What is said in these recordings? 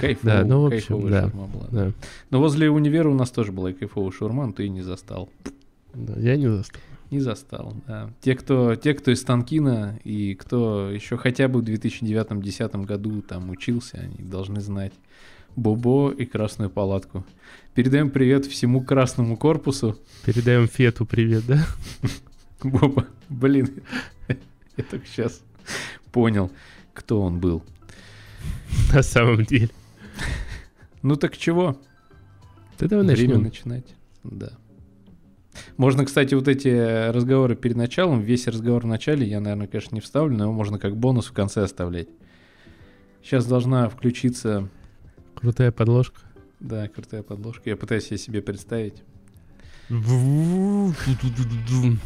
Кайфовая, Да, ну, в общем, кайфовая да. шаурма была. Да. Но возле универа у нас тоже была и кайфовая шаурма, но ты не застал. Да, я не застал. Не застал, да. Те, кто, те, кто из Станкина и кто еще хотя бы в 2009-2010 году там учился, они должны знать Бобо и Красную палатку. Передаем привет всему красному корпусу. Передаем Фету привет, да? Боба, блин, я только сейчас понял, кто он был. На самом деле. Ну так чего? Да давай Время начинать. Да. Можно, кстати, вот эти разговоры перед началом, весь разговор в начале, я, наверное, конечно, не вставлю, но его можно как бонус в конце оставлять. Сейчас должна включиться, Крутая подложка. да, крутая подложка. Я пытаюсь ее себе представить.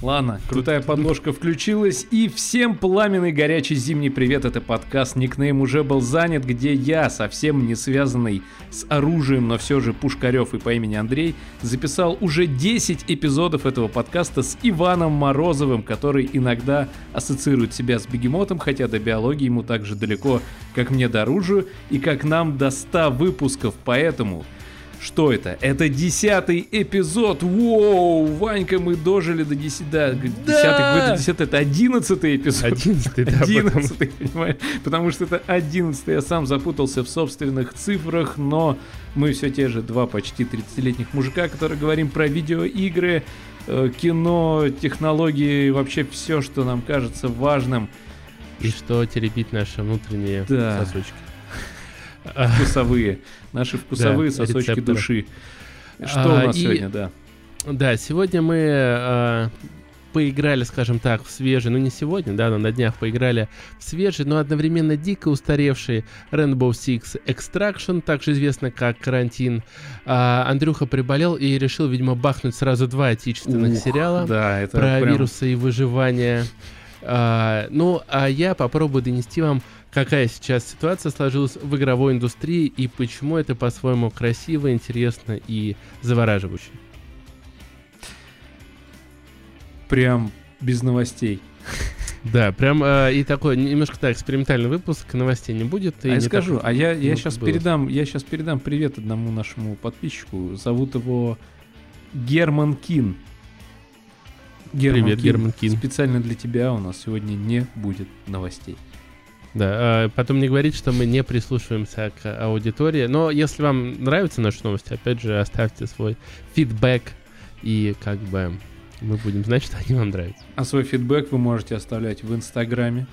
Ладно, крутая подложка включилась, и всем пламенный горячий зимний привет, это подкаст «Никнейм уже был занят», где я, совсем не связанный с оружием, но все же Пушкарев и по имени Андрей, записал уже 10 эпизодов этого подкаста с Иваном Морозовым, который иногда ассоциирует себя с бегемотом, хотя до биологии ему так же далеко, как мне до оружия, и как нам до 100 выпусков, поэтому... Что это? Это десятый эпизод. Воу, Ванька, мы дожили до 10. Да, десятый, какой-то десятый, это одиннадцатый эпизод. Одиннадцатый, да, Одиннадцатый, понимаешь? Потому что это одиннадцатый. Я сам запутался в собственных цифрах, но мы все те же два почти 30-летних мужика, которые говорим про видеоигры, э, кино, технологии, вообще все, что нам кажется важным. И что теребить наши внутренние Да. сосочки. Вкусовые. Наши вкусовые Да, сосочки рецепторы. души. Что А, у нас и- сегодня, да? Да, сегодня мы а, поиграли, скажем так, в свежий, ну не сегодня, да, но на днях поиграли в свежий, но одновременно дико устаревший Rainbow Six Extraction, также известно как Карантин. А, Андрюха приболел и решил, видимо, бахнуть сразу два отечественных Ух, сериала Да, это про прям- вирусы и выживание. А, ну, а я попробую донести вам, какая сейчас ситуация сложилась в игровой индустрии и почему это по-своему красиво, интересно и завораживающе. прям без новостей. Да, прям а, и такой немножко так экспериментальный выпуск, новостей не будет. а я скажу, так, а я, я сейчас было. передам, я сейчас передам привет одному нашему подписчику. Зовут его Герман Кин. Привет, Герман Кин. Специально для тебя у нас сегодня не будет новостей. Да, а, потом не говорить, что мы не прислушиваемся к аудитории. Но если вам нравятся наши новости, опять же, оставьте свой фидбэк, и как бы мы будем знать, что они вам нравятся. А свой фидбэк вы можете оставлять в Инстаграме.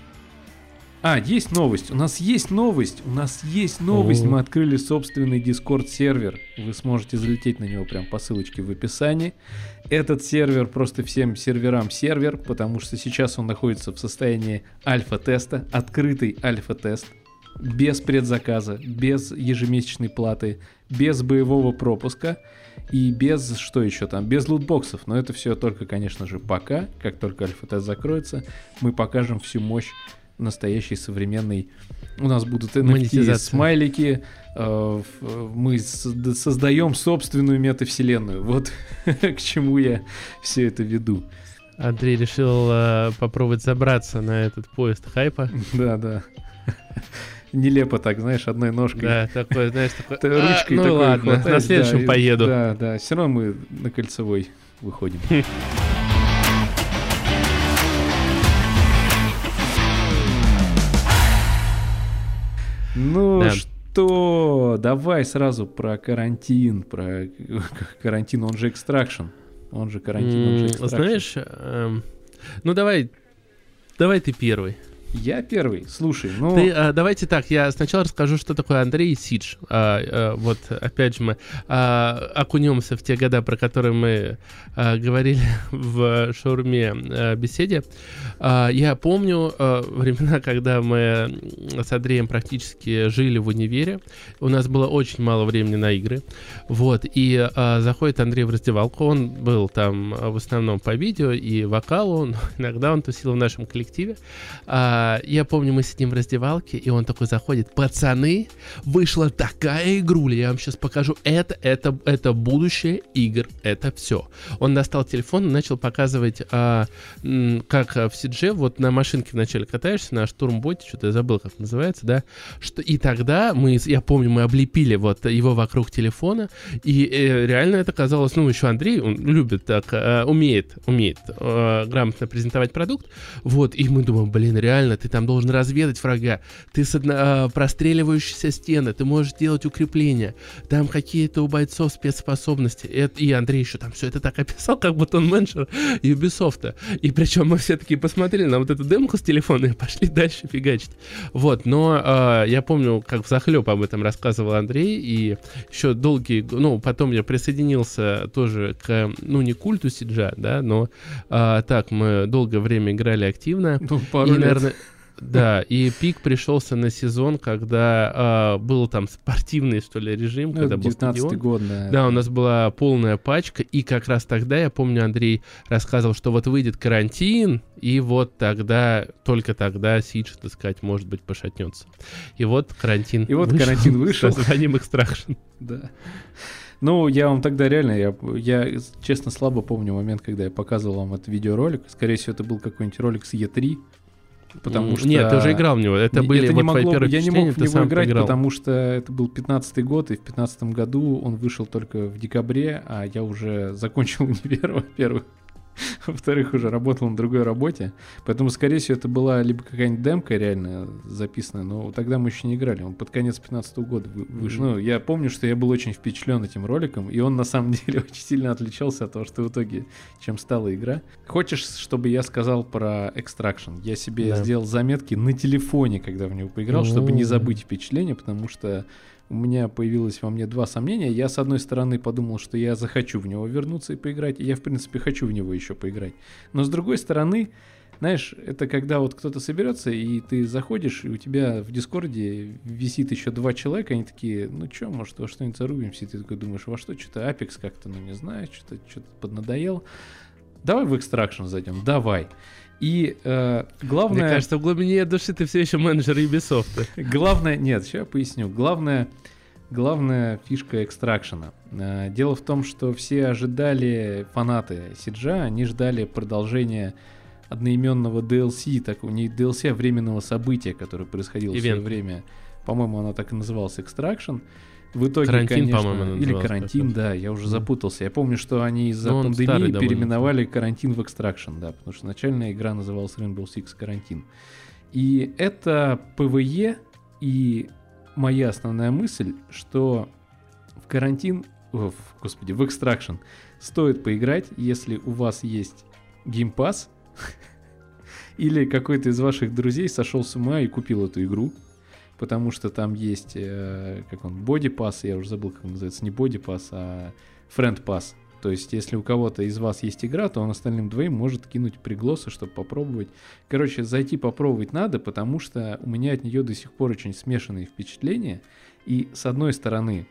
А, есть новость. У нас есть новость. У нас есть новость. О. Мы открыли собственный Discord сервер. Вы сможете залететь на него прям по ссылочке в описании. Этот сервер просто всем серверам сервер, потому что сейчас он находится в состоянии альфа-теста, открытый альфа-тест, без предзаказа, без ежемесячной платы, без боевого пропуска и без, что еще там, без лутбоксов. Но это все только, конечно же, пока. Как только альфа-тест закроется, мы покажем всю мощь настоящей современной. У нас будут NFT, смайлики, э, в- мы созда- создаем собственную метавселенную. Вот к чему я все это веду. Андрей решил э, попробовать забраться на этот поезд хайпа. Да, да. Нелепо так, знаешь, одной ножкой. Да, такой, знаешь, такой... «А, ручкой ну такой ладно, на следующем поеду. Да, да, все равно мы на кольцевой выходим. Ну Да. что, давай сразу про карантин, про карантин, он же экстракшн. Он же карантин, он же экстракшн. Знаешь, эм, ну давай, давай ты первый. Я первый, слушай, ну... Ты, а, давайте так, я сначала расскажу, что такое Андрей Сидж. А, а, вот, опять же, мы а, окунемся в те года, про которые мы а, говорили в шаурме а, беседе. А, я помню а, времена, когда мы с Андреем практически жили в универе. У нас было очень мало времени на игры. Вот, и а, заходит Андрей в раздевалку. Он был там а, в основном по видео и вокалу. но Иногда он тусил в нашем коллективе. А, я помню, мы сидим в раздевалке, и он такой заходит, пацаны, вышла такая игруля, я вам сейчас покажу, это, это, это будущее игр, это все. Он достал телефон и начал показывать, как в CG, вот на машинке вначале катаешься, на штурмботе, что-то я забыл, как называется, да, что, и тогда мы, я помню, мы облепили вот его вокруг телефона, и э, реально это казалось, ну, еще Андрей, он любит так, э, умеет, умеет э, грамотно презентовать продукт, вот, и мы думаем, блин, реально, ты там должен разведать врага, ты с одно, э, простреливающиеся стены, ты можешь делать укрепления, там какие-то у бойцов спецспособности, это, и Андрей еще там все это так описал, как будто он менеджер Ubisoft, и причем мы все таки посмотрели на вот эту демку с телефона и пошли дальше фигачить, вот, но э, я помню, как в захлеб об этом рассказывал Андрей, и еще долгие, ну, потом я присоединился тоже к, ну, не культу Сиджа, да, но а, так, мы долгое время играли активно. Ну, пару и, лет. наверное, да, и пик пришелся на сезон, когда э, был там спортивный, что ли, режим, ну, когда был стадион. год, да. Да, у нас была полная пачка, и как раз тогда, я помню, Андрей рассказывал, что вот выйдет карантин, и вот тогда, только тогда Сидж, так сказать, может быть, пошатнется. И вот карантин И вот вышел карантин вышел. С названием Extraction. Да. Ну, я вам тогда реально, я, я честно слабо помню момент, когда я показывал вам этот видеоролик. Скорее всего, это был какой-нибудь ролик с Е3, Потому что... Нет, ты уже играл в него. Это были это вот не могло, твои Я не мог в него играть, играл. потому что это был 15-й год, и в 15 году он вышел только в декабре, а я уже закончил универ, во-первых. Во-вторых, уже работал на другой работе. Поэтому, скорее всего, это была либо какая-нибудь демка реально записанная, но тогда мы еще не играли. Он под конец 15 года вышел. Mm-hmm. Ну, я помню, что я был очень впечатлен этим роликом, и он на самом деле очень сильно отличался от того, что в итоге, чем стала игра. Хочешь, чтобы я сказал про Extraction? Я себе да. сделал заметки на телефоне, когда в него поиграл, mm-hmm. чтобы не забыть впечатление, потому что у меня появилось во мне два сомнения. Я, с одной стороны, подумал, что я захочу в него вернуться и поиграть, и я, в принципе, хочу в него еще поиграть. Но, с другой стороны, знаешь, это когда вот кто-то соберется, и ты заходишь, и у тебя в Дискорде висит еще два человека, они такие, ну что, может, во что-нибудь зарубимся, и ты такой думаешь, во что, что-то Apex как-то, ну не знаю, что-то что поднадоел. Давай в Extraction зайдем, давай. И э, главное... Мне кажется, в глубине души ты все еще менеджер Ubisoft. Главное... Нет, сейчас я поясню. Главное... Главная фишка экстракшена. Э, дело в том, что все ожидали, фанаты Сиджа, они ждали продолжения одноименного DLC, так у них DLC временного события, которое происходило Event. в свое время. По-моему, оно так и называлось Extraction. В итоге, карантин, конечно, по-моему, или карантин, да, я уже запутался. Я помню, что они из-за ну, пандемии переименовали карантин в Extraction, да, потому что начальная игра называлась Rainbow Six Карантин. И это ПВЕ, и моя основная мысль, что в карантин, о, господи, в Extraction стоит поиграть, если у вас есть Game Pass, или какой-то из ваших друзей сошел с ума и купил эту игру, потому что там есть, э, как он, buddy pass, я уже забыл, как он называется, не buddy pass, а friend pass. То есть, если у кого-то из вас есть игра, то он остальным двоим может кинуть приглосы, чтобы попробовать. Короче, зайти попробовать надо, потому что у меня от нее до сих пор очень смешанные впечатления. И с одной стороны,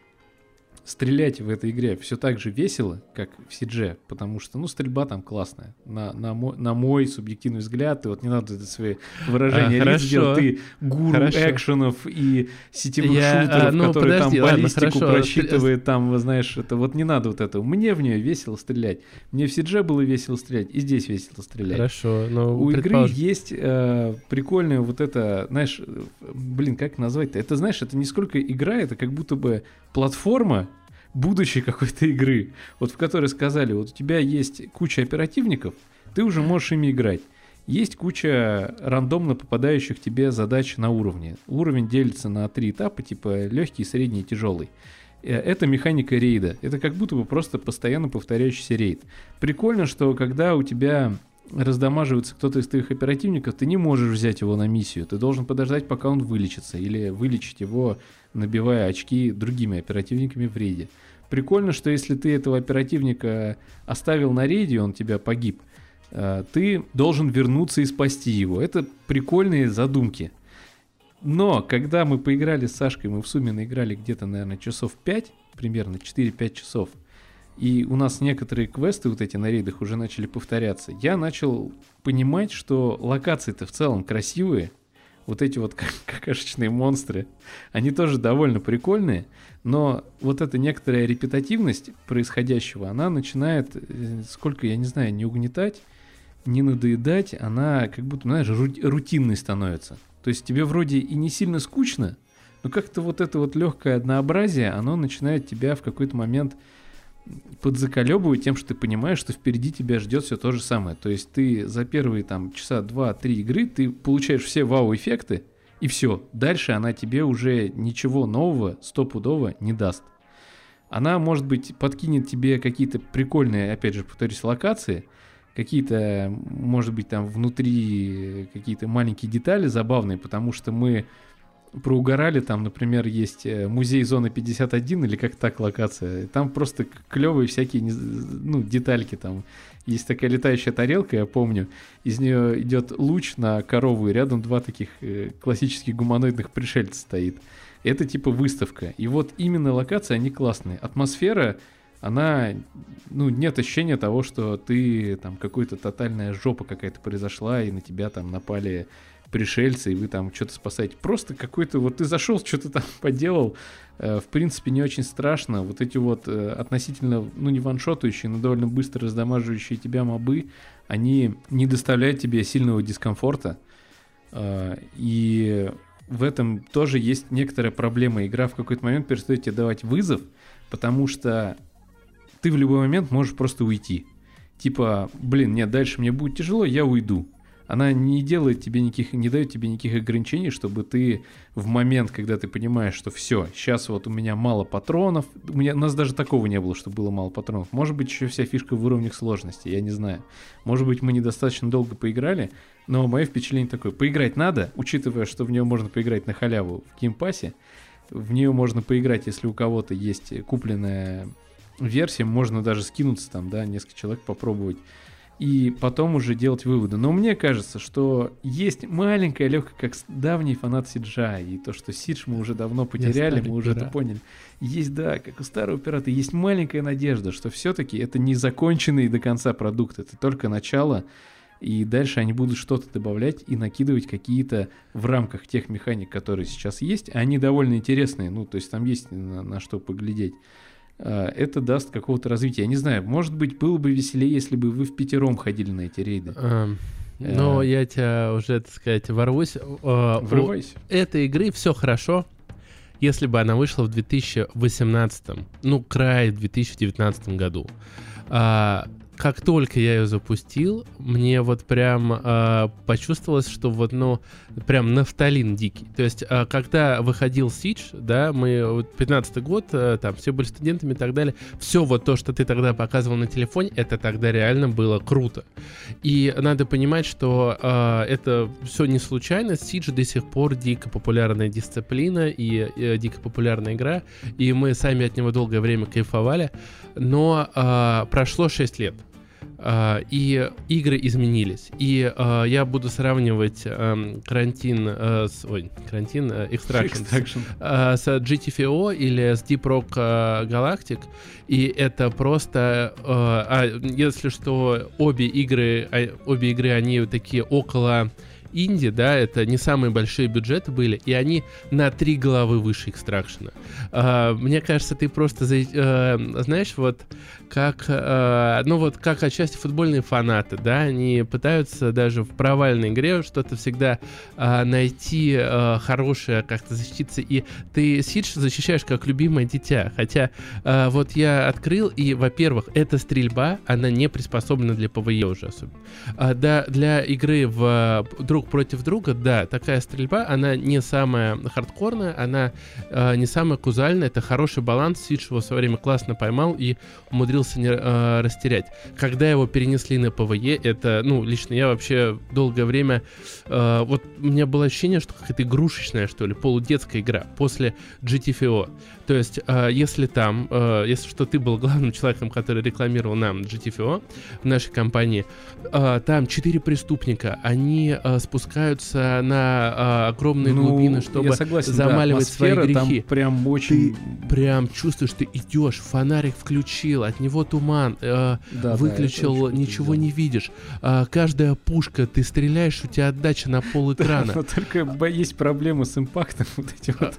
стрелять в этой игре все так же весело, как в Сидже, потому что, ну, стрельба там классная. На, на, мой, на мой субъективный взгляд, и вот не надо это свои выражения а, сделать, ты гуру хорошо. экшенов и сетевых Я, шутеров, а, ну, которые подожди, там баллистику ладно, просчитывает, там, знаешь, это вот не надо вот этого. Мне в нее весело стрелять. Мне в Сидже было весело стрелять, и здесь весело стрелять. Хорошо, но У предполож... игры есть э, прикольная вот это, знаешь, блин, как назвать-то? Это, знаешь, это не сколько игра, это как будто бы платформа, будущей какой-то игры, вот в которой сказали, вот у тебя есть куча оперативников, ты уже можешь ими играть. Есть куча рандомно попадающих тебе задач на уровне. Уровень делится на три этапа, типа легкий, средний и тяжелый. Э, это механика рейда. Это как будто бы просто постоянно повторяющийся рейд. Прикольно, что когда у тебя раздамаживается кто-то из твоих оперативников, ты не можешь взять его на миссию. Ты должен подождать, пока он вылечится, или вылечить его, набивая очки другими оперативниками в рейде. Прикольно, что если ты этого оперативника оставил на рейде, он тебя погиб, э, ты должен вернуться и спасти его. Это прикольные задумки. Но когда мы поиграли с Сашкой, мы в сумме наиграли где-то, наверное, часов 5, примерно 4-5 часов, и у нас некоторые квесты вот эти на рейдах уже начали повторяться, я начал понимать, что локации-то в целом красивые, вот эти вот какашечные монстры, они тоже довольно прикольные, но вот эта некоторая репетативность происходящего, она начинает, э, сколько, я не знаю, не угнетать, не надоедать, она как будто, знаешь, рутинной становится. То есть тебе вроде и не сильно скучно, но как-то вот это вот легкое однообразие, оно начинает тебя в какой-то момент подзаколебывать тем, что ты понимаешь, что впереди тебя ждет все то же самое. То есть ты за первые там часа два-три игры ты получаешь все вау-эффекты, и все. Дальше она тебе уже ничего нового, стопудово не даст. Она, может быть, подкинет тебе какие-то прикольные, опять же, повторюсь, локации, какие-то, может быть, там внутри какие-то маленькие детали забавные, потому что мы проугорали, там, например, есть э, музей зоны 51 или как так локация, там просто клевые всякие, ну, детальки там. Есть такая летающая тарелка, я помню, из нее идет луч на корову, и рядом два таких э, классических гуманоидных пришельца стоит. Это типа выставка. И вот именно локации, они классные. Атмосфера, она, ну, нет ощущения того, что ты там какой-то тотальная жопа какая-то произошла, и на тебя там напали пришельцы, и вы там что-то спасаете. Просто какой-то вот ты зашел, что-то там поделал, э, в принципе, не очень страшно. Вот эти вот э, относительно, ну, не ваншотающие, но довольно быстро раздамаживающие тебя мобы, они не доставляют тебе сильного дискомфорта. Э, и в этом тоже есть некоторая проблема. Игра в какой-то момент перестает тебе давать вызов, потому что ты в любой момент можешь просто уйти. Типа, блин, нет, дальше мне будет тяжело, я уйду она не делает тебе никаких, не дает тебе никаких ограничений, чтобы ты в момент, когда ты понимаешь, что все, сейчас вот у меня мало патронов, у, меня, у нас даже такого не было, что было мало патронов. Может быть, еще вся фишка в уровнях сложности, я не знаю. Может быть, мы недостаточно долго поиграли, но мое впечатление такое. Поиграть надо, учитывая, что в нее можно поиграть на халяву в Game Pass 'е. В нее можно поиграть, если у кого-то есть купленная версия, можно даже скинуться там, да, несколько человек попробовать и потом уже делать выводы. Но мне кажется, что есть маленькая легкая, как давний фанат Сиджа, и то, что Сидж мы уже давно потеряли, мы уже это поняли. Есть, да, как у старого пирата, есть маленькая надежда, что все-таки это не законченный до конца продукт, это только начало, и дальше они будут что-то добавлять и накидывать какие-то в рамках тех механик, которые сейчас есть. Они довольно интересные, ну, то есть там есть на, на что поглядеть. А, это даст какого-то развития. Я не знаю, может быть, было бы веселее, если бы вы в пятером ходили на эти рейды. Э, я тебя уже, так сказать, ворвусь. Э, Врывайся. У этой игры все хорошо, если бы она вышла в 2018, ну, край в 2019 году. А, как только я ее запустил, мне вот прям э, почувствовалось, что вот, ну, прям нафталин дикий. То есть, э, когда выходил Сидж, да, мы, вот, 15 год, э, там, все были студентами и так далее, все вот то, что ты тогда показывал на телефоне, это тогда реально было круто. И надо понимать, что э, это все не случайно. Сидж до сих пор дико популярная дисциплина и э, дико популярная игра, и мы сами от него долгое время кайфовали, но э, прошло 6 лет. Uh, и игры изменились. И uh, я буду сравнивать um, карантин uh, с... Ой, карантин, Extraction, Extraction. Uh, с GTFO или с Deep Rock Galactic. И это просто... А если что, обе игры, обе игры, они такие около инди, да, это не самые большие бюджеты были, и они на три головы выше экстракшена. Uh, мне кажется, ты просто, uh, знаешь, вот как, uh, ну вот как отчасти футбольные фанаты, да, они пытаются даже в провальной игре что-то всегда uh, найти uh, хорошее, как-то защититься, и ты Сидж защищаешь как любимое дитя, хотя вот я открыл, и, во-первых, эта стрельба, она не приспособлена для PvE уже особенно. Uh, да, для игры в друг друг против друга, да, такая стрельба, она не самая хардкорная, она э, не самая казуальная, это хороший баланс, Сидж его в свое время классно поймал и умудрился не э, растерять. Когда его перенесли на PvE, это, ну, лично я вообще долгое время, э, вот у меня было ощущение, что какая-то игрушечная, что ли, полудетская игра после GTFO. То есть, э, если там, э, если что, ты был главным человеком, который рекламировал нам GTFO в нашей компании, э, там четыре преступника, они э, с спускаются на а, огромные ну, глубины, чтобы согласен, замаливать да, свои грехи. Там прям очень... Ты прям чувствуешь, ты идешь, фонарик включил, от него туман, э, да, выключил, да, ничего не видишь. Э, каждая пушка, ты стреляешь, у тебя отдача на пол экрана. Но только есть проблемы с импактом, вот эти вот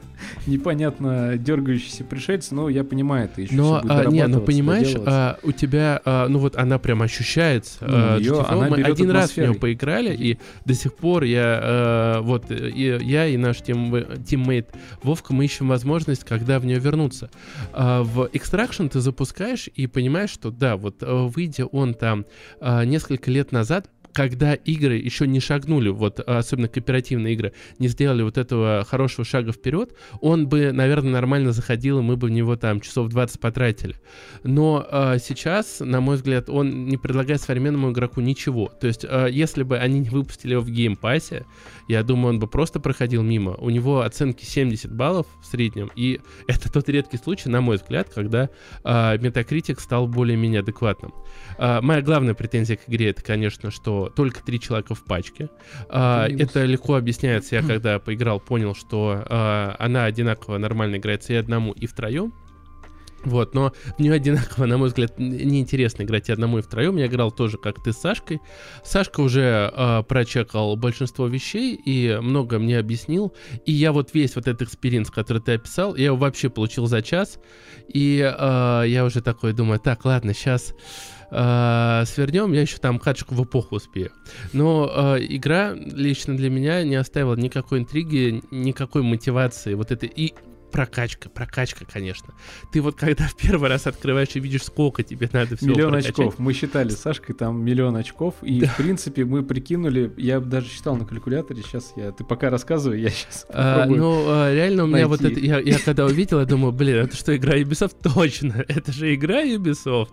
непонятно дергающиеся пришельцы, но я понимаю, ты еще Но, а, не, ну понимаешь, а, у тебя, а, ну вот она прям ощущается. Ну, а, ее, она мы один раз в нее поиграли, и до сих пор я, а, вот, и, я и наш тим, тиммейт Вовка, мы ищем возможность, когда в нее вернуться. А, в Extraction ты запускаешь и понимаешь, что да, вот выйдя он там а, несколько лет назад, когда игры еще не шагнули, вот особенно кооперативные игры, не сделали вот этого хорошего шага вперед, он бы, наверное, нормально заходил, и мы бы в него там часов 20 потратили. Но э, сейчас, на мой взгляд, он не предлагает современному игроку ничего. То есть, э, если бы они не выпустили его в Game Pass 'е, я думаю, он бы просто проходил мимо. У него оценки 70 баллов в среднем, и это тот редкий случай, на мой взгляд, когда э, Metacritic стал более-менее адекватным. Э, моя главная претензия к игре это, конечно, что только три человека в пачке. А, это легко объясняется. Я когда поиграл, понял, что а, она одинаково нормально играется и одному, и втроем. Вот, но в нее одинаково, на мой взгляд, неинтересно играть и одному, и втроем. Я играл тоже, как ты с Сашкой. Сашка уже э, прочекал большинство вещей и много мне объяснил. И я вот весь вот этот экспириенс, который ты описал, я его вообще получил за час. И э, я уже такой думаю, так, ладно, сейчас э, свернем, я еще там каточку в эпоху успею. Но э, игра лично для меня не оставила никакой интриги, никакой мотивации. Вот это и прокачка, прокачка, конечно. Ты вот когда в первый раз открываешь и видишь, сколько тебе надо всего Миллион прокачать. очков. Мы считали с Сашкой там миллион очков, и да. в принципе мы прикинули, я даже считал на калькуляторе, сейчас я, ты пока рассказывай, я сейчас а, Ну, а, реально у меня найти. вот это, я, я когда увидел, я думаю, блин, это что, игра Ubisoft? Точно, это же игра Ubisoft.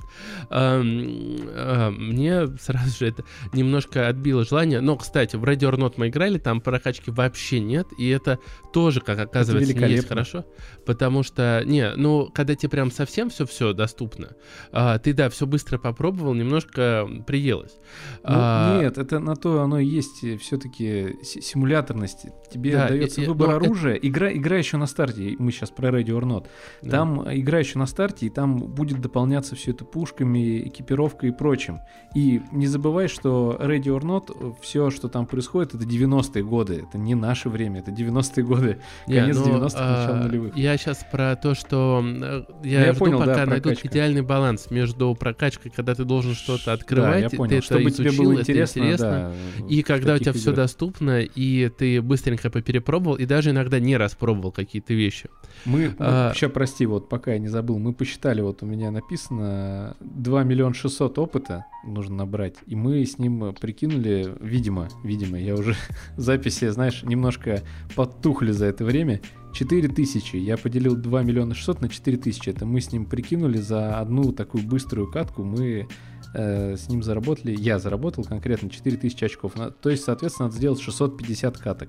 А, а, мне сразу же это немножко отбило желание, но, кстати, в Radio Not мы играли, там прокачки вообще нет, и это тоже, как оказывается, не есть хорошо. Потому что, не, ну, когда тебе прям совсем все-все доступно, а, ты, да, все быстро попробовал, немножко приелось. Ну, а, нет, это на то оно и есть все-таки симуляторность. Тебе да, дается и, выбор оружия. Это... Игра, игра еще на старте, мы сейчас про Radio or Not. Там да. игра еще на старте, и там будет дополняться все это пушками, экипировкой и прочим. И не забывай, что Radio or Not, все, что там происходит, это 90-е годы. Это не наше время, это 90-е годы. Конец yeah, 90-х, а, начало нулевых нулевых. Я сейчас про то, что э, я, я жду, понял, пока да, найдут идеальный баланс между прокачкой, когда ты должен что-то открывать, да, я понял. ты Чтобы это изучил, тебе было интересно, это интересно, да, и когда у тебя играх. все доступно, и ты быстренько поперепробовал, и даже иногда не распробовал какие-то вещи. Мы, а, сейчас прости, вот пока я не забыл, мы посчитали, вот у меня написано 2 миллиона 600 опыта нужно набрать, и мы с ним прикинули, видимо, видимо, я уже записи, знаешь, немножко подтухли за это время, 4 тысячи. Я поделил 2 миллиона 600 на 4 тысячи. Это мы с ним прикинули за одну такую быструю катку. Мы э, с ним заработали, я заработал конкретно 4 тысячи очков. То есть, соответственно, надо сделать 650 каток.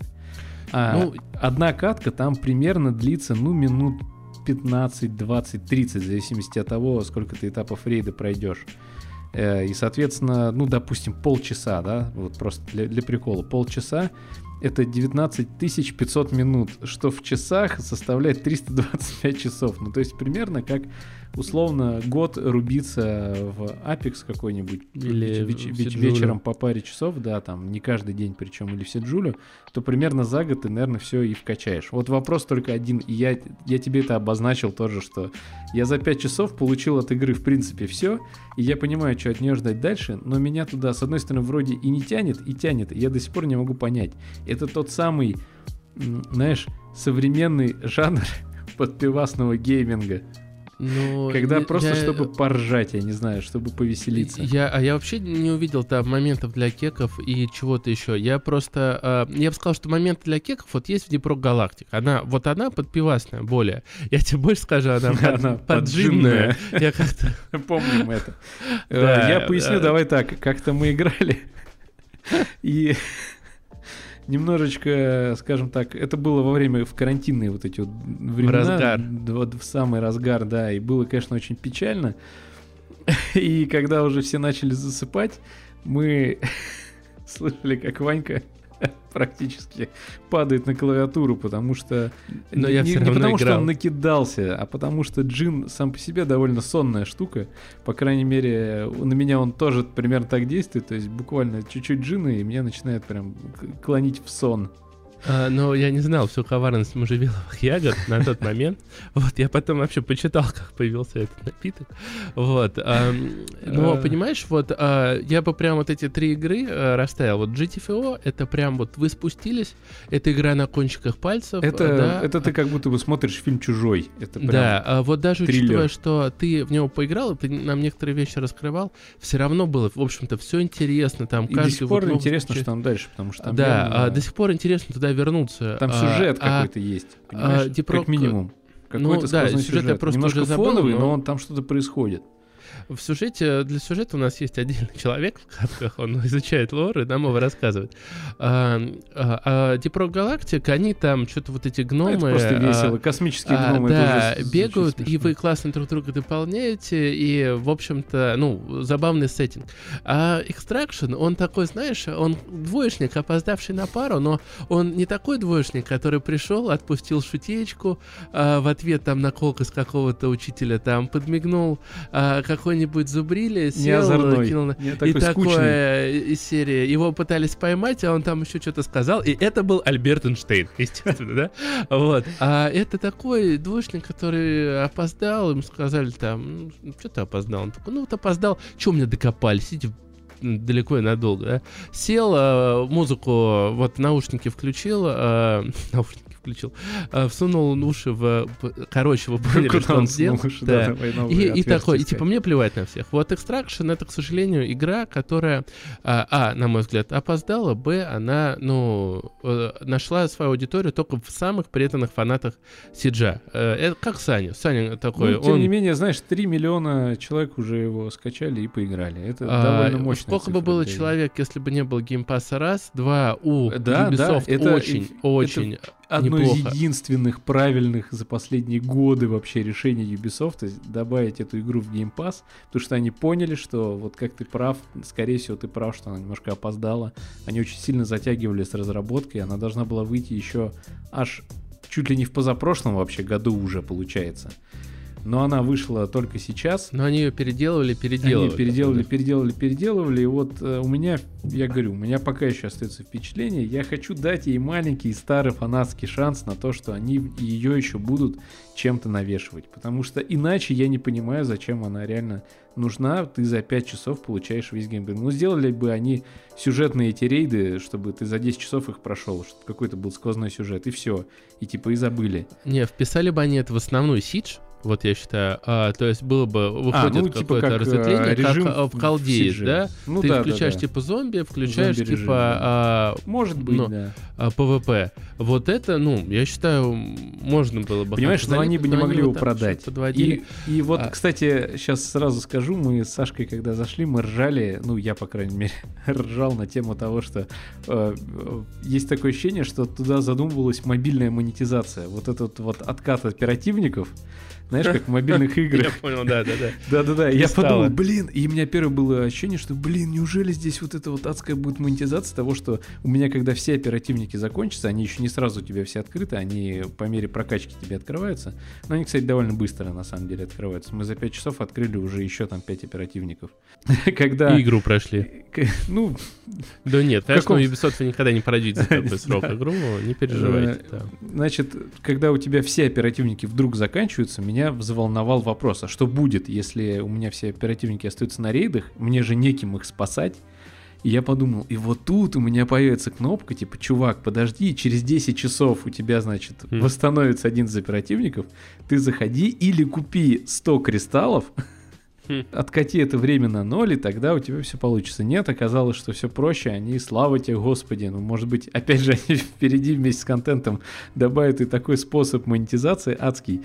А, ну, одна катка там примерно длится, ну, минут 15, 20, 30, в зависимости от того, сколько ты этапов рейда пройдешь. Э, и, соответственно, ну, допустим, полчаса, да, вот просто для, для прикола, полчаса это 19 500 минут, что в часах составляет 325 часов. Ну, то есть примерно как условно год рубиться в Apex какой-нибудь или веч- веч- вечером по паре часов, да, там не каждый день причем, или все Джулю, то примерно за год ты, наверное, все и вкачаешь. Вот вопрос только один, и я, я тебе это обозначил тоже, что я за 5 часов получил от игры в принципе все, и я понимаю, что от нее ждать дальше, но меня туда, с одной стороны, вроде и не тянет, и тянет, и я до сих пор не могу понять. Это тот самый, знаешь, современный жанр подпивасного гейминга. Ну, Когда я, просто, я, чтобы поржать, я не знаю, чтобы повеселиться. Я, а я вообще не увидел там моментов для кеков и чего-то еще. Я просто... Э, я бы сказал, что момент для кеков вот есть в Днепро Галактик. Она, вот она подпивасная более. Я тебе больше скажу, она, она поджимная. Я как-то... Помним это. Э, я поясню, давай так. Как-то мы играли, и немножечко, скажем так, это было во время в карантинные вот эти вот времена. Разгар. В, в самый разгар, да, и было, конечно, очень печально. И когда уже все начали засыпать, мы слышали, как Ванька практически падает на клавиатуру, потому что... Но я не, все не равно потому, что играл. он накидался, а потому что джин сам по себе довольно сонная штука. По крайней мере, на меня он тоже примерно так действует. То есть буквально чуть-чуть джина, и меня начинает прям клонить в сон. А, но я не знал всю коварность можжевеловых ягод на тот момент. Вот, я потом вообще почитал, как появился этот напиток. Вот. но, А. понимаешь, вот а, я бы прям вот эти три игры а, расставил. Вот GTFO, это прям вот вы спустились, это игра на кончиках пальцев. Это, да. это ты как будто бы смотришь фильм «Чужой». Это прям... Да, а вот даже триллер. учитывая, что ты в него поиграл, ты нам некоторые вещи раскрывал, все равно было, в общем-то, все интересно. Там И до сих пор вот интересно, случай- что там дальше, потому что там да, реально- а, до сих пор интересно туда вернуться. Там А, сюжет а, какой-то есть, понимаешь? Deep Rock- как минимум. Ну, Какой-то да, сквозной сюжет я сюжет. просто Немножко уже забыл, фоновый, но- но он там что-то происходит. В сюжете, для сюжета у нас есть отдельный человек в катках, он изучает лор и нам его рассказывает. А, а, а Deep Galactic, они там что-то вот эти гномы... это просто а, весело. Космические а, гномы. да, уже бегают, и вы классно друг друга дополняете, и, в общем-то, ну, забавный сеттинг. А Extraction, он такой, знаешь, он двоечник, опоздавший на пару, но он не такой двоечник, который пришел, отпустил шутечку, а, в ответ там на колкость какого-то учителя там подмигнул, а, какой-нибудь зубрили, сел, озорной, кинул на- и такой скучный. такое из серии. Его пытались поймать, а он там еще что-то сказал. И это был Альберт Эйнштейн, естественно, да? Вот. А это такой двоечник, который опоздал. Ему сказали там, ну, что ты опоздал? Он такой, ну вот опоздал. Че у меня докопались? Иди м, далеко и надолго, да? Сел, а, музыку, вот наушники включил, а, наушники включил, а, всунул уши в... Короче, вы поняли, что он сделал? уши, Да. да, И, и такой, и типа мне плевать на всех. Вот Extraction это, к сожалению, игра, которая, а, а, на мой взгляд, опоздала, б, она, ну, э, нашла свою аудиторию только в самых преданных фанатах Сиджа. Э, это как Саня. Саня такой, Ну, тем он... не менее, знаешь, 3 миллиона человек уже его скачали и поиграли. Это а, довольно мощно. Сколько бы было человек, если бы не было геймпасса раз, два, у Да, да, Ubisoft это- очень, это очень Одно неплохо. из единственных правильных за последние годы вообще решений Ubisoft добавить эту игру в Game Pass, потому что они поняли, что вот как ты прав, скорее всего ты прав, что она немножко опоздала. Они очень сильно затягивали с разработкой, она должна была выйти еще аж чуть ли не в позапрошлом вообще году уже получается. Но она вышла только сейчас. Но они ее переделывали, переделывали. Они переделали, переделали, переделывали. И вот э, у меня, я говорю, у меня пока еще остается впечатление. Я хочу дать ей маленький и старый фанатский шанс на то, что они ее еще будут чем-то навешивать. Потому что иначе я не понимаю, зачем она реально нужна. Ты за 5 часов получаешь весь геймплей. Ну, сделали бы они сюжетные эти рейды, чтобы ты за 10 часов их прошел, чтобы какой-то был сквозной сюжет, и все. И типа и забыли. Не, вписали бы они это в основной Сидж, вот я считаю. А, то есть было бы, выходит ну, типа какое-то как, э, разветвление, режим как а, в колде есть, да? Ну Ты да, да, включаешь да. типа зомби, включаешь Зомби-режим, типа а, Может быть, но- да. а, PvP. Вот это, ну, я считаю, можно было бы... Понимаешь, но они бы не могли его продать. И, и вот, А- кстати, сейчас сразу скажу, мы с Сашкой, когда зашли, мы ржали, ну, я, по крайней мере, ржал на тему того, что э, э, есть такое ощущение, что туда задумывалась мобильная монетизация. Вот этот вот откат оперативников, знаешь, как в мобильных Я играх. понял, да, да, да. Да-да-да, я подумал, блин, и у меня первое было ощущение, что, блин, неужели здесь вот эта вот адская будет монетизация того, что у меня, когда все оперативники закончатся, они еще не сразу у тебя все открыты, они по мере прокачки тебе открываются. Но они, кстати, довольно быстро, на самом деле, открываются. Мы за 5 часов открыли уже еще там 5 оперативников. Когда... Игру прошли. Ну, Да нет, конечно, Ubisoft никогда не пройдете за такой срок игру, не переживайте. Э. Значит, когда у тебя все оперативники вдруг заканчиваются, меня взволновал вопрос, а что будет, если у меня все оперативники остаются на рейдах, мне же неким их спасать? И я подумал, и вот тут у меня появится кнопка, типа, чувак, подожди, через 10 часов у тебя, значит, Хм. восстановится один из оперативников, ты заходи или купи 100 кристаллов, Хм. откати это время на ноль, и тогда у тебя все получится. Нет, оказалось, что все проще, они, слава тебе, Господи, ну, может быть, опять же, они впереди вместе с контентом добавят и такой способ монетизации адский.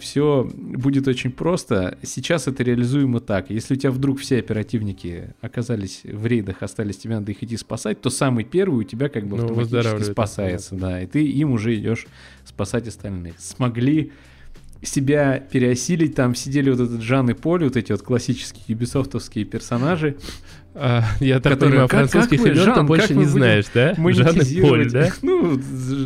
Все будет очень просто. Сейчас это реализуемо так. Если у тебя вдруг все оперативники оказались в рейдах, остались, тебе надо их идти спасать, то самый первый у тебя как бы Ну, автоматически спасается, да, и ты им уже идешь спасать остальных. Смогли себя переосилить, там сидели вот этот Жан и Поль, вот эти вот классические юбисофтовские персонажи, А, я так понимаю, французских имен ты больше не знаешь, да? Жан и Поль, да? Ну,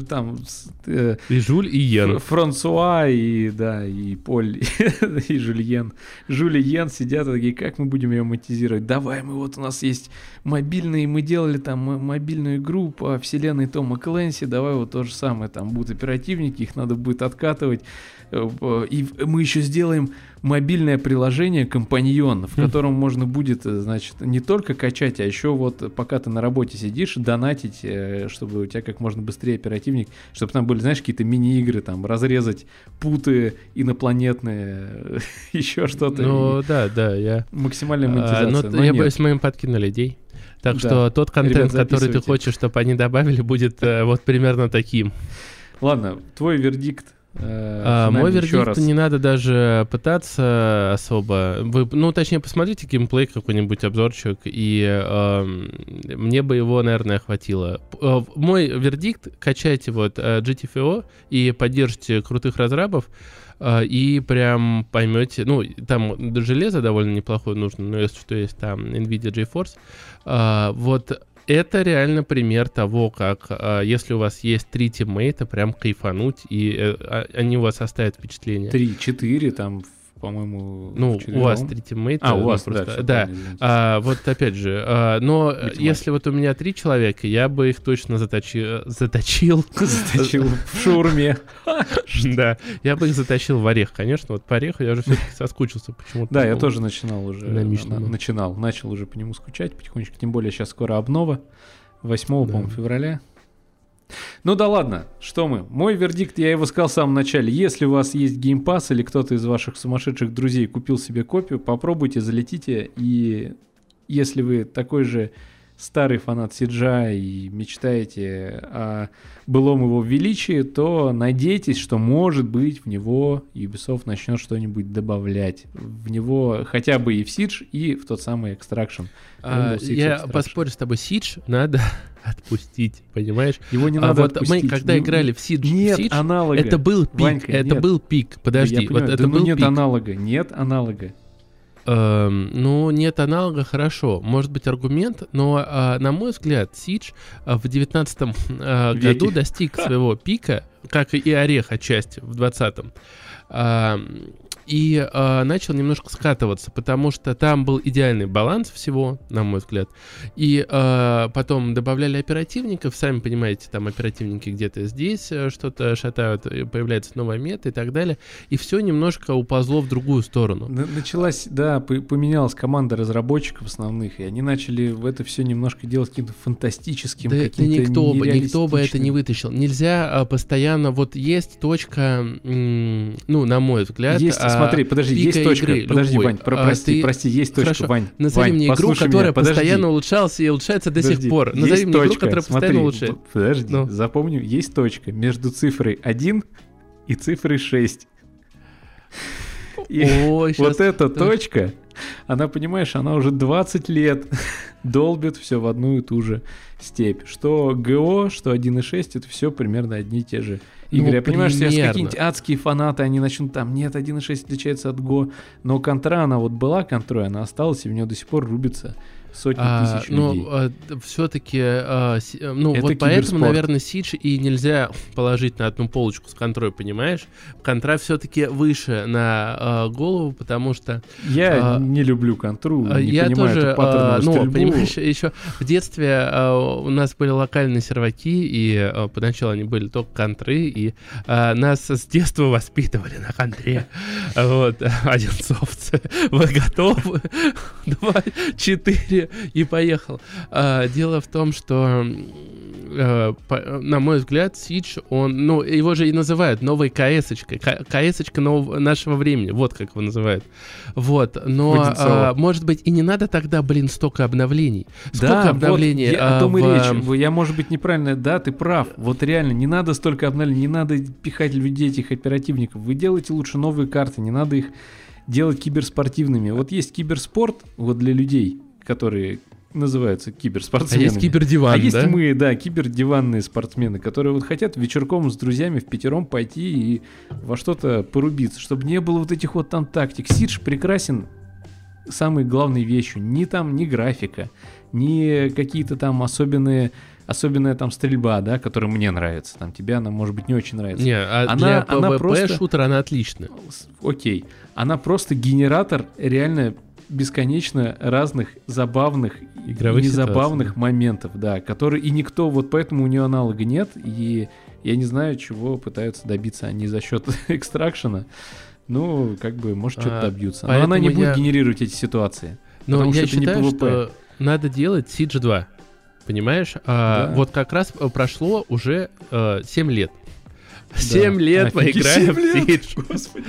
там... Э, и Жуль, и Йен. Франсуа, и, да, и Поль, и Жульен. Жюль и Йен сидят и такие, как мы будем ее монетизировать? Давай, мы вот у нас есть мобильные, мы делали там мобильную игру по вселенной Тома Клэнси, давай вот то же самое, там будут оперативники, их надо будет откатывать. Э, и мы еще сделаем мобильное приложение компаньон, в котором можно будет, э, значит, не только качать, а еще вот пока ты на работе сидишь, донатить, э, чтобы у тебя как можно быстрее оперативник, чтобы там были, знаешь, какие-то мини-игры, там, разрезать путы инопланетные, еще что-то. Ну, да, да, я... Максимальная а, монетизация. А, но, но я боюсь, мы им подкинули идей. Так да. что тот контент, Ребят, который ты хочешь, чтобы они добавили, будет вот примерно таким. Ладно, твой вердикт Э, а, мой вердикт раз. не надо даже пытаться особо. Вы, ну, точнее, посмотрите геймплей какой-нибудь обзорчик, и э, мне бы его, наверное, хватило. Э, мой вердикт: качайте вот э, GTFO и поддержите крутых разрабов, э, и прям поймете. Ну, там железо довольно неплохое нужно, но если что, есть там NVIDIA GeForce. Э, вот это реально пример того, как э, если у вас есть три тиммейта, прям кайфануть, и э, а, они у вас оставят впечатление. Три-четыре там по-моему, Ну, у вас три тиммейта. А, у вас, просто, да. да. А, вот опять же, а, но Математика. если вот у меня три человека, я бы их точно заточил. Заточил. Заточил в шаурме. Да, я бы их затащил в орех, конечно. Вот по ореху я уже все-таки соскучился почему-то. Да, я тоже начинал уже. Начинал, начал уже по нему скучать потихонечку. Тем более сейчас скоро обнова. 8, по-моему, февраля. Ну да ладно, что мы? Мой вердикт, я его сказал в самом начале. Если у вас есть геймпас или кто-то из ваших сумасшедших друзей купил себе копию, попробуйте, залетите. И если вы такой же старый фанат Сиджа и мечтаете о былом его величии, то надейтесь, что может быть в него Ubisoft начнет что-нибудь добавлять. В него хотя бы и в Siege, и в тот самый Extraction. А, я Extraction. поспорю с тобой, Siege надо отпустить, понимаешь? Его не а надо вот отпустить. Мы когда не, играли в Siege, нет Siege, аналога. это был пик, Ванька, это нет. был пик. Подожди, да вот это да, был ну нет пик. аналога, нет аналога. Эм, ну, нет аналога, хорошо. Может быть аргумент, но, э, на мой взгляд, Сидж э, в 19 э, году достиг своего пика, как и Орех отчасти в 20-м и э, начал немножко скатываться, потому что там был идеальный баланс всего, на мой взгляд. И э, потом добавляли оперативников, сами понимаете, там оперативники где-то здесь э, что-то шатают, появляется новая мета и так далее. И все немножко уползло в другую сторону. Началась, да, поменялась команда разработчиков основных, и они начали в это все немножко делать каким-то фантастическим, да, каким-то никто бы, никто бы это не вытащил. Нельзя а, постоянно, вот есть точка, ну, на мой взгляд, есть, а, смотри, подожди, есть точка. Игры, подожди, любой. Вань, про, прости, а, ты... прости, есть точка, Хорошо. Вань. Назови Вань, мне игру, которая меня, постоянно улучшалась и улучшается до подожди, сих пор. Назови есть мне точка, игру, которая смотри, постоянно улучшается. Подожди, ну. запомню, есть точка между цифрой 1 и цифрой 6. И Ой, вот эта точка, она, понимаешь, она уже 20 лет долбит все в одну и ту же степь. Что ГО, что 1.6, это все примерно одни и те же игры. Ну, Я понимаю, что если какие-нибудь адские фанаты, они начнут там, нет, 1.6 отличается от Go, но контра, она вот была контрой, она осталась, и в нее до сих пор рубится сотни а, тысяч ну, людей. А, все-таки, а, си, э, ну Это вот поэтому, наверное, Сидж и нельзя положить на одну полочку с контрой, понимаешь? Контра все-таки выше на а, голову, потому что... Я а, не люблю контру, не я понимаю тоже, эту а, ну, стрельбу. понимаешь, еще в детстве а, у нас были локальные серваки, и а, поначалу они были только контры, и а, нас с детства воспитывали на контре. Вот, одинцовцы. Вы готовы? Два, четыре и поехал. А, дело в том, что э, на мой взгляд, Сидж, он, ну, его же и называют новой КС-очкой. КС-очка нашего времени, вот как его называют. Вот, но, а, может быть, и не надо тогда, блин, столько обновлений. Сколько да, обновлений? Вот, я, о том и речь. Я, может быть, неправильно, да, ты прав. Вот реально, не надо столько обновлений, не надо пихать людей этих оперативников. Вы делаете лучше новые карты, не надо их делать киберспортивными. Вот есть киберспорт, вот для людей, которые называются киберспортсменами. А есть кибердиван, А есть да? мы, да, кибердиванные спортсмены, которые вот хотят вечерком с друзьями в пятером пойти и во что-то порубиться, чтобы не было вот этих вот там тактик. Сидж прекрасен самой главной вещью. Ни там, ни графика, ни какие-то там особенные особенная там стрельба, да, которая мне нравится. Там тебе она, может быть, не очень нравится. Не, а она, для PvP она просто... шутера она отличная. Окей. Она просто генератор реально бесконечно разных забавных Игровых и незабавных ситуаций. моментов, да, которые и никто, вот поэтому у нее аналога нет, и я не знаю, чего пытаются добиться они за счет экстракшена. Ну, как бы, может, что-то а, добьются. Но она не будет генерировать эти ситуации. Но я считаю, что надо делать Siege 2. Понимаешь? А, да. Вот как раз прошло уже э, 7 лет. Семь да. лет мы играем в Siege. Господи.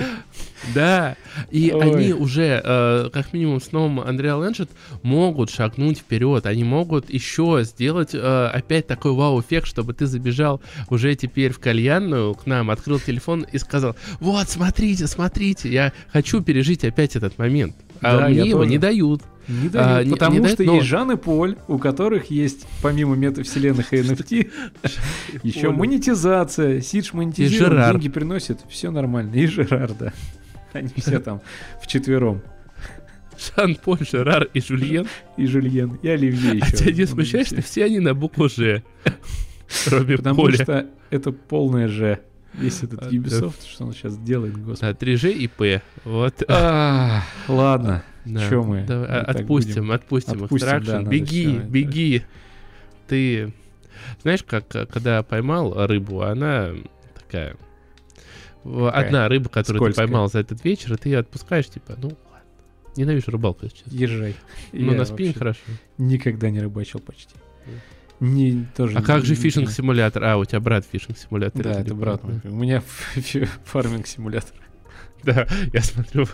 Да, и Ой. они уже, э, как минимум с новым Unreal Engine, могут шагнуть вперед. Они могут еще сделать э, опять такой вау-эффект, чтобы ты забежал уже теперь в кальянную к нам, открыл телефон и сказал, вот, смотрите, смотрите, я хочу пережить опять этот момент. А да, мне его тоже. не дают. Не дают, а, потому не, не что дают, но... есть Жан и Поль, у которых есть, помимо метавселенных и NFT, еще монетизация. Сидж монетизирует, деньги приносит, все нормально. И Жерар, да. Они все там вчетвером. Жан-Поль, Жерар и Жульен. И Жульен, и Оливье еще. А тебя не смущает, что все они на букву Ж? Кроме Потому Поля. что это полное Ж. Весь этот а, Ubisoft, что он сейчас делает, господи. Да, 3G и П. Вот. А, ладно. Че мы? Отпустим, отпустим, отпустим да, беги, беги. Ты знаешь, как когда поймал рыбу, она такая. Какая? Одна рыба, которую Скользкая. ты поймал за этот вечер, и ты ее отпускаешь, типа, ну, ладно. Ненавижу рыбалку, сейчас. Езжай. Ну, на спине хорошо. Никогда не рыбачил почти. Не, тоже а не, как же фишинг-симулятор? А, у тебя брат фишинг-симулятор. Да, это брат мой. У меня фарминг-симулятор. Да, я смотрю.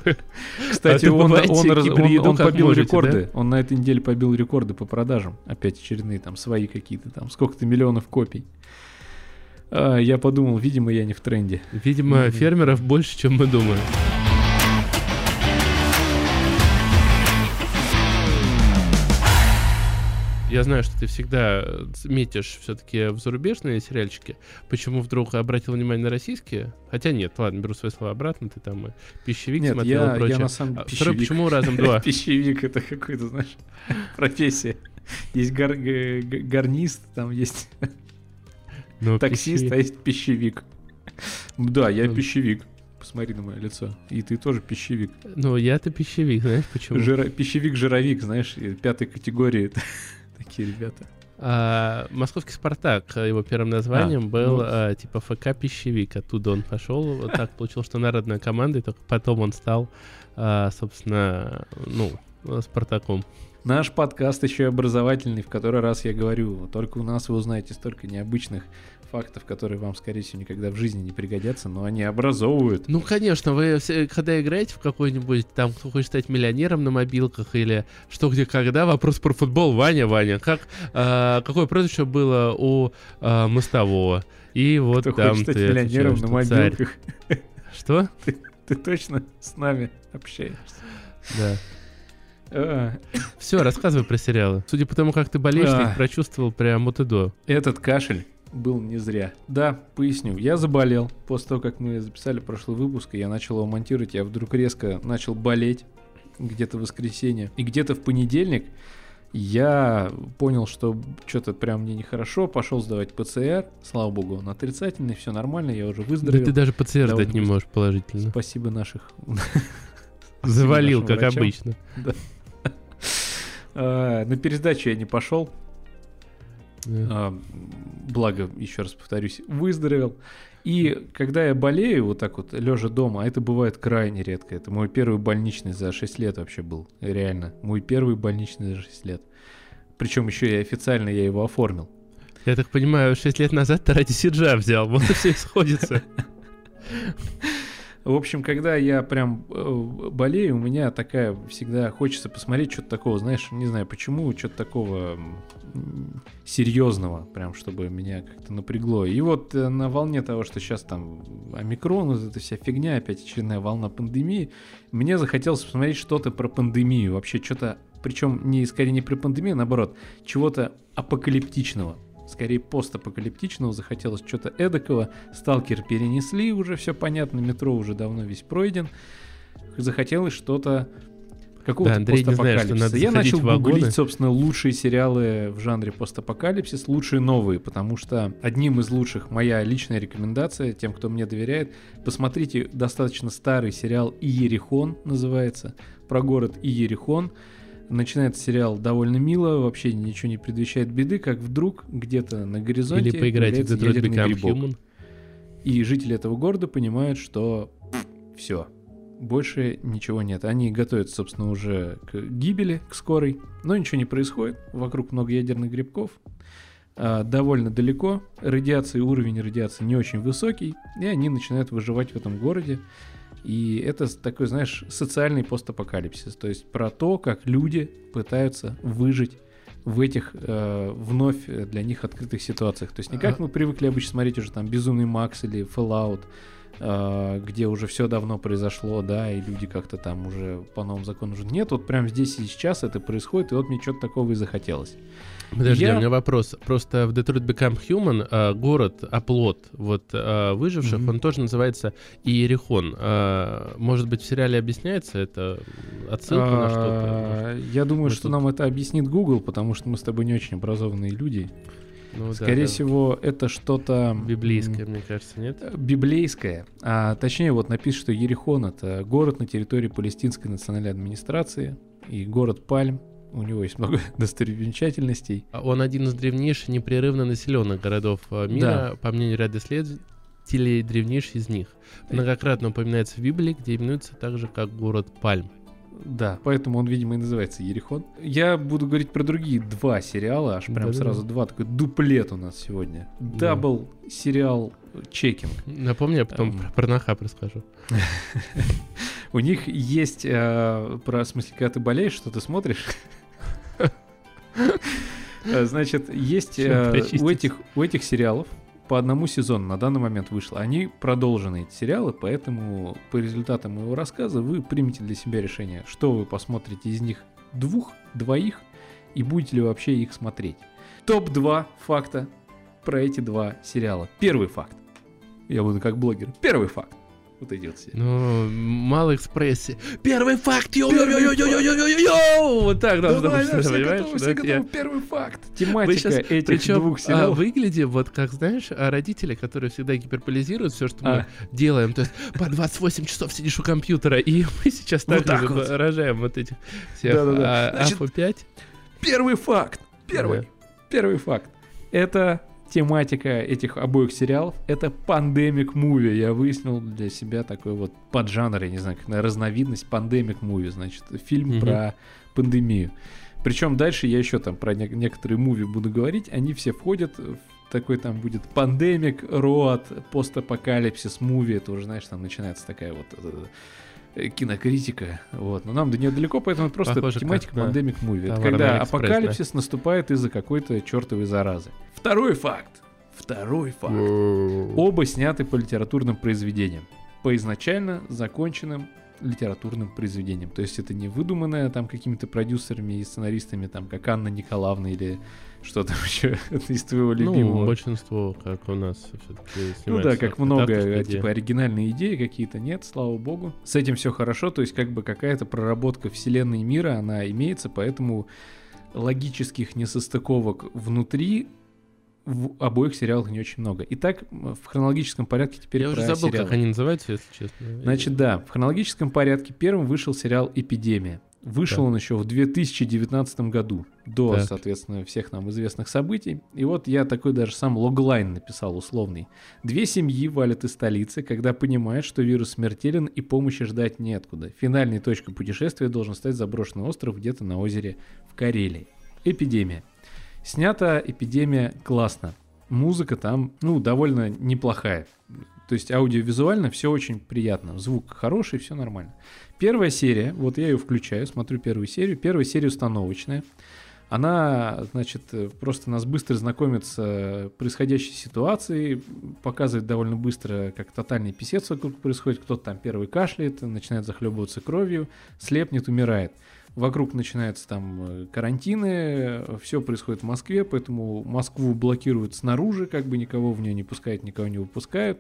Кстати, а он, он, он, он побил можете, рекорды. Да? Он на этой неделе побил рекорды по продажам. Опять очередные там свои какие-то там. Сколько-то миллионов копий. А, я подумал, видимо, я не в тренде. Видимо, mm-hmm. фермеров больше, чем мы думаем. Я знаю, что ты всегда метишь все-таки в зарубежные сериальчики. Почему вдруг обратил внимание на российские? Хотя нет, ладно, беру свои слова обратно. Ты там пищевик нет, смотрел я, и прочее. я на самом деле а, пищевик. Почему разом два? Пищевик это какой-то, знаешь, профессия. Есть гар гарнист, там есть ну, таксист, а есть пищевик. Да, я ну. пищевик. Посмотри на мое лицо. И ты тоже пищевик. Ну, я-то пищевик, знаешь почему? Жира... Пищевик-жировик, знаешь, пятой категории такие ребята. А, Московский Спартак, его первым названием а, был ну... а, типа ФК Пищевик. Оттуда он пошел. Вот так получилось, что народная команда, и только потом он стал, а, собственно, ну, Спартаком. Наш подкаст еще и образовательный, в который раз я говорю, только у нас вы узнаете столько необычных фактов, которые вам, скорее всего, никогда в жизни не пригодятся, но они образовывают. Ну, конечно, вы когда играете в какой-нибудь, там, кто хочет стать миллионером на мобилках или что, где, когда, вопрос про футбол, Ваня, Ваня, как, а, какое прозвище было у а, Мостового? И вот кто там хочет стать ты миллионером на мобилках? Царь. Что? Ты, ты точно с нами общаешься? Да. А. Все, рассказывай про сериалы. Судя по тому, как ты болеешь, ты их прочувствовал прям вот и до. Этот кашель был не зря. Да, поясню. Я заболел. После того, как мы записали прошлый выпуск, и я начал его монтировать, я вдруг резко начал болеть где-то в воскресенье. И где-то в понедельник я понял, что что-то прям мне нехорошо, пошел сдавать ПЦР, слава богу, он отрицательный, все нормально, я уже выздоровел. Да ты даже ПЦР сдать не можешь положительно. Спасибо наших. Завалил, как обычно. А, на пересдачу я не пошел, а, благо, еще раз повторюсь, выздоровел. И когда я болею вот так вот, лежа дома, а это бывает крайне редко, это мой первый больничный за 6 лет вообще был, реально, мой первый больничный за 6 лет. Причем еще и официально я его оформил. Я так понимаю, 6 лет назад ты ради Сиджа взял, вот и все сходится. В общем, когда я прям э, болею, у меня такая всегда хочется посмотреть что-то такого, знаешь, не знаю почему, что-то такого серьезного, прям чтобы меня как-то напрягло. И вот э, на волне того, что сейчас там омикрон, вот эта вся фигня, опять очередная волна пандемии, мне захотелось посмотреть что-то про пандемию, вообще что-то, причем не скорее не про пандемию, а наоборот, чего-то апокалиптичного скорее постапокалиптичного, захотелось что-то эдакого. Сталкер перенесли, уже все понятно, метро уже давно весь пройден. Захотелось что-то какого-то Да, Андрей не знает, что надо Я начал гуглить, собственно, лучшие сериалы в жанре постапокалипсис, лучшие новые, потому что одним из лучших, моя личная рекомендация тем, кто мне доверяет, посмотрите достаточно старый сериал «Иерихон» называется, про город Иерихон. Начинается сериал довольно мило, вообще ничего не предвещает беды, как вдруг где-то на горизонте Или поиграть в Detroit Become грибок. Human. И жители этого города понимают, что все, больше ничего нет. Они готовятся, собственно, уже к гибели, к скорой, но ничего не происходит. Вокруг много ядерных грибков. а, довольно далеко. Радиация, уровень радиации не очень высокий. И они начинают выживать в этом городе. И это такой, знаешь, социальный постапокалипсис. То есть про то, как люди пытаются выжить в этих э, вновь э, для них открытых ситуациях. То есть не как мы привыкли обычно смотреть уже там Безумный Макс или Fallout, э, где уже все давно произошло, да, и люди как-то там уже по новым законам живут. Нет, вот прям здесь и сейчас это происходит, и вот мне что-то такого и захотелось. Подожди, Я- у меня вопрос. Просто в Detroit Become Human э, город, оплот вот э, выживших, Мгм. он тоже называется Иерихон. Э, может быть, в сериале объясняется это отсылка на что-то? Я думаю, что нам это объяснит Google, потому что мы с тобой не очень образованные люди. Ну Скорее да. всего, это что-то... библейское, мне кажется, нет? Библейское, а точнее вот напишет, что Ерихон это город на территории Палестинской национальной администрации и город Пальм. У него есть много достопримечательностей. А Он один из древнейших непрерывно населенных городов э, мира, по мнению ряда исследователей, древнейший из них. Многократно упоминается в Библии, где именуется также как город Пальм. Да, поэтому он, видимо, и называется Ерихон. Я буду говорить про другие два сериала, аж прям Да-да-да. сразу два, такой дуплет у нас сегодня. Да. Дабл сериал Чекинг. Напомню, я потом Эм. про порнохаб расскажу. У них есть, э, про, в смысле, когда ты болеешь, что ты смотришь? Э, Значит, есть э, у этих, у этих сериалов по одному сезону на данный момент вышло. Они продолжены, эти сериалы, поэтому по результатам моего рассказа вы примете для себя решение, что вы посмотрите из них двух, двоих, и будете ли вообще их смотреть. Топ-2 факта про эти два сериала. Первый факт. Я буду как блогер. Первый факт. Вот эти вот все. Ну, мало экспрессии. Первый факт! Йоу-йоу-йоу-йоу-йоу-йоу! Вот так должно Давай, быть, да, все готовы, Да, все готовы. Первый факт. Тематика этих Причем двух а, сериалов. выгляди вот как, знаешь, а, родители, которые всегда гиперболизируют все, что А. мы делаем. То есть по 28 часов сидишь у компьютера, и мы сейчас Вот так так же вот. выражаем вот этих всех Да-да-да. а, Значит, Афу 5. Первый факт. Первый. Да. Первый факт. Это тематика этих обоих сериалов. Это пандемик муви. Я выяснил для себя такой вот поджанр, я не знаю, как разновидность пандемик муви. Значит, фильм Мгм. про пандемию. Причем дальше я еще там про не- некоторые муви буду говорить. Они все входят в такой там будет пандемик, роад, постапокалипсис муви. Это уже, знаешь, там начинается такая вот э, кинокритика. Вот. Но нам до нее далеко, поэтому просто Похоже, тематика как movie. Это когда Алиэкспресс, да. апокалипсис наступает из-за какой-то чертовой заразы. Второй факт. Второй факт. Оба сняты по литературным произведениям. По изначально законченным литературным произведениям. То есть это не выдуманное там какими-то продюсерами и сценаристами, там, как Анна Николаевна или что там еще из твоего Ну, любимого. большинство, как у нас все-таки Ну да, как много, э, типа оригинальные идеи какие-то нет, слава богу. С этим все хорошо, то есть как бы какая-то проработка вселенной мира, она имеется, поэтому логических несостыковок внутри в обоих сериалах не очень много. Итак, в хронологическом порядке теперь Я уже забыл, сериалы. как они называются, если честно. Значит, да, в хронологическом порядке первым вышел сериал «Эпидемия». Вышел Так. он еще в 2019 году, до, Так. соответственно, всех нам известных событий. И вот я такой даже сам логлайн написал условный. Две семьи валят из столицы, когда понимают, что вирус смертелен и помощи ждать неоткуда. Финальной точкой путешествия должен стать заброшенный остров где-то на озере в Карелии. Эпидемия. Снята эпидемия классно. Музыка там, ну, довольно неплохая. То есть аудиовизуально все очень приятно. Звук хороший, все нормально. Первая серия, вот я ее включаю, смотрю первую серию. Первая серия установочная. Она, значит, просто нас быстро знакомит с э, происходящей ситуацией, показывает довольно быстро, как тотальный писец вокруг происходит, кто-то там первый кашляет, начинает захлебываться кровью, слепнет, умирает. Вокруг начинаются там э, карантины, все происходит в Москве, поэтому Москву блокируют снаружи, как бы никого в нее не пускают, никого не выпускают.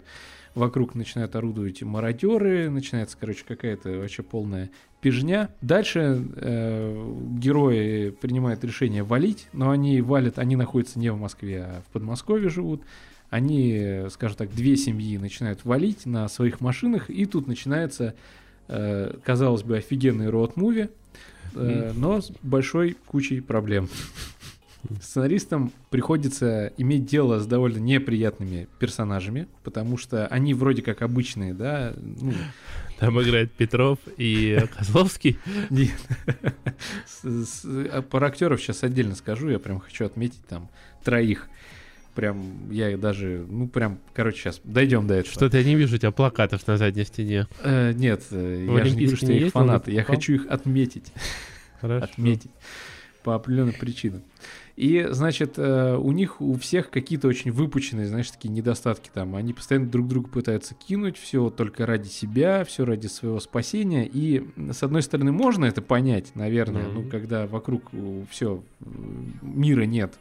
Вокруг начинают орудовать мародеры, начинается, короче, какая-то вообще полная пижня. Дальше э, герои принимают решение валить, но они валят, они находятся не в Москве, а в Подмосковье живут. Они, скажем так, две семьи начинают валить на своих машинах, и тут начинается, э, казалось бы, офигенный роуд-муви, э, но с большой кучей проблем. Сценаристам приходится иметь дело с довольно неприятными персонажами, потому что они вроде как обычные, да. Ну, Там играет Петров и Козловский. Нет. А про актеров сейчас отдельно скажу, я прям хочу отметить там троих. Прям, я даже, ну прям, короче, сейчас дойдем до этого. Что-то я не вижу у тебя плакатов на задней стене. Э, нет, э, я же не вижу, что я их фанаты. Я хочу их отметить. Хорошо. Отметить по определенным причинам. И, значит, э, у них у всех какие-то очень выпученные, знаешь, такие недостатки там. Они постоянно друг друга пытаются кинуть, все только ради себя, все ради своего спасения. И, с одной стороны, можно это понять, наверное, mm-hmm. ну, когда вокруг все, мира нет,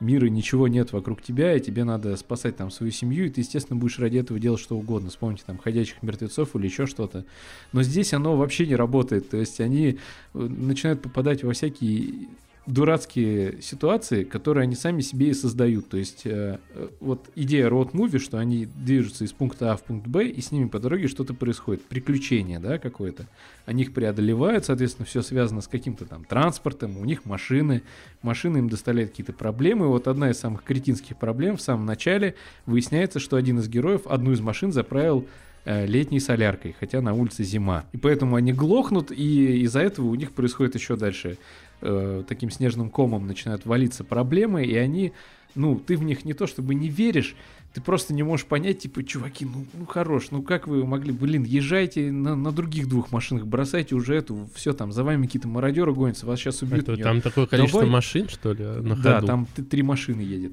мира ничего нет вокруг тебя, и тебе надо спасать там свою семью, и ты, естественно, будешь ради этого делать что угодно. Вспомните там ходячих мертвецов или еще что-то. Но здесь оно вообще не работает. То есть они э, начинают попадать во всякие дурацкие ситуации, которые они сами себе и создают. То есть э, вот идея road movie, что они движутся из пункта А в пункт Б, и с ними по дороге что-то происходит. Приключение, да, какое-то. Они их преодолевают, соответственно, все связано с каким-то там транспортом, у них машины, машины им доставляют какие-то проблемы. Вот одна из самых кретинских проблем в самом начале выясняется, что один из героев одну из машин заправил э, летней соляркой, хотя на улице зима. И поэтому они глохнут, и из-за этого у них происходит еще дальше э, таким снежным комом начинают валиться проблемы, и они, ну, ты в них не то чтобы не веришь, ты просто не можешь понять, типа, чуваки, ну, ну хорош, ну как вы могли, блин, езжайте на, на других двух машинах, бросайте уже эту, все там, за вами какие-то мародеры гонятся, вас сейчас убьют. Это, там такое количество Давай... машин, что ли, на ходу? Да, там три машины едет.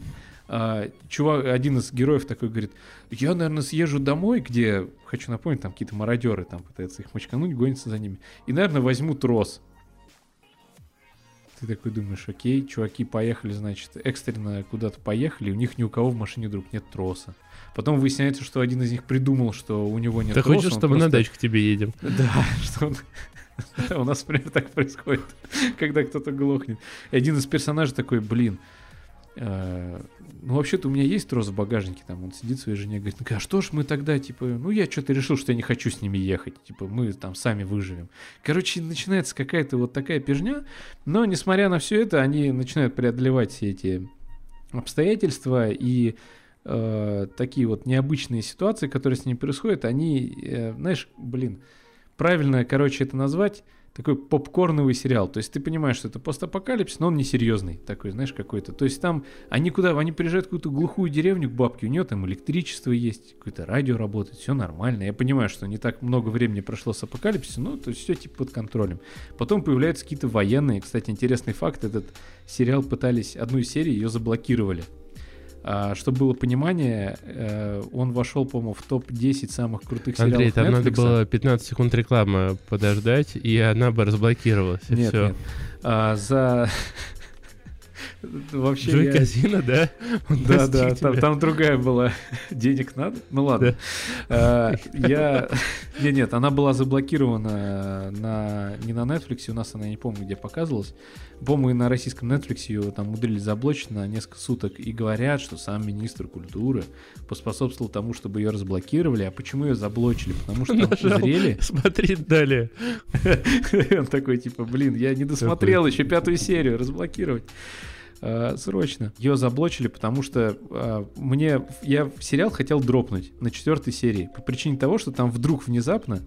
А, чувак, один из героев такой говорит, я, наверное, съезжу домой, где, хочу напомнить, там какие-то мародеры там пытаются их мочкануть, гонятся за ними, и, наверное, возьму трос. Ты такой думаешь, окей, чуваки поехали, значит, экстренно куда-то поехали, у них ни у кого в машине вдруг нет троса. Потом выясняется, что один из них придумал, что у него нет Ты троса. Ты хочешь, чтобы просто... на дачу к тебе едем? Да, что он... У нас, например, так происходит, когда кто-то глохнет. И один из персонажей такой, блин, ну, вообще-то у меня есть трос в багажнике, там, он сидит своей жене, говорит, ну, а что ж мы тогда, типа, ну, я что-то решил, что я не хочу с ними ехать, типа, мы там сами выживем. Короче, начинается какая-то вот такая пижня, но, несмотря на все это, они начинают преодолевать все эти обстоятельства, и э, такие вот необычные ситуации, которые с ними происходят, они, э, знаешь, блин, правильно, короче, это назвать такой попкорновый сериал. То есть ты понимаешь, что это постапокалипсис, но он не серьезный такой, знаешь, какой-то. То есть там они куда, они приезжают в какую-то глухую деревню к бабке, у нее там электричество есть, какое-то радио работает, все нормально. Я понимаю, что не так много времени прошло с апокалипсисом, но то есть все типа под контролем. Потом появляются какие-то военные. Кстати, интересный факт, этот сериал пытались, одну из серий ее заблокировали. А, чтобы было понимание, э, он вошел, по-моему, в топ-10 самых крутых сериалов Андрей, там Netflix. надо было 15 секунд рекламы подождать, и она бы разблокировалась. Нет, все. нет. А, за Вообще Джой я... Казино, да? Он да, да, там, там другая была. Денег надо? Ну ладно. Да. А, я... Нет, нет, она была заблокирована на... не на Netflix, у нас она, не помню, где показывалась. По-моему, на российском Netflix ее там умудрились заблочить на несколько суток. И говорят, что сам министр культуры поспособствовал тому, чтобы ее разблокировали. А почему ее заблочили? Потому что там узрели... Смотри далее. Он такой, типа, блин, я не досмотрел еще пятую серию, разблокировать. Э, срочно. Ее заблочили, потому что э, мне я сериал хотел дропнуть на четвертой серии по причине того, что там вдруг внезапно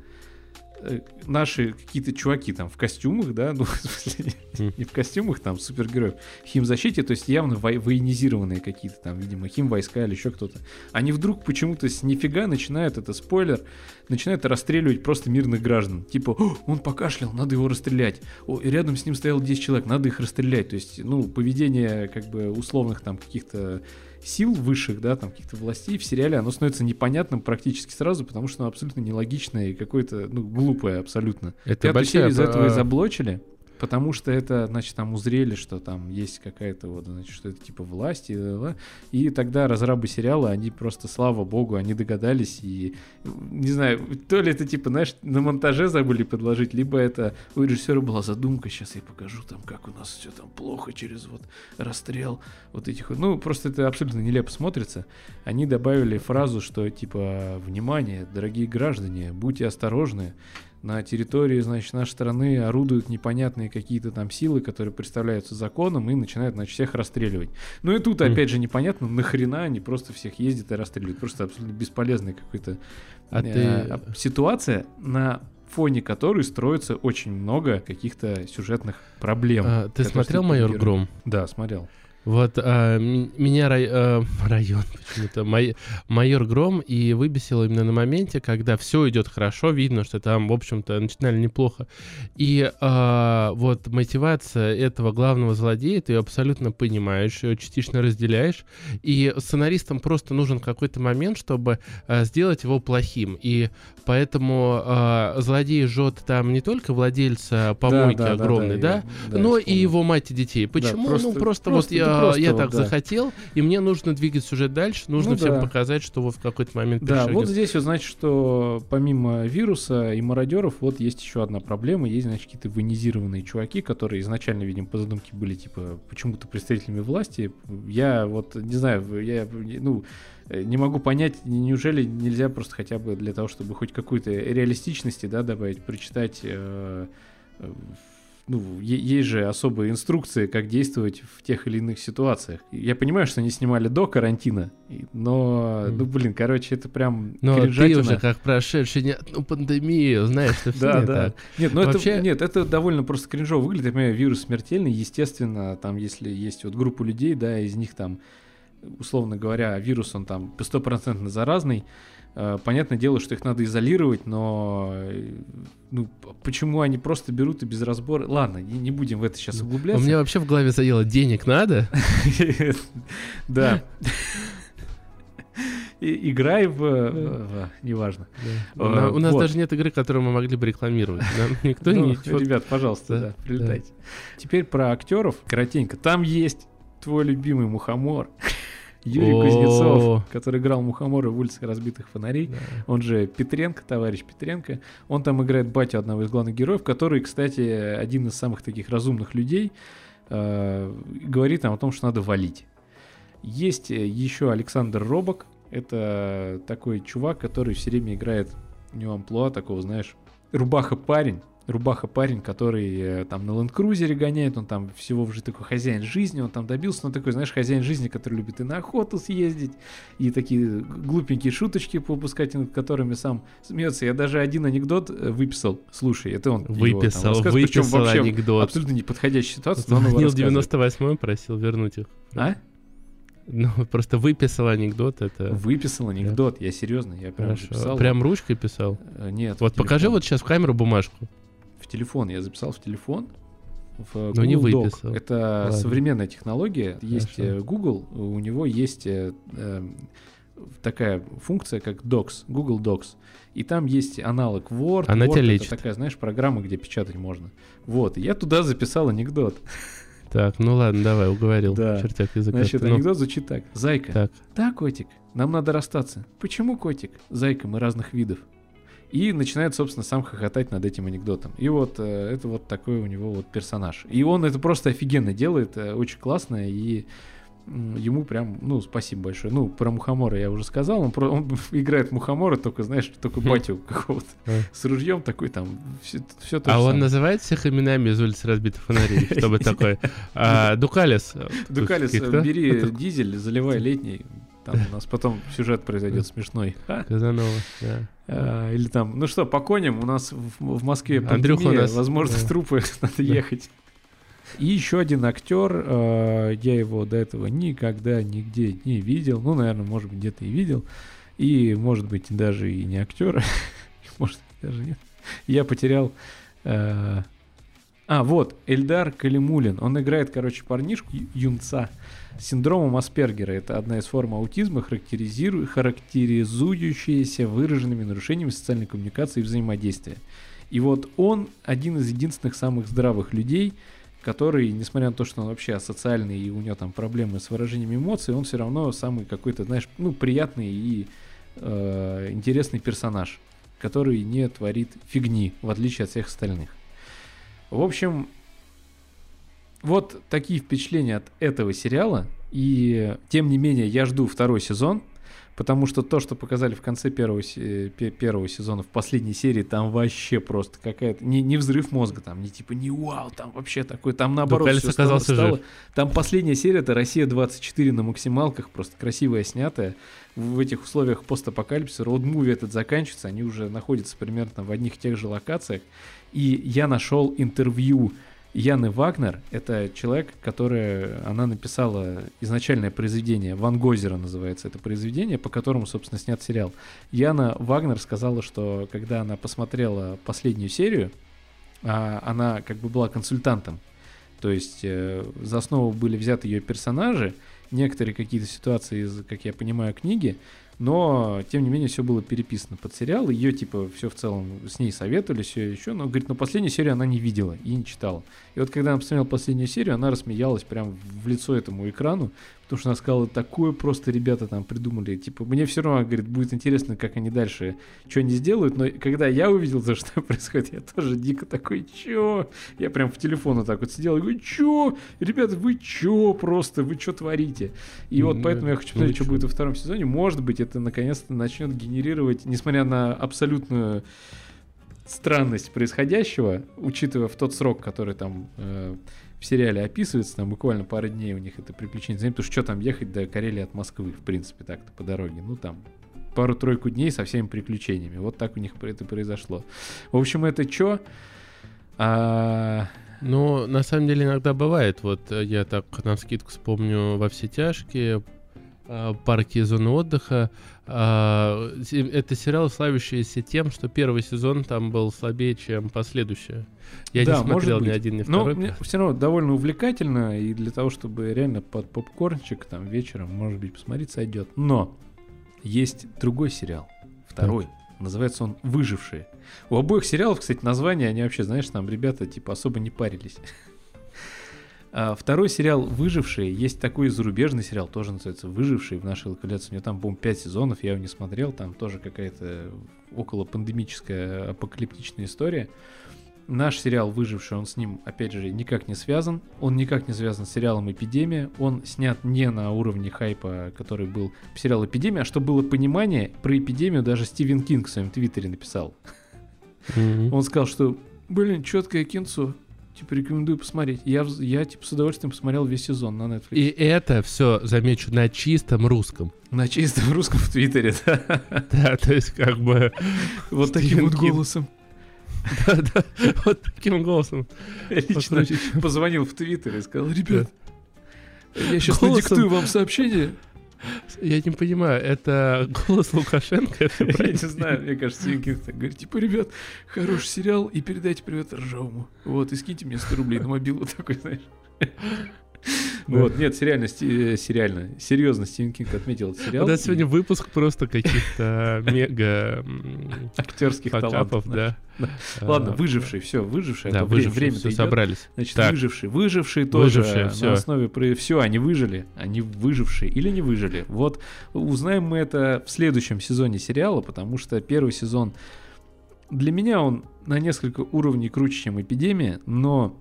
наши какие-то чуваки там в костюмах, да, ну, в смысле, не в костюмах там супергероев, химзащите, то есть явно во- военизированные какие-то там, видимо, химвойска или еще кто-то. Они вдруг почему-то с нифига начинают, это спойлер, начинают расстреливать просто мирных граждан. Типа, он покашлял, надо его расстрелять. О, рядом с ним стояло 10 человек, надо их расстрелять. То есть, ну, поведение как бы условных там каких-то сил высших, да, там каких-то властей в сериале, оно становится непонятным практически сразу, потому что оно абсолютно нелогичное и какое-то, ну, глупое абсолютно. Это Пятую серию из этого и заблочили. Потому что это, значит, там узрели, что там есть какая-то вот, значит, что это типа власти, и тогда разрабы сериала, они просто, слава богу, они догадались, и, не знаю, то ли это типа, знаешь, на монтаже забыли предложить, либо это у режиссера была задумка, сейчас я покажу там, как у нас все там плохо через вот расстрел вот этих, ну, просто это абсолютно нелепо смотрится. Они добавили фразу, что типа, внимание, дорогие граждане, будьте осторожны, на территории, значит, нашей страны орудуют непонятные какие-то там силы, которые представляются законом и начинают, значит, всех расстреливать. Ну и тут, опять же, непонятно, нахрена они просто всех ездят и расстреливают. Просто абсолютно бесполезная какая-то а э, ты... ситуация, на фоне которой строится очень много каких-то сюжетных проблем. А, ты смотрел «Майор Гром»? Да, смотрел. Вот а, меня рай, а, район почему-то май, майор Гром и выбесил именно на моменте, когда все идет хорошо, видно, что там, в общем-то, начинали неплохо. И а, вот мотивация этого главного злодея, ты ее абсолютно понимаешь, ее частично разделяешь. И сценаристам просто нужен какой-то момент, чтобы а, сделать его плохим. И поэтому а, злодей жжет там не только владельца помойки да, да, огромной, да, да, да, да но и его мать и детей. Почему? Да, просто, ну просто, просто вот я просто, я так да. захотел, и мне нужно двигать сюжет дальше, нужно ну, всем да. показать, что вот в какой-то момент Да, вот здесь вот значит, что помимо вируса и мародеров, вот есть еще одна проблема, есть, значит, какие-то военизированные чуваки, которые изначально, видимо, по задумке были, типа, почему-то представителями власти. Я вот, не знаю, я, ну, не могу понять, неужели нельзя просто хотя бы для того, чтобы хоть какую-то реалистичности, да, добавить, прочитать э, ну, есть же особые инструкции, как действовать в тех или иных ситуациях. Я понимаю, что они снимали до карантина, но, ну, блин, короче, это прям Но ты уже как прошедший не одну пандемию, знаешь, что все да, да. Нет, ну Вообще... это, нет, это довольно просто кринжово выглядит. Я понимаю, вирус смертельный, естественно, там, если есть вот группа людей, да, из них там, условно говоря, вирус, он там стопроцентно заразный, понятное дело, что их надо изолировать, но э, ну, почему они просто берут и без разбора... Ладно, не, не будем в это сейчас углубляться. У меня вообще в голове заело, денег надо? Да. Играй в... Неважно. У нас даже нет игры, которую мы могли бы рекламировать. Никто не... Ребят, пожалуйста, прилетайте. Теперь про актеров. Коротенько. Там есть твой любимый мухомор. Юрий О-о-о. Кузнецов, который играл Мухомора в улицах разбитых фонарей, да. он же Петренко, товарищ Петренко. Он там играет батю одного из главных героев, который, кстати, один из самых таких разумных людей, э, говорит нам о том, что надо валить. Есть еще Александр Робок, это такой чувак, который все время играет, у него амплуа такого, знаешь, рубаха парень, Рубаха парень, который э, там на ленд-крузере гоняет, он там всего уже такой хозяин жизни, он там добился, но такой, знаешь, хозяин жизни, который любит и на охоту съездить, и такие глупенькие шуточки попускать, над которыми сам смеется. Я даже один анекдот э, выписал. Слушай, это он выписал, его, там, выписал вообще анекдот. Абсолютно неподходящая ситуация. Звонил 98-й, просил вернуть их. А? Ну, просто выписал анекдот, это... Выписал анекдот, да. я серьезно, я прям Хорошо. писал. Прям ручкой писал? Э, нет. Вот покажи вот сейчас в камеру бумажку телефон. Я записал в телефон. В Google Но не выписал. Doc. Это Ладно. современная технология. Хорошо. Есть э, Google, у него есть э, э, такая функция, как Docs, Google Docs. И там есть аналог Word. Она Word тебя лечит. Это такая, знаешь, программа, где печатать можно. Вот, и я туда записал анекдот. Так, ну ладно, давай, уговорил. Да. Чертяк языка. Значит, ну. анекдот звучит так. Зайка. Так. Да, котик, нам надо расстаться. Почему котик? Зайка, мы разных видов. И начинает, собственно, сам хохотать над этим анекдотом. И вот э, это вот такой у него вот персонаж. И он это просто офигенно делает, э, очень классно, и ему прям, ну, спасибо большое. Ну, про Мухомора я уже сказал, он, про, он играет Мухомора, только, знаешь, только батю какого-то с ружьем такой там, все, все то А он называет всех именами из улицы разбитых фонарей, чтобы такой, а, Дукалис. Дукалис, бери дизель, заливай летний, там у нас потом сюжет произойдет смешной. Казанова, да. А, или там, ну что, по коням у нас в, в Москве пандемия, Андрюха у нас, возможно, да. трупы надо ехать. И еще один актер, э, я его до этого никогда нигде не видел. Ну, наверное, может быть, где-то и видел. И, может быть, даже и не актер. может даже нет. Я потерял... Э, а, вот, Эльдар Калимулин. Он играет, короче, парнишку, юнца, с синдромом Аспергера. Это одна из форм аутизма, характеризующаяся выраженными нарушениями социальной коммуникации и взаимодействия. И вот он один из единственных самых здравых людей, который, несмотря на то, что он вообще асоциальный и у него там проблемы с выражением эмоций, он все равно самый какой-то, знаешь, ну, приятный и э, интересный персонаж, который не творит фигни, в отличие от всех остальных. В общем, вот такие впечатления от этого сериала. И тем не менее, я жду второй сезон. Потому что то, что показали в конце первого, первого сезона, в последней серии, там вообще просто какая-то... Не, не взрыв мозга, там, не типа, не вау, там вообще такой, там наоборот Дукалис все стало, стало. Там последняя серия, это «Россия-24» на максималках, просто красивая снятая. В этих условиях постапокалипсиса роуд-муви этот заканчивается, они уже находятся примерно в одних тех же локациях. И я нашел интервью Яны Вагнер — это человек, который... Она написала изначальное произведение, Ван Гозера называется это произведение, по которому, собственно, снят сериал. Яна Вагнер сказала, что когда она посмотрела последнюю серию, а, она как бы была консультантом, то есть э, за основу были взяты ее персонажи, некоторые какие-то ситуации из, как я понимаю, книги, но, тем не менее, все было переписано под сериал. Ее, типа, все в целом с ней советовали, все еще. Но, говорит, но последнюю серию она не видела и не читала. И вот когда она посмотрела последнюю серию, она рассмеялась прям в лицо этому экрану, потому что она сказала, такое просто ребята там придумали. Типа, мне все равно, говорит, будет интересно, как они дальше, что они сделают. Но когда я увидел, за что происходит, я тоже дико такой, чё? Я прям в телефон вот так вот сидел и говорю, чё? Ребята, вы чё просто? Вы что творите? И вот Ну, поэтому я хочу посмотреть, что чё? будет во втором сезоне. Может быть, это наконец-то начнет генерировать, несмотря на абсолютную странность происходящего, учитывая в тот срок, который там э, в сериале описывается, там буквально пара дней у них это приключение занято, потому что что там ехать до Карелии от Москвы, в принципе, так-то по дороге, ну там пару-тройку дней со всеми приключениями, вот так у них это произошло. В общем, это что? А, Ну, на самом деле иногда бывает. Вот э, я так на скидку вспомню во все тяжкие парки и зоны отдыха. А, Это сериал, славящийся тем, что первый сезон там был слабее, чем последующие. Я Да, не смотрел ни один, ни Но второй. мне все равно довольно увлекательно, и для того, чтобы реально под попкорнчик там вечером, может быть, посмотреть, сойдет. Но есть другой сериал, второй. Называется он «Выжившие». У обоих сериалов, кстати, названия, они вообще, знаешь, там ребята типа особо не парились. А Второй сериал «Выжившие», есть такой зарубежный сериал, тоже называется «Выжившие» в нашей локализации. У него там, по-моему, 5 сезонов, я его не смотрел, там тоже какая-то около пандемическая апокалиптичная история. Наш сериал «Выживший», он с ним, опять же, никак не связан. Он никак не связан с сериалом «Эпидемия». Он снят не на уровне хайпа, который был в сериал «Эпидемия», а чтобы было понимание, про эпидемию даже Стивен Кинг в своем твиттере написал. Мгм. Он сказал, что, блин, четкое кинцо, типа, рекомендую посмотреть. Я, я типа, с удовольствием посмотрел весь сезон на Netflix. И это все, замечу, на чистом русском. На чистом русском в твиттере, да. Да, то есть как бы... Вот таким вот голосом. Да, да, вот таким голосом. Лично Покруче, чем- позвонил в твиттер и сказал, ребят, я сейчас надиктую вам сообщение. Я не понимаю, это голос Лукашенко? Я не знаю, мне кажется, Кинг так говорит, типа, ребят, хороший сериал, и передайте привет Ржавому. Вот, и скиньте мне 100 рублей на мобилу такой, знаешь. Вот, нет, сериально, сти- э, сериально, серьезно, Стивен Кинг отметил этот сериал. У нас сегодня выпуск просто каких-то мега актерских талантов. да. Ладно, А, выживший, все, выживший. Да, а выжившие, время все собрались. Значит, выживший. Выжившие тоже на основе все, они выжили, они выжившие или не выжили. Вот узнаем мы это в следующем сезоне сериала, потому что первый сезон для меня он на несколько уровней круче, чем эпидемия, но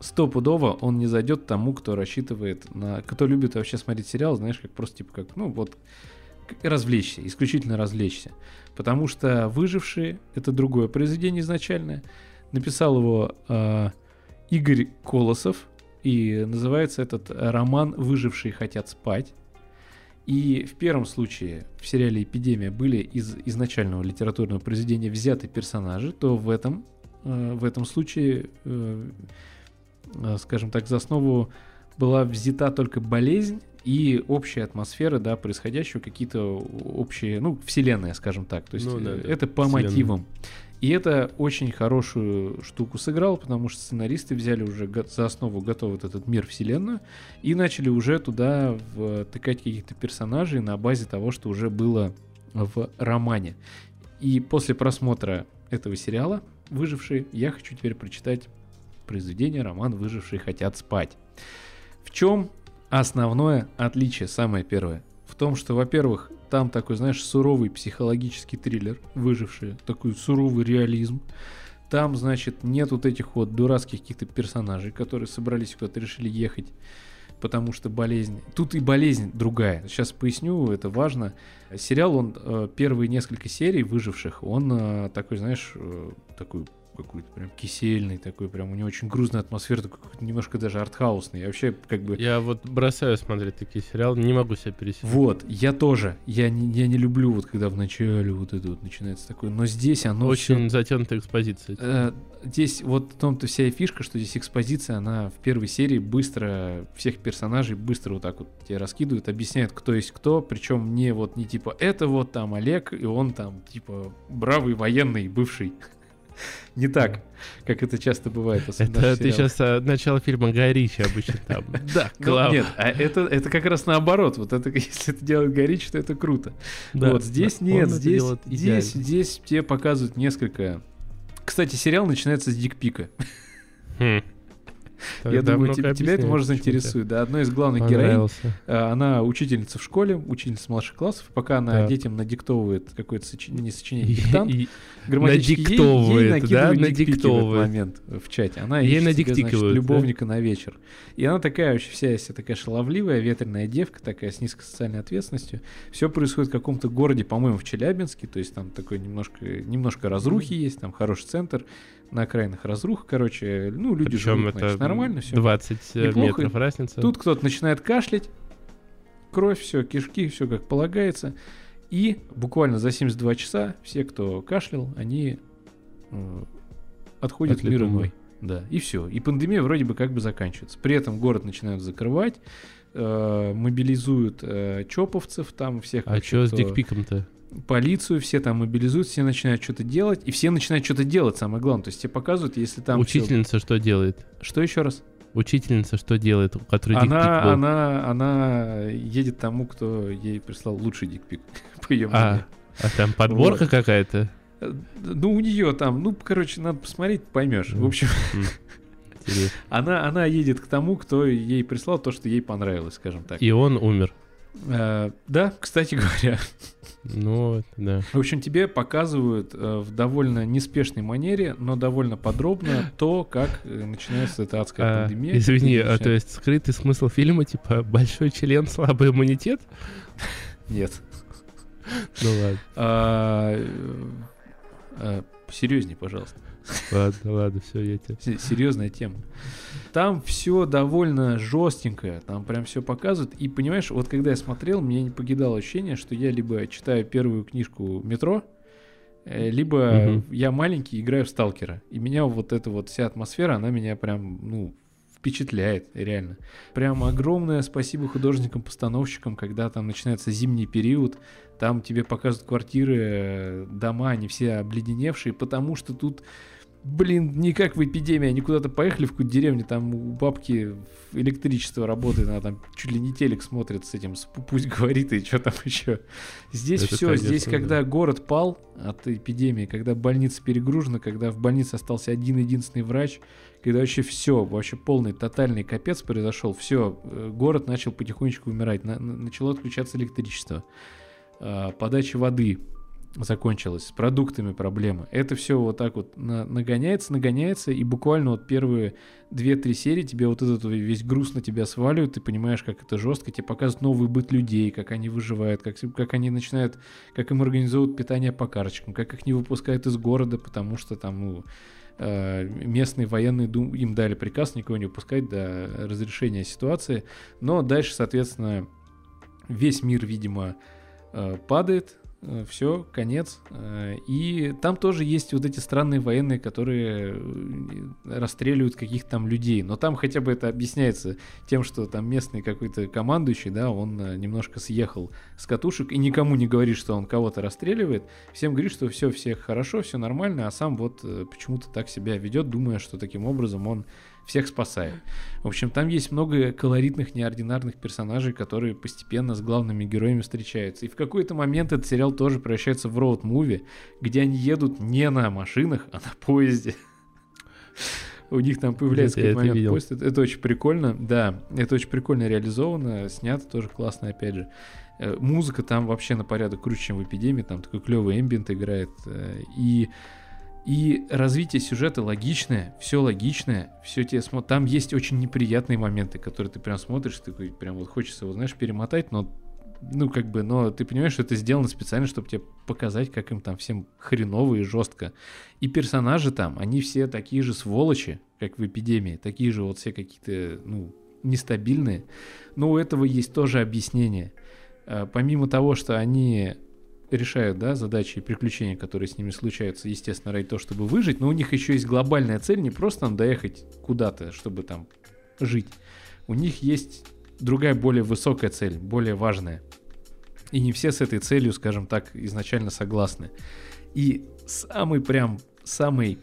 стопудово он не зайдет тому, кто рассчитывает на, кто любит вообще смотреть сериал, знаешь, как просто типа как, ну вот развлечься, исключительно развлечься. Потому что «Выжившие» — это другое произведение изначальное. Написал его э, Игорь Колосов, и называется этот роман «Выжившие хотят спать». И в первом случае в сериале «Эпидемия» были из изначального литературного произведения взяты персонажи, то в этом, э, в этом случае, э, скажем так, за основу была взята только болезнь и общая атмосфера, да, происходящего, какие-то общие, ну, вселенная, скажем так. То есть Ну да, э, да, это по вселенная. мотивам. И это очень хорошую штуку сыграл, потому что сценаристы взяли уже за основу готовый вот этот мир вселенную и начали уже туда втыкать каких-то персонажей на базе того, что уже было в романе. И после просмотра этого сериала «Выжившие», я хочу теперь прочитать произведение, роман «Выжившие хотят спать». В чем основное отличие, самое первое? В том, что, во-первых, там такой, знаешь, суровый психологический триллер, выживший, такой суровый реализм. Там, значит, нет вот этих вот дурацких каких-то персонажей, которые собрались куда-то, решили ехать, потому что болезнь... Тут и болезнь другая. Сейчас поясню, это важно. Сериал, он э, первые несколько серий выживших, он э, такой, знаешь, э, такой какой-то прям кисельный такой, прям у него очень грузная атмосфера, такой немножко даже артхаусный. Я вообще как бы... Я вот бросаю смотреть такие сериалы, не могу себя пересилить. Вот, я тоже. Я не, я не люблю вот когда в начале вот это вот начинается такое. Но здесь оно Очень все... затянутая экспозиция. Э, здесь вот в том-то вся и фишка, что здесь экспозиция, она в первой серии быстро всех персонажей быстро вот так вот тебе раскидывают, объясняют, кто есть кто, причем не вот не типа это вот там Олег, и он там типа бравый военный бывший. Не так, как это часто бывает. Это ты сейчас а, начало фильма Горичи обычно там. Да, ну, Нет, а это, это как раз наоборот. Вот это, если это делает Горичи, то это круто. Да, вот здесь да, нет, здесь, здесь, здесь тебе показывают несколько... Кстати, сериал начинается с дикпика. Хм. Я думаю, тебя, тебя это может заинтересует. Да, одной из главных героинь, а, она учительница в школе, учительница младших классов. Пока она да. детям надиктовывает какое-то сочинение, не сочинение, диктант, надиктовывает, ей, ей да, надиктовывает. момент в чате. Она ей значит, любовника да? на вечер. И она такая вообще вся вся такая шаловливая, ветреная девка, такая с низкой социальной ответственностью. Все происходит в каком-то городе, по-моему, в Челябинске, то есть там такой немножко, немножко разрухи есть, там хороший центр на окраинах разрух, короче, ну, люди Причем живут, это значит, нормально, все. 20 э, неплохо. метров разница. Тут кто-то начинает кашлять, кровь, все, кишки, все как полагается. И буквально за 72 часа все, кто кашлял, они э, отходят в мир иной. Да, и все. И пандемия вроде бы как бы заканчивается. При этом город начинают закрывать, э, мобилизуют э, чоповцев, там всех. А что с дикпиком-то? Полицию, все там мобилизуют, все начинают что-то делать, и все начинают что-то делать, самое главное. То есть тебе показывают, если там... Учительница все... что делает? Что еще раз? Учительница что делает, у которой она, она, она едет тому, кто ей прислал лучший дикпик, по ее а, а там подборка вот. какая-то? Ну, у нее там, ну, короче, надо посмотреть, поймешь. В общем, она, она едет к тому, кто ей прислал то, что ей понравилось, скажем так. И он умер. Э, да, кстати говоря. Ну, да. В общем, тебе показывают э, в довольно неспешной манере, но довольно подробно то, как э, начинается эта адская а, пандемия. Извини, а то есть скрытый смысл фильма, типа, большой член, слабый иммунитет? Нет. Ну ладно. Серьезнее, пожалуйста. Ладно, ладно, все, я тебе. Серьезная тема. Там все довольно жестенькое, там прям все показывают. И понимаешь, вот когда я смотрел, мне не покидало ощущение, что я либо читаю первую книжку метро, э, либо угу. я маленький играю в сталкера. И меня вот эта вот вся атмосфера, она меня прям, ну, впечатляет, реально. Прям огромное спасибо художникам-постановщикам, когда там начинается зимний период, там тебе показывают квартиры, э, дома, они все обледеневшие, потому что тут блин, не как в эпидемии, они куда-то поехали в какую-то деревню, там у бабки электричество работает, она там чуть ли не телек смотрит с этим, пусть говорит и что там еще. Здесь Это все, здесь да. когда город пал от эпидемии, когда больница перегружена, когда в больнице остался один единственный врач, когда вообще все, вообще полный тотальный капец произошел, все, э, город начал потихонечку умирать, на, начало отключаться электричество, а, подача воды, закончилась, с продуктами проблемы. Это все вот так вот на, нагоняется, нагоняется, и буквально вот первые 2-3 серии тебе вот этот весь груз на тебя сваливают, ты понимаешь, как это жестко, тебе показывают новый быт людей, как они выживают, как, как они начинают, как им организуют питание по карточкам, как их не выпускают из города, потому что там, ну, э, местные военные им дали приказ никого не выпускать до разрешения ситуации, но дальше, соответственно, весь мир, видимо, э, падает, все, конец. Э, и там тоже есть вот эти странные военные, которые э, расстреливают каких-то там людей. Но там хотя бы это объясняется тем, что там местный какой-то командующий, да, он немножко съехал с катушек и никому не говорит, что он кого-то расстреливает. Всем говорит, что все, всех хорошо, все нормально, а сам вот почему-то так себя ведет, думая, что таким образом он всех спасает. В общем, там есть много колоритных, неординарных персонажей, которые постепенно с главными героями встречаются. И в какой-то момент этот сериал тоже превращается в роуд-муви, где они едут не на машинах, а на поезде. У них там появляется какой-то момент поезд. Это, это очень прикольно, да. Это очень прикольно реализовано, снято тоже классно, опять же. Э, музыка там вообще на порядок круче, чем в эпидемии. Там такой клевый эмбиент играет. Э, и и развитие сюжета логичное, все логичное, все тебе смотрят. Там есть очень неприятные моменты, которые ты прям смотришь, ты прям вот хочется его, знаешь, перемотать, но ну, как бы, но ты понимаешь, что это сделано специально, чтобы тебе показать, как им там всем хреново и жестко. И персонажи там, они все такие же сволочи, как в эпидемии, такие же вот все какие-то, ну, нестабильные. Но у этого есть тоже объяснение. А, помимо того, что они решают, да, задачи и приключения, которые с ними случаются, естественно, ради того, чтобы выжить, но у них еще есть глобальная цель, не просто там доехать куда-то, чтобы там жить. У них есть другая, более высокая цель, более важная. И не все с этой целью, скажем так, изначально согласны. И самый прям, самый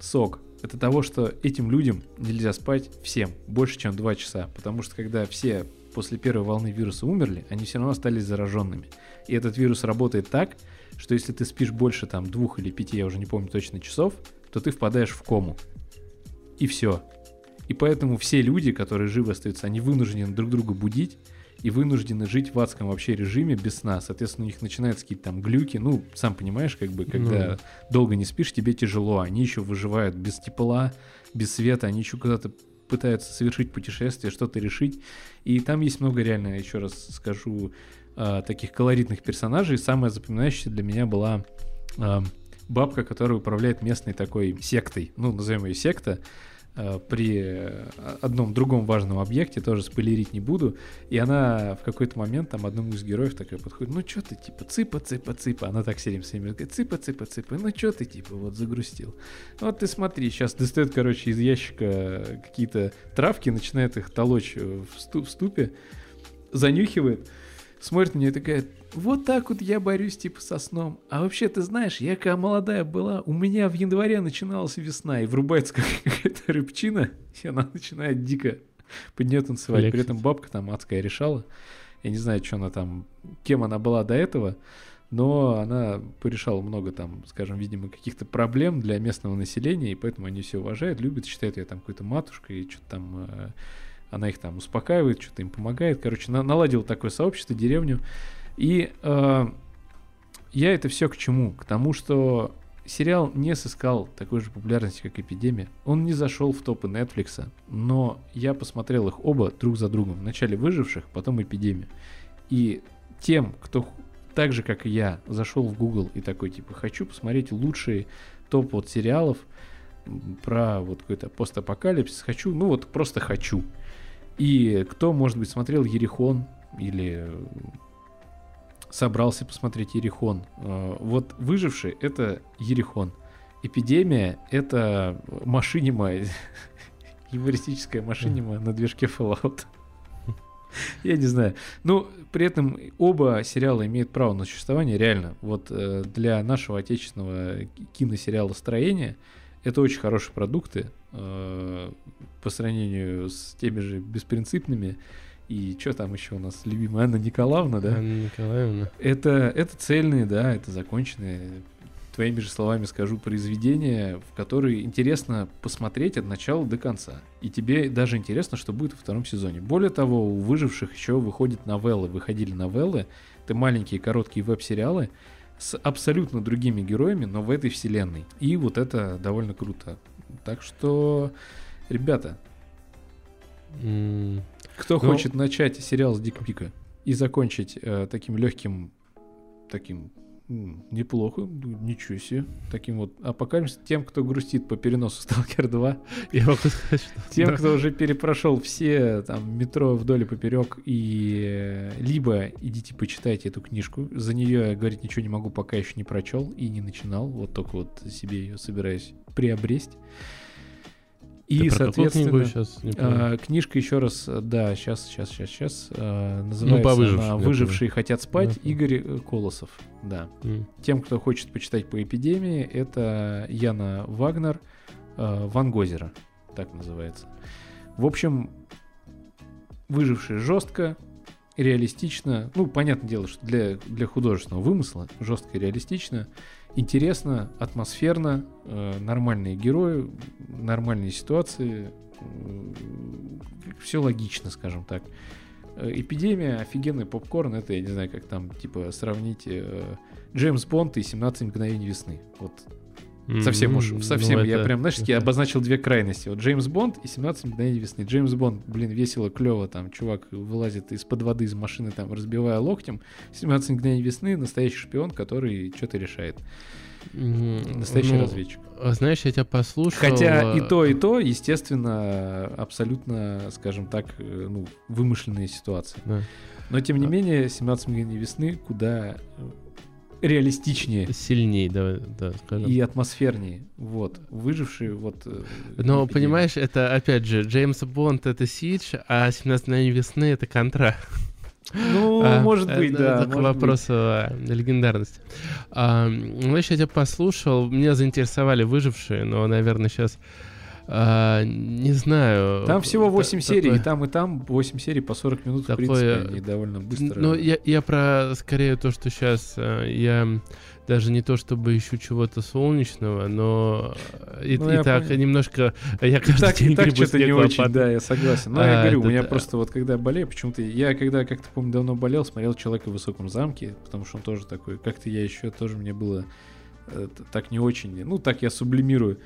сок это того, что этим людям нельзя спать всем больше, чем 2 часа. Потому что когда все после первой волны вируса умерли, они все равно остались зараженными. И этот вирус работает так, что если ты спишь больше там двух или пяти, я уже не помню точно часов, то ты впадаешь в кому. И все. И поэтому все люди, которые живы остаются, они вынуждены друг друга будить и вынуждены жить в адском вообще режиме без сна. Соответственно, у них начинаются какие-то там глюки. Ну, сам понимаешь, как бы, когда ну. долго не спишь, тебе тяжело. Они еще выживают без тепла, без света, они еще куда-то пытаются совершить путешествие, что-то решить. И там есть много реально, еще раз скажу, э, таких колоритных персонажей. Самая запоминающаяся для меня была э, бабка, которая управляет местной такой сектой. Ну, назовем ее секта. Э, при э, одном другом важном объекте, тоже спойлерить не буду, и она в какой-то момент там одному из героев такая подходит, ну что ты, типа, цыпа, цыпа, цыпа, она так все время своими говорит, цыпа, цыпа, цыпа, ну что ты, типа, вот загрустил. Вот ты смотри, сейчас достает, короче, из ящика какие-то травки, начинает их толочь в, ступ, в ступе, занюхивает, смотрит на нее такая, вот так вот я борюсь типа со сном. А вообще, ты знаешь, я когда молодая была, у меня в январе начиналась весна, и врубается какая-то рыбчина, и она начинает дико под нее танцевать. При этом бабка там адская решала. Я не знаю, что она там, кем она была до этого, но она порешала много там, скажем, видимо, каких-то проблем для местного населения, и поэтому они все уважают, любят, считают ее там какой-то матушкой, и что-то там э, она их там успокаивает, что-то им помогает. Короче, на, наладил такое сообщество, деревню. И э, я это все к чему? К тому, что сериал не сыскал такой же популярности, как «Эпидемия». Он не зашел в топы Netflix, но я посмотрел их оба друг за другом. Вначале «Выживших», потом «Эпидемию». И тем, кто так же, как и я, зашел в Google и такой, типа, хочу посмотреть лучшие топ вот сериалов про вот какой-то постапокалипсис, хочу, ну вот просто хочу. И кто, может быть, смотрел Ерихон или собрался посмотреть Ерихон. Э, вот выживший — это Ерихон. Эпидемия — это машинима, юмористическая машинима на движке Fallout. Я не знаю. Ну, при этом оба сериала имеют право на существование, реально. Вот э, для нашего отечественного киносериала «Строение» это очень хорошие продукты э, по сравнению с теми же беспринципными. И что там еще у нас? Любимая Анна Николаевна, да? Анна Николаевна. Это, это цельные, да, это законченные, твоими же словами скажу, произведения, в которые интересно посмотреть от начала до конца. И тебе даже интересно, что будет во втором сезоне. Более того, у выживших еще выходят новеллы, выходили новеллы. Это маленькие короткие веб-сериалы с абсолютно другими героями, но в этой вселенной. И вот это довольно круто. Так что, ребята, mm. Кто Но... хочет начать сериал с Дик Пика и закончить э, таким легким, таким неплохо, ничего себе. Таким вот апокалипсис. Тем, кто грустит по переносу Сталкер 2. Я могу сказать, что... Тем, да. кто уже перепрошел все там метро вдоль и поперек, и э, либо идите почитайте эту книжку. За нее я говорить ничего не могу, пока еще не прочел и не начинал. Вот только вот себе ее собираюсь приобрести. И, соответственно, сейчас а, книжка еще раз, да, сейчас, сейчас, сейчас, сейчас а, называется ну, по выжившим, «Выжившие хотят спать» да. Игорь э, Колосов, да. Mm. Тем, кто хочет почитать по эпидемии, это Яна Вагнер, а, Ван Гозера. так называется. В общем, выжившие жестко, реалистично. Ну, понятное дело, что для, для художественного вымысла жестко и реалистично. Интересно, атмосферно, э, нормальные герои, нормальные ситуации. Э, все логично, скажем так. Э, эпидемия, офигенный попкорн, это, я не знаю, как там, типа, сравнить э, Джеймс Бонд и 17 мгновений весны. Вот Совсем уж, совсем. Ну, я прям, знаешь, я обозначил две крайности. Вот Джеймс Бонд и 17 мгновений весны. Джеймс Бонд, блин, весело, клево, там, чувак вылазит из-под воды из машины, там, разбивая локтем. 17 мгновений весны, настоящий шпион, который что-то решает. Настоящий ну, разведчик. А знаешь, я тебя послушал. Хотя и то, и то, естественно, абсолютно, скажем так, э, ну, вымышленные ситуации. Да. Но тем не а менее, 17 мгновений весны куда реалистичнее. Сильнее, да, да, скажем. И атмосфернее. Вот. Выжившие вот... Э, Но, эпидемия. понимаешь, это, опять же, Джеймс Бонд — это Сидж, а 17 мгновений весны — это Контра. Ну, а, может быть, это, да. Это к вопросу быть. легендарности. А, ну, еще я тебя послушал, меня заинтересовали выжившие, но, наверное, сейчас а, не знаю. Там всего 8 серий, такое... и там, и там 8 серий по 40 минут, такое... в принципе, они довольно быстро. Ну, я, я про скорее то, что сейчас э, я даже не то чтобы ищу чего-то солнечного, но и, ну, и так понял. немножко я каждый так, день и так что-то не очень, да, я согласен. Но а, я говорю, у меня просто вот когда болею, почему-то я когда как-то помню давно болел, смотрел человека в высоком замке, потому что он тоже такой, как-то я еще тоже мне было э, так не очень, ну так я сублимирую.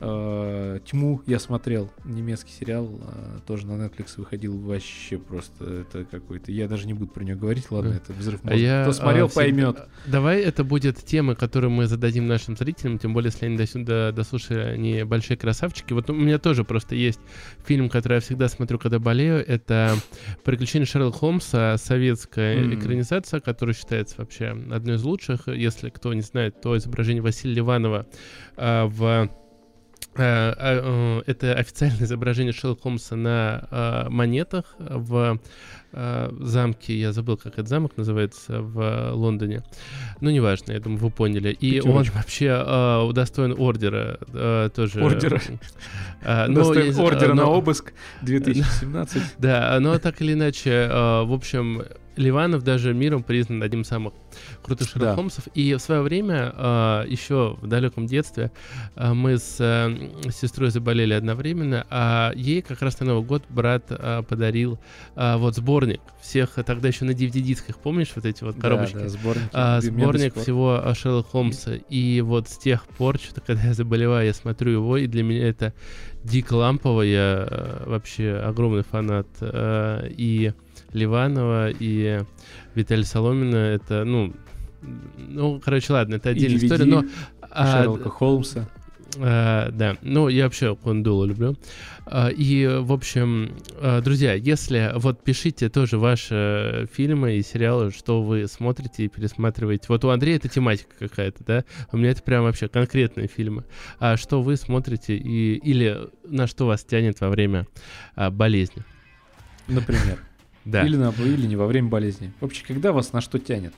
Э, Тьму я смотрел, немецкий сериал, э, тоже на Netflix выходил вообще просто это какой-то. Я даже не буду про него говорить, ладно, это взрыв мозга. Я, Кто смотрел, а, поймет. Давай это будет тема, которую мы зададим нашим зрителям, тем более, если они до дослушали, они большие красавчики. Вот у меня тоже просто есть фильм, который я всегда смотрю, когда болею. Это «Приключения Шерлока Холмса», советская mm. экранизация, которая считается вообще одной из лучших. Если кто не знает, то изображение Василия Ливанова а, в а, это официальное изображение Шерлока Холмса на э, монетах в замке, я забыл, как этот замок называется в Лондоне. Ну, неважно, я думаю, вы поняли. И Пятерочка. он вообще удостоен ордера тоже. Ордера. Удостоен ордера на обыск 2017. Да, но так или иначе, в общем, Ливанов даже миром признан одним из самых крутых Шерлок да. Холмсов. И в свое время, э, еще в далеком детстве, э, мы с э, сестрой заболели одновременно, а ей как раз на Новый год брат э, подарил вот сборник всех, тогда еще на DVD-дисках, помнишь, вот эти вот коробочки? Да, да, сборники. А, сборник всего Шерлока Холмса. И вот с тех пор, что-то, когда я заболеваю, я смотрю его, и для меня это дико лампово, я э, вообще огромный фанат. Э, и Ливанова и Виталия Соломина, это, ну, ну, короче, ладно, это отдельная история, но... А, Шерлока Холмса. А, да, ну, я вообще Кондула люблю. А, и, в общем, а, друзья, если вот пишите тоже ваши фильмы и сериалы, что вы смотрите и пересматриваете. Вот у Андрея это тематика какая-то, да? У меня это прям вообще конкретные фильмы. А что вы смотрите и, или на что вас тянет во время а, болезни? Например. Да. Или, на, или не во время болезни. Вообще, когда вас на что тянет?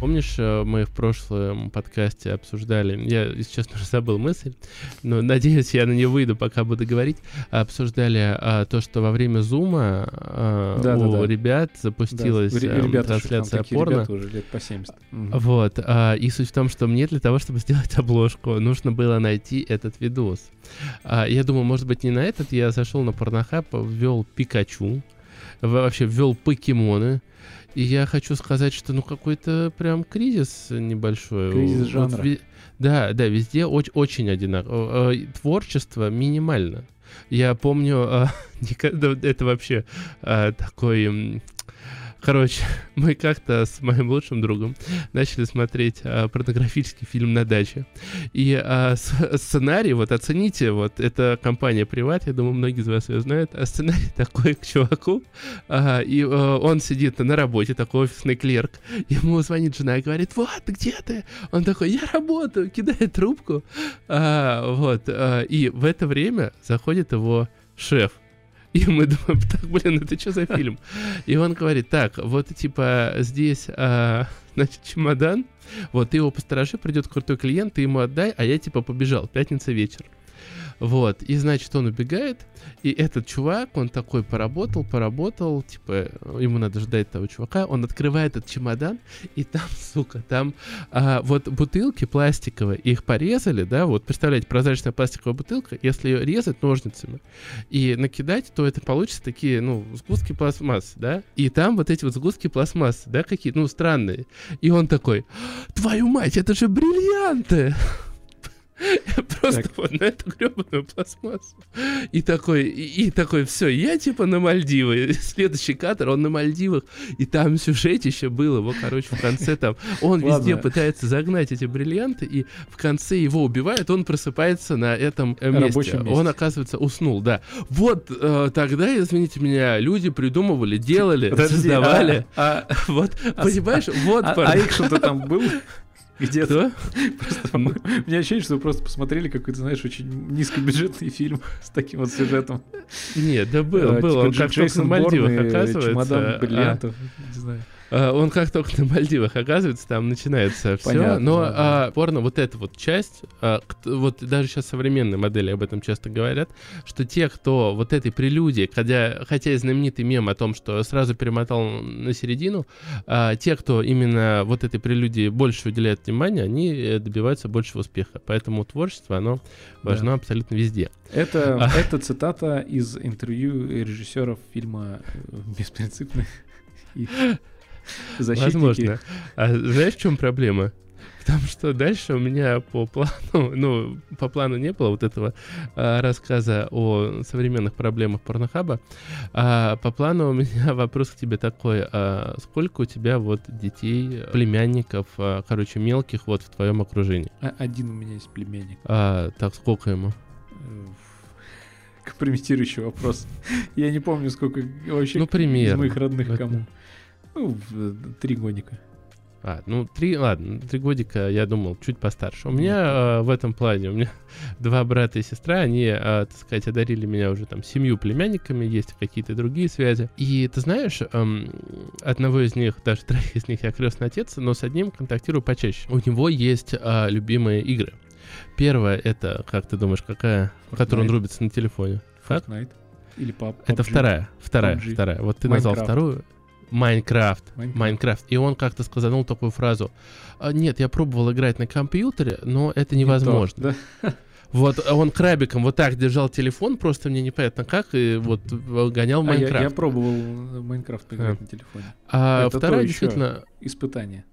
Помнишь, э, мы в прошлом подкасте обсуждали, я, если честно, уже забыл мысль, но надеюсь, я на нее выйду, пока буду говорить, обсуждали а, то, что во время зума а, да, у да, да. ребят запустилась да, а, трансляция порно. уже лет по 70. Вот, а, и суть в том, что мне для того, чтобы сделать обложку, нужно было найти этот видос. А, я думаю, может быть, не на этот, я зашел на порнохаб, ввел Пикачу, вообще ввел покемоны, и я хочу сказать, что ну какой-то прям кризис небольшой. Кризис жанра. Вот, да, да, везде очень, очень одинаково. Творчество минимально. Я помню, а, это вообще а, такой Короче, мы как-то с моим лучшим другом начали смотреть а, порнографический фильм на даче. И а, с, сценарий, вот оцените, вот это компания Приват, я думаю, многие из вас ее знают, а сценарий такой к чуваку, а, и а, он сидит на работе, такой офисный клерк, ему звонит жена и говорит, вот, где ты? Он такой, я работаю, кидает трубку. А, вот, а, и в это время заходит его шеф, И мы думаем, так, блин, это что за фильм? И он говорит, так, вот типа здесь, а, значит, чемодан, вот ты его посторожи, придет крутой клиент, ты ему отдай, а я типа побежал, пятница вечер. Вот, и значит, он убегает, и этот чувак, он такой поработал, поработал, типа, ему надо ждать того чувака, он открывает этот чемодан, и там, сука, там а, вот бутылки пластиковые, их порезали, да, вот, представляете, прозрачная пластиковая бутылка, если ее резать ножницами и накидать, то это получится такие, ну, сгустки пластмассы, да, и там вот эти вот сгустки пластмассы, да, какие, ну, странные, и он такой, твою мать, это же бриллианты! Просто так. вот на эту гребаную пластмассу. И такой, и, и такой, все, я типа на Мальдивы. Следующий кадр, он на Мальдивах. И там сюжетище было. Его, короче, в конце там, он Ладно. везде пытается загнать эти бриллианты, и в конце его убивают, он просыпается на этом э, месте. месте. Он, оказывается, уснул, да. Вот э, тогда, извините меня, люди придумывали, делали, Подожди, создавали. А, а, вот, а, понимаешь, вот... А, а экшен-то там был? Где-то. Просто, у меня ощущение, что вы просто посмотрели какой-то, знаешь, очень низкобюджетный фильм с таким вот сюжетом. Нет, да был, был. Типа он как только на Мальдивах оказывается. Чемодан а, бриллиантов, не знаю. А, он как только на Мальдивах оказывается, там начинается все. Понятно, но да. а, порно, вот эта вот часть, а, вот даже сейчас современные модели об этом часто говорят, что те, кто вот этой прелюдии, хотя, хотя и знаменитый мем о том, что сразу перемотал на середину, а, те, кто именно вот этой прелюдии больше уделяет внимания, они э, добиваются большего успеха. Поэтому творчество, оно важно да. абсолютно везде. Это, а. это цитата из интервью режиссеров фильма «Беспринципный». Защитники. Возможно. А знаешь, в чем проблема? Потому что дальше у меня по плану, ну, по плану не было вот этого а, рассказа о современных проблемах порнохаба. А по плану у меня вопрос к тебе такой. А сколько у тебя вот детей, племянников, а, короче, мелких вот в твоем окружении? А, один у меня есть племянник. А, так, сколько ему? Компрометирующий вопрос. Я не помню, сколько вообще ну, из моих родных кому. Ну, три годика. А, ну, три, ладно, три годика, я думал, чуть постарше. У меня э, в этом плане, у меня два брата и сестра, они, э, так сказать, одарили меня уже там семью племянниками, есть какие-то другие связи. И ты знаешь, э, одного из них, даже троих из них я крестный отец, но с одним контактирую почаще. У него есть э, любимые игры. Первая это, как ты думаешь, какая, Fortnite. которую он рубится на телефоне? Fortnite. Или PUBG. Это вторая, вторая, PUBG. вторая. Вот ты Minecraft. назвал вторую. Майнкрафт. Майнкрафт. И он как-то сказал такую фразу. «А, нет, я пробовал играть на компьютере, но это невозможно. Не то, да? Вот он крабиком вот так держал телефон, просто мне непонятно как, и вот гонял Майнкрафт. А я, я пробовал Майнкрафт играть а. на телефоне. А это вторая действительно... Испытание.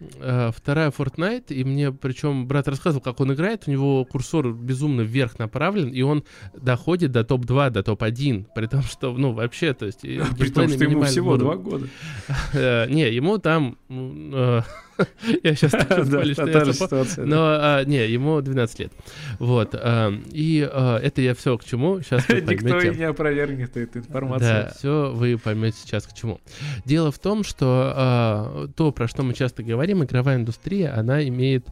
Uh, вторая Fortnite, и мне, причем, брат рассказывал, как он играет, у него курсор безумно вверх направлен, и он доходит до топ-2, до топ-1, при том, что, ну, вообще, то есть... При том, что ему всего два года. Uh, не, ему там... Я сейчас что Но, а, не, ему 12 лет. Вот. А, и а, это я все к чему. Сейчас Никто и не опровергнет эту информацию. Да, все вы поймете сейчас к чему. Дело в том, что то, про что мы часто говорим, игровая индустрия, она имеет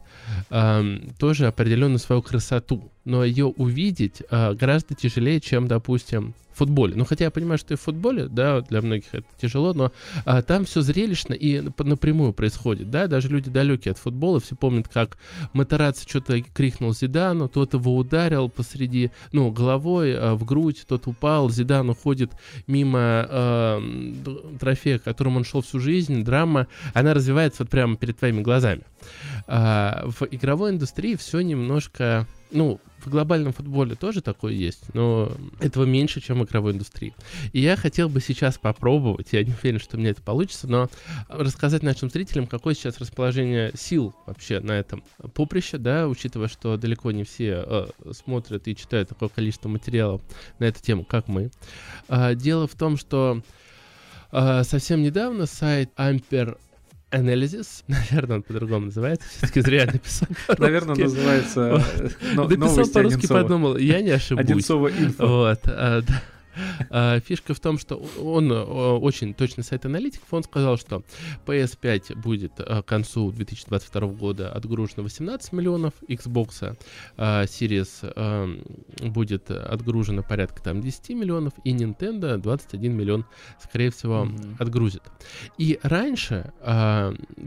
тоже определенную свою красоту но ее увидеть а, гораздо тяжелее, чем, допустим, в футболе. Ну, хотя я понимаю, что и в футболе, да, для многих это тяжело, но а, там все зрелищно и напрямую происходит, да, даже люди далекие от футбола, все помнят, как Матараци что-то крикнул Зидану, тот его ударил посреди, ну, головой а, в грудь, тот упал, Зидан уходит мимо а, трофея, к которому он шел всю жизнь, драма, она развивается вот прямо перед твоими глазами. А, в игровой индустрии все немножко ну, в глобальном футболе тоже такое есть, но этого меньше, чем в игровой индустрии. И я хотел бы сейчас попробовать, я не уверен, что мне это получится, но рассказать нашим зрителям, какое сейчас расположение сил вообще на этом поприще, да, учитывая, что далеко не все э, смотрят и читают такое количество материалов на эту тему, как мы. Э, дело в том, что э, совсем недавно сайт Amper Analysis, наверное, он по-другому называется, все-таки зря написал Наверное, называется Написал по-русски, подумал, я не ошибусь. Одинцова инфо. Вот, а, А, фишка в том, что он очень точный сайт-аналитик, он сказал, что PS5 будет к концу 2022 года отгружено 18 миллионов, Xbox Series будет отгружено порядка там 10 миллионов, и Nintendo 21 миллион, скорее всего, mm-hmm. отгрузит. И раньше,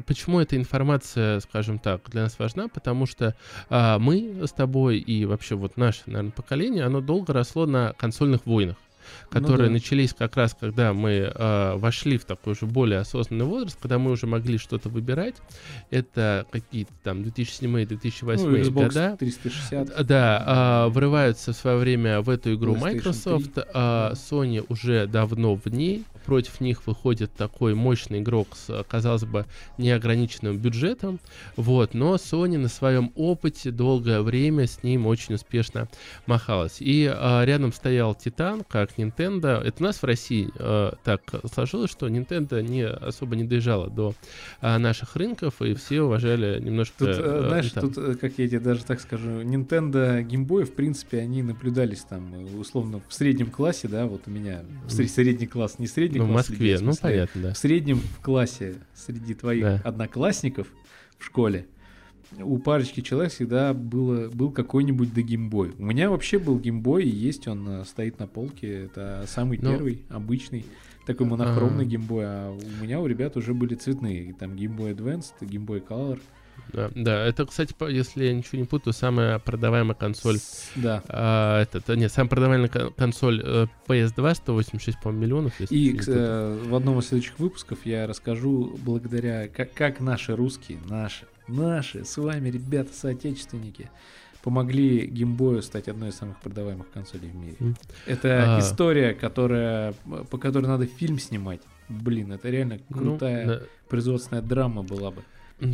почему эта информация, скажем так, для нас важна, потому что мы с тобой и вообще вот наше, наверное, поколение, оно долго росло на консольных войнах которые ну, да. начались как раз, когда мы э, вошли в такой уже более осознанный возраст, когда мы уже могли что-то выбирать. Это какие-то там 2007-2008 ну, Xbox года. 360. Да, э, врываются в свое время в эту игру Microsoft, э, Sony уже давно в ней. Против них выходит такой мощный игрок с, казалось бы, неограниченным бюджетом. Вот, но Sony на своем опыте долгое время с ним очень успешно махалась. И э, рядом стоял Титан, как Nintendo. Это у нас в России э, так сложилось, что Nintendo не особо не доезжала до э, наших рынков, и все уважали немножко... Тут, э, знаешь, Nintendo. тут, э, как я тебе даже так скажу, Nintendo Game Boy, в принципе, они наблюдались там, условно, в среднем классе, да, вот у меня средний класс, не средний ну, класс. В Москве, ну, понятно, да. В среднем классе среди твоих да. одноклассников в школе у парочки человек всегда было, был какой-нибудь да геймбой. У меня вообще был геймбой, и есть он э, стоит на полке. Это самый Но... Ну, первый, обычный, такой монохромный а... геймбой. А у меня у ребят уже были цветные. Там геймбой Advanced, геймбой Color. Да, да, это, кстати, если я ничего не путаю, самая продаваемая консоль. Да. А, это, нет, самая продаваемая консоль э, PS2 186, по миллионов. И э, в одном из следующих выпусков я расскажу, благодаря как, как наши русские, наши наши с вами ребята, соотечественники, помогли геймбою стать одной из самых продаваемых консолей в мире. Это а... история, которая, по которой надо фильм снимать. Блин, это реально ну, крутая ну, да. производственная драма была бы.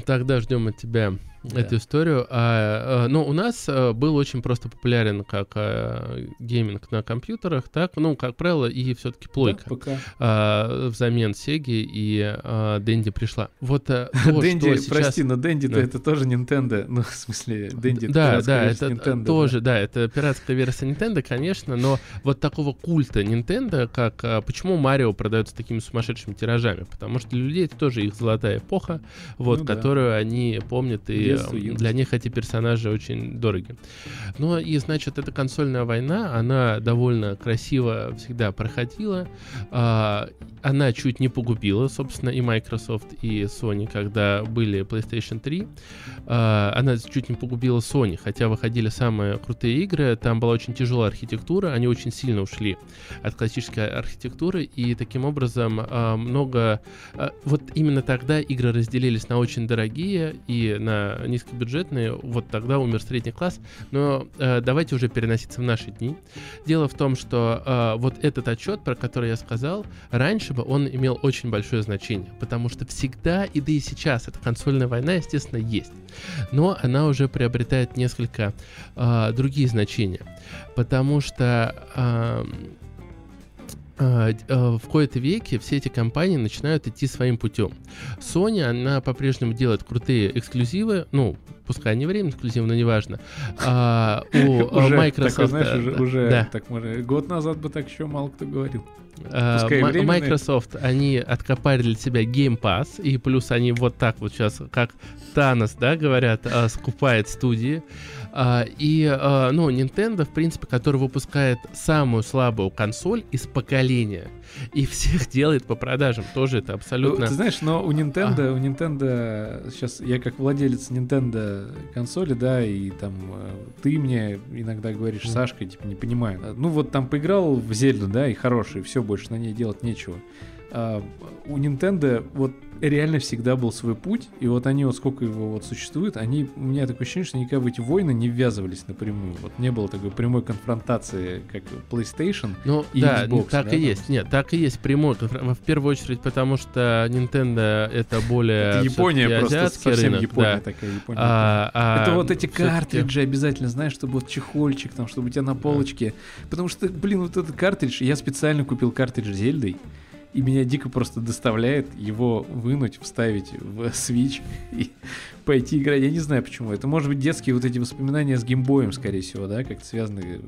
Тогда ждем от тебя да. эту историю. А, а, ну, у нас а, был очень просто популярен как а, гейминг на компьютерах, так, ну, как правило, и все-таки плойка. Да, а, взамен Сеги и а, Дэнди пришла. Вот а, то, Дэнди, сейчас... прости, но Дэнди-то да. это тоже Nintendo. Ну, в смысле, Дэнди да, да, это Nintendo, тоже, да. да, это пиратская версия Nintendo, конечно, но вот такого культа Nintendo, как а, почему Марио продается такими сумасшедшими тиражами? Потому что для людей это тоже их золотая эпоха, вот, ну, которую да. они помнят, и Для них эти персонажи очень дороги. Ну и, значит, эта консольная война, она довольно красиво всегда проходила. А, она чуть не погубила, собственно, и Microsoft, и Sony, когда были PlayStation 3. А, она чуть не погубила Sony, хотя выходили самые крутые игры. Там была очень тяжелая архитектура, они очень сильно ушли от классической архитектуры, и таким образом а, много... Вот именно тогда игры разделились на очень дорогие и на низкобюджетные, вот тогда умер средний класс. Но э, давайте уже переноситься в наши дни. Дело в том, что э, вот этот отчет, про который я сказал, раньше бы он имел очень большое значение, потому что всегда, и да и сейчас, эта консольная война, естественно, есть. Но она уже приобретает несколько э, другие значения, потому что... Э, в кои-то веке все эти компании начинают идти своим путем. Sony, она по-прежнему делает крутые эксклюзивы, ну, пускай не время эксклюзивы, но неважно. А, у уже, Microsoft... Такой, знаешь, уже, уже да. так, может, год назад бы так еще мало кто говорил. Uh, Microsoft, они откопали для себя Game Pass, и плюс они вот так вот сейчас, как Танос, да, говорят, скупает студии. Uh, и, uh, ну, Nintendo, в принципе, который выпускает самую слабую консоль из поколения, и всех делает по продажам, тоже это абсолютно... Ну, ты знаешь, но у Nintendo, uh. у Nintendo, сейчас я как владелец Nintendo консоли, да, и там ты мне иногда говоришь, Сашка, типа, не понимаю. Ну, вот там поиграл в Зельду, да, и хороший, все, больше на ней делать нечего. А, у Nintendo вот реально всегда был свой путь, и вот они вот сколько его вот существует, они, у меня такое ощущение, что никогда в эти войны не ввязывались напрямую. Вот не было такой прямой конфронтации, как PlayStation ну, и да, Xbox. так да, и есть. Нет, так и есть прямой. В первую очередь, потому что Nintendo это более это Япония просто совсем рынок, Япония да. такая. Япония а, а, это вот эти картриджи обязательно, знаешь, чтобы вот чехольчик там, чтобы у тебя на полочке. Потому что, блин, вот этот картридж, я специально купил картридж Зельдой. И меня дико просто доставляет его вынуть, вставить в Switch и пойти играть. Я не знаю почему. Это может быть детские вот эти воспоминания с геймбоем, скорее всего, да, как-то связаны.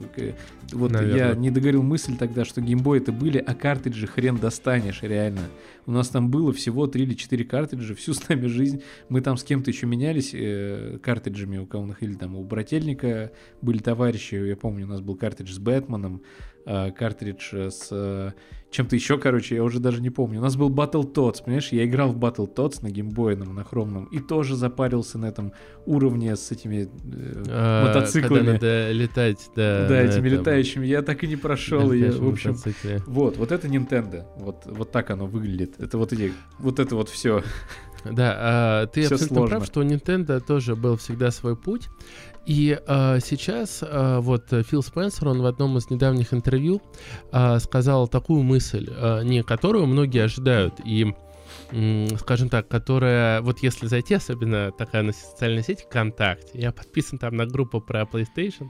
Вот Наверное. я не договорил мысль тогда, что геймбой это были, а картриджи хрен достанешь, реально. У нас там было всего 3 или 4 картриджа всю с нами жизнь. Мы там с кем-то еще менялись э, картриджами у кого-то, или там у брательника были товарищи. Я помню, у нас был картридж с Бэтменом, э, картридж с э, чем-то еще, короче, я уже даже не помню. У нас был Battle Tots, понимаешь, я играл в Battle Tots на геймбое, на монохромном, и тоже запарился на этом уровне с этими э, а, мотоциклами. Когда надо летать, да. Да, этими этом... летающими. Я так и не прошел. Я, в общем, мотоцикле. вот, вот это Nintendo. Вот, вот так оно выглядит. Это вот эти, вот это вот все. Да, а, ты Все абсолютно сложно. прав, что у Nintendo тоже был всегда свой путь. И э, сейчас э, вот Фил Спенсер, он в одном из недавних интервью э, сказал такую мысль, э, не которую многие ожидают, и скажем так, которая, вот если зайти, особенно такая на социальной сети ВКонтакте, я подписан там на группу про PlayStation,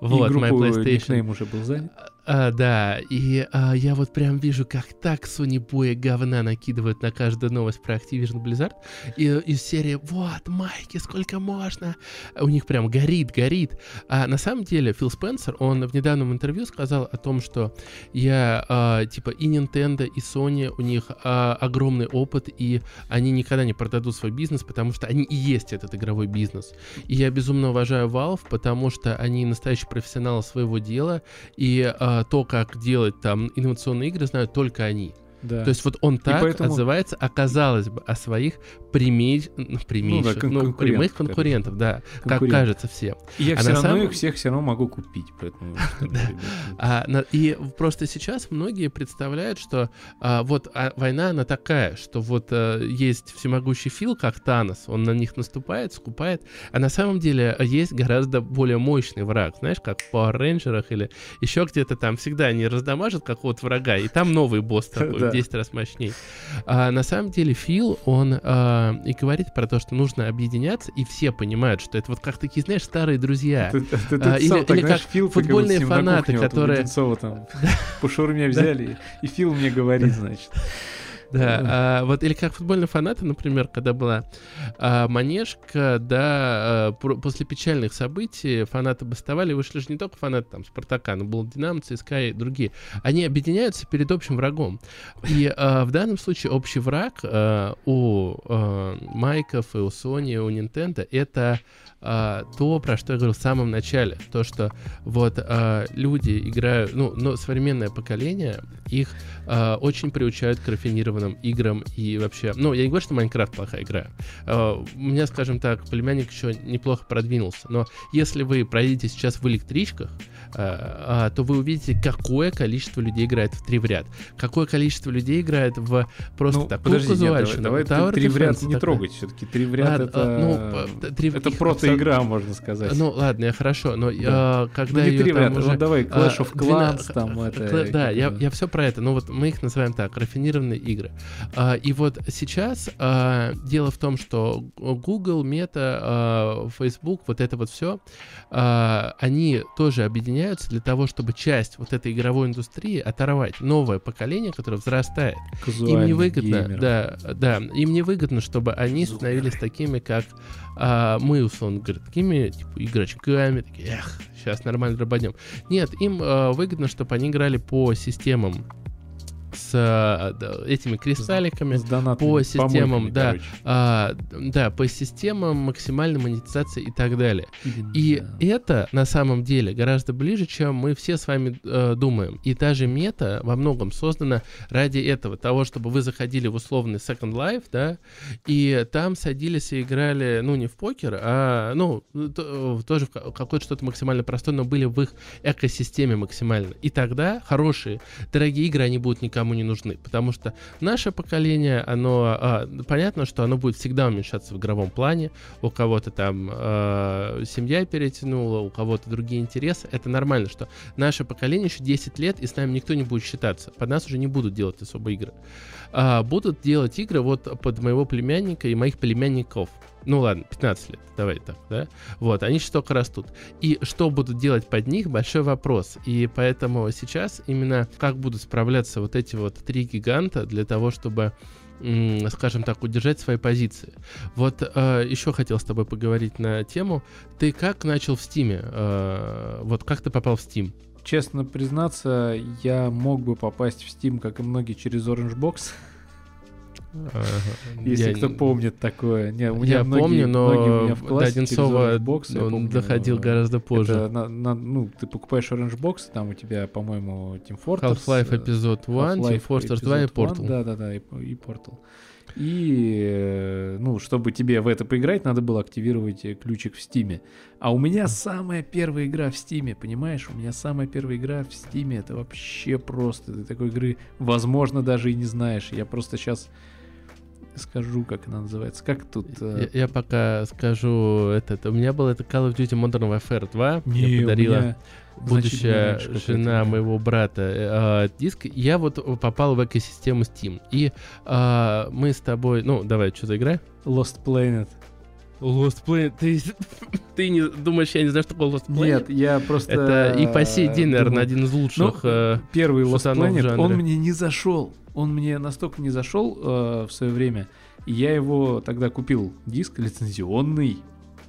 вот, и группу PlayStation. уже был занят. А, да, и а, я вот прям вижу, как так Sony Boy говна накидывают на каждую новость про Activision Blizzard. И из серии «Вот, майки, сколько можно!» У них прям горит, горит. А на самом деле Фил Спенсер, он в недавнем интервью сказал о том, что я, а, типа, и Nintendo, и Sony, у них а, огромный опыт, и они никогда не продадут свой бизнес, потому что они и есть этот игровой бизнес. И я безумно уважаю Valve, потому что они настоящие профессионалы своего дела, и а, то, как делать там инновационные игры, знают только они. Да. То есть вот он так поэтому... отзывается, оказалось бы, о своих прямей, ну, прямейших, ну, да, кон- ну, прямых конкурентов, да, как кажется всем. И я а все равно самом... их всех все равно могу купить, поэтому... а, и просто сейчас многие представляют, что а, вот а, война, она такая, что вот а, есть всемогущий Фил, как Танос, он на них наступает, скупает, а на самом деле есть гораздо более мощный враг, знаешь, как в Power Rangers или еще где-то там всегда они раздамажат какого-то врага, и там новый босс такой, в 10 раз мощнее. А, на самом деле Фил, он а, и говорит про то, что нужно объединяться, и все понимают, что это вот как такие, знаешь, старые друзья. Ты, ты, ты, а, или, сам, так, или знаешь, как Фил, футбольные фанаты, кухне, которые... Вот, там, взяли, и Фил мне говорит, значит. Да, а, вот или как футбольные фанаты, например, когда была а, манежка, да, а, после печальных событий фанаты бастовали, вышли же не только фанаты там Спартака, но был Динамо, ЦСКА и другие. Они объединяются перед общим врагом. И а, в данном случае общий враг а, у а, Майков и у Sony, и у Nintendo это а, то, про что я говорил в самом начале, то, что вот а, люди играют, ну, но современное поколение, их а, очень приучают к рафинированным играм и вообще, ну, я не говорю, что Майнкрафт плохая игра. А, у меня, скажем так, племянник еще неплохо продвинулся, но если вы проедете сейчас в электричках, то вы увидите, какое количество людей играет в три в ряд. Какое количество людей играет в просто ну, такую подожди, казуальщину. Давай, давай три в ряд не трогать все-таки. Три в ряд это, а, ну, три, это прото-игра, можно сказать. Ну ладно, я хорошо, но да. а, когда ну, не три в ряд, уже... ну давай, Clash of Clans 12... там это... Да, я, я все про это, но вот мы их называем так, рафинированные игры. А, и вот сейчас а, дело в том, что Google, Meta, а, Facebook, вот это вот все, а, они тоже объединяются для того, чтобы часть вот этой игровой индустрии оторвать новое поколение, которое взрастает. Им не выгодно, да, да, им не выгодно, чтобы они становились такими, как а, мы, условно говоря, такими типа, игрочками, такие, эх, сейчас нормально дробанем. Нет, им а, выгодно, чтобы они играли по системам с э, этими кристалликами с по системам, да, а, да, по системам максимальной монетизации и так далее. И да. это на самом деле гораздо ближе, чем мы все с вами э, думаем. И та же мета во многом создана ради этого, того, чтобы вы заходили в условный Second Life, да, и там садились и играли, ну, не в покер, а, ну, то, тоже в какое-то что-то максимально простое, но были в их экосистеме максимально. И тогда хорошие, дорогие игры, они будут никому никому не нужны, потому что наше поколение, оно, а, понятно, что оно будет всегда уменьшаться в игровом плане, у кого-то там а, семья перетянула, у кого-то другие интересы, это нормально, что наше поколение еще 10 лет, и с нами никто не будет считаться, под нас уже не будут делать особо игры. А, будут делать игры вот под моего племянника и моих племянников, ну ладно, 15 лет, давай так, да, вот, они сейчас только растут. И что будут делать под них, большой вопрос. И поэтому сейчас именно как будут справляться вот эти вот три гиганта для того, чтобы скажем так, удержать свои позиции. Вот э, еще хотел с тобой поговорить на тему. Ты как начал в Стиме? Э, вот как ты попал в Steam? Честно признаться, я мог бы попасть в Steam, как и многие, через Orange Box. Если я, кто помнит такое. Не, у меня я многие, помню, но многие у меня в классе до Одинцова бокс, он помню, доходил гораздо позже. Это на, на, ну, ты покупаешь Orange Box, там у тебя, по-моему, Team Fortress. Half-Life эпизод 1, Team Fortress 2 и Portal. Да-да-да, и, и Portal. И, э, ну, чтобы тебе в это поиграть, надо было активировать э, ключик в Стиме. А у меня самая первая игра в Стиме, понимаешь? У меня самая первая игра в Стиме, это вообще просто. Ты такой игры, возможно, даже и не знаешь. Я просто сейчас скажу, как она называется. Как тут... Э... Я, я пока скажу этот. У меня был это Call of Duty Modern Warfare 2. Не, мне подарила меня... будущая жена моего брата э, э, диск. Я вот попал в экосистему Steam. И э, мы с тобой... Ну, давай, что за игра? Lost Planet. Lost Planet, ты, ты не думаешь, я не знаю, что такое Lost Planet? Нет, я просто... Это и по сей день, наверное, один из лучших ну, э, Первый Lost Planet, он мне не зашел. Он мне настолько не зашел э, в свое время, я его тогда купил. Диск лицензионный,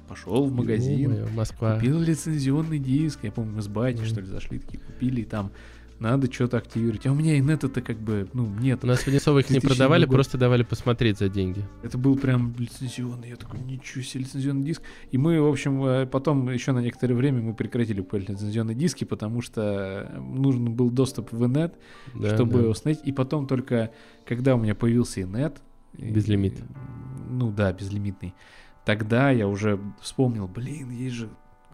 пошел в магазин, Ё-моё, Москва. купил лицензионный диск, я помню, мы с батей, mm-hmm. что ли, зашли, такие купили, и там надо что-то активировать. А у меня инета-то как бы, ну, нет. У нас в их не продавали, просто давали посмотреть за деньги. Это был прям лицензионный, я такой, ничего себе, лицензионный диск. И мы, в общем, э, потом еще на некоторое время мы прекратили покупать лицензионные диски, потому что нужен был доступ в инет, да, чтобы да. установить. И потом только, когда у меня появился инет... Безлимит. Ну да, безлимитный. Тогда я уже вспомнил, блин, есть же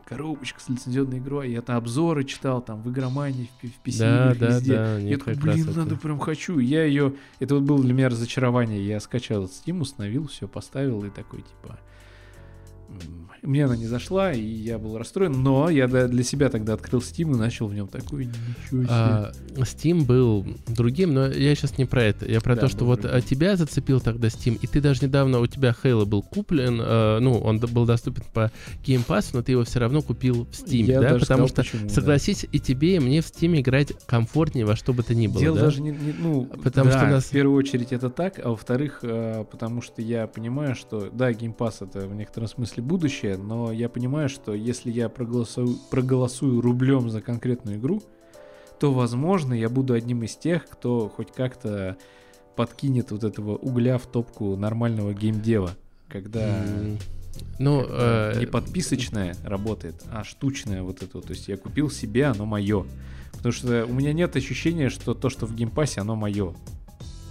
коробочка с лицензионной игрой, я там обзоры читал, там в игромании, в, в PC да, да, везде. Да, я такой, блин, красота. надо прям хочу. Я ее, это вот было для меня разочарование, я скачал Steam, установил, все, поставил и такой, типа, мне она не зашла, и я был расстроен, но я для себя тогда открыл Steam и начал в нем такой, ничего себе. А, Steam был другим, но я сейчас не про это. Я про да, то, что вот другим. тебя зацепил тогда Steam, и ты даже недавно, у тебя Halo был куплен, э, ну, он был доступен по Game Pass, но ты его все равно купил в Steam, я да? Потому сказал, что, почему, согласись, да. и тебе, и мне в Steam играть комфортнее во что бы то ни было, Дело да? даже не, не ну, потому да, что нас... в первую очередь это так, а во-вторых, э, потому что я понимаю, что, да, Game Pass это в некотором смысле будущее, но я понимаю, что если я проголосую, проголосую рублем за конкретную игру, то, возможно, я буду одним из тех, кто хоть как-то подкинет вот этого угля в топку нормального геймдева, когда... Ну, э... не подписочная работает, а штучная вот это. То есть я купил себе, оно мое. Потому что у меня нет ощущения, что то, что в геймпассе, оно мое.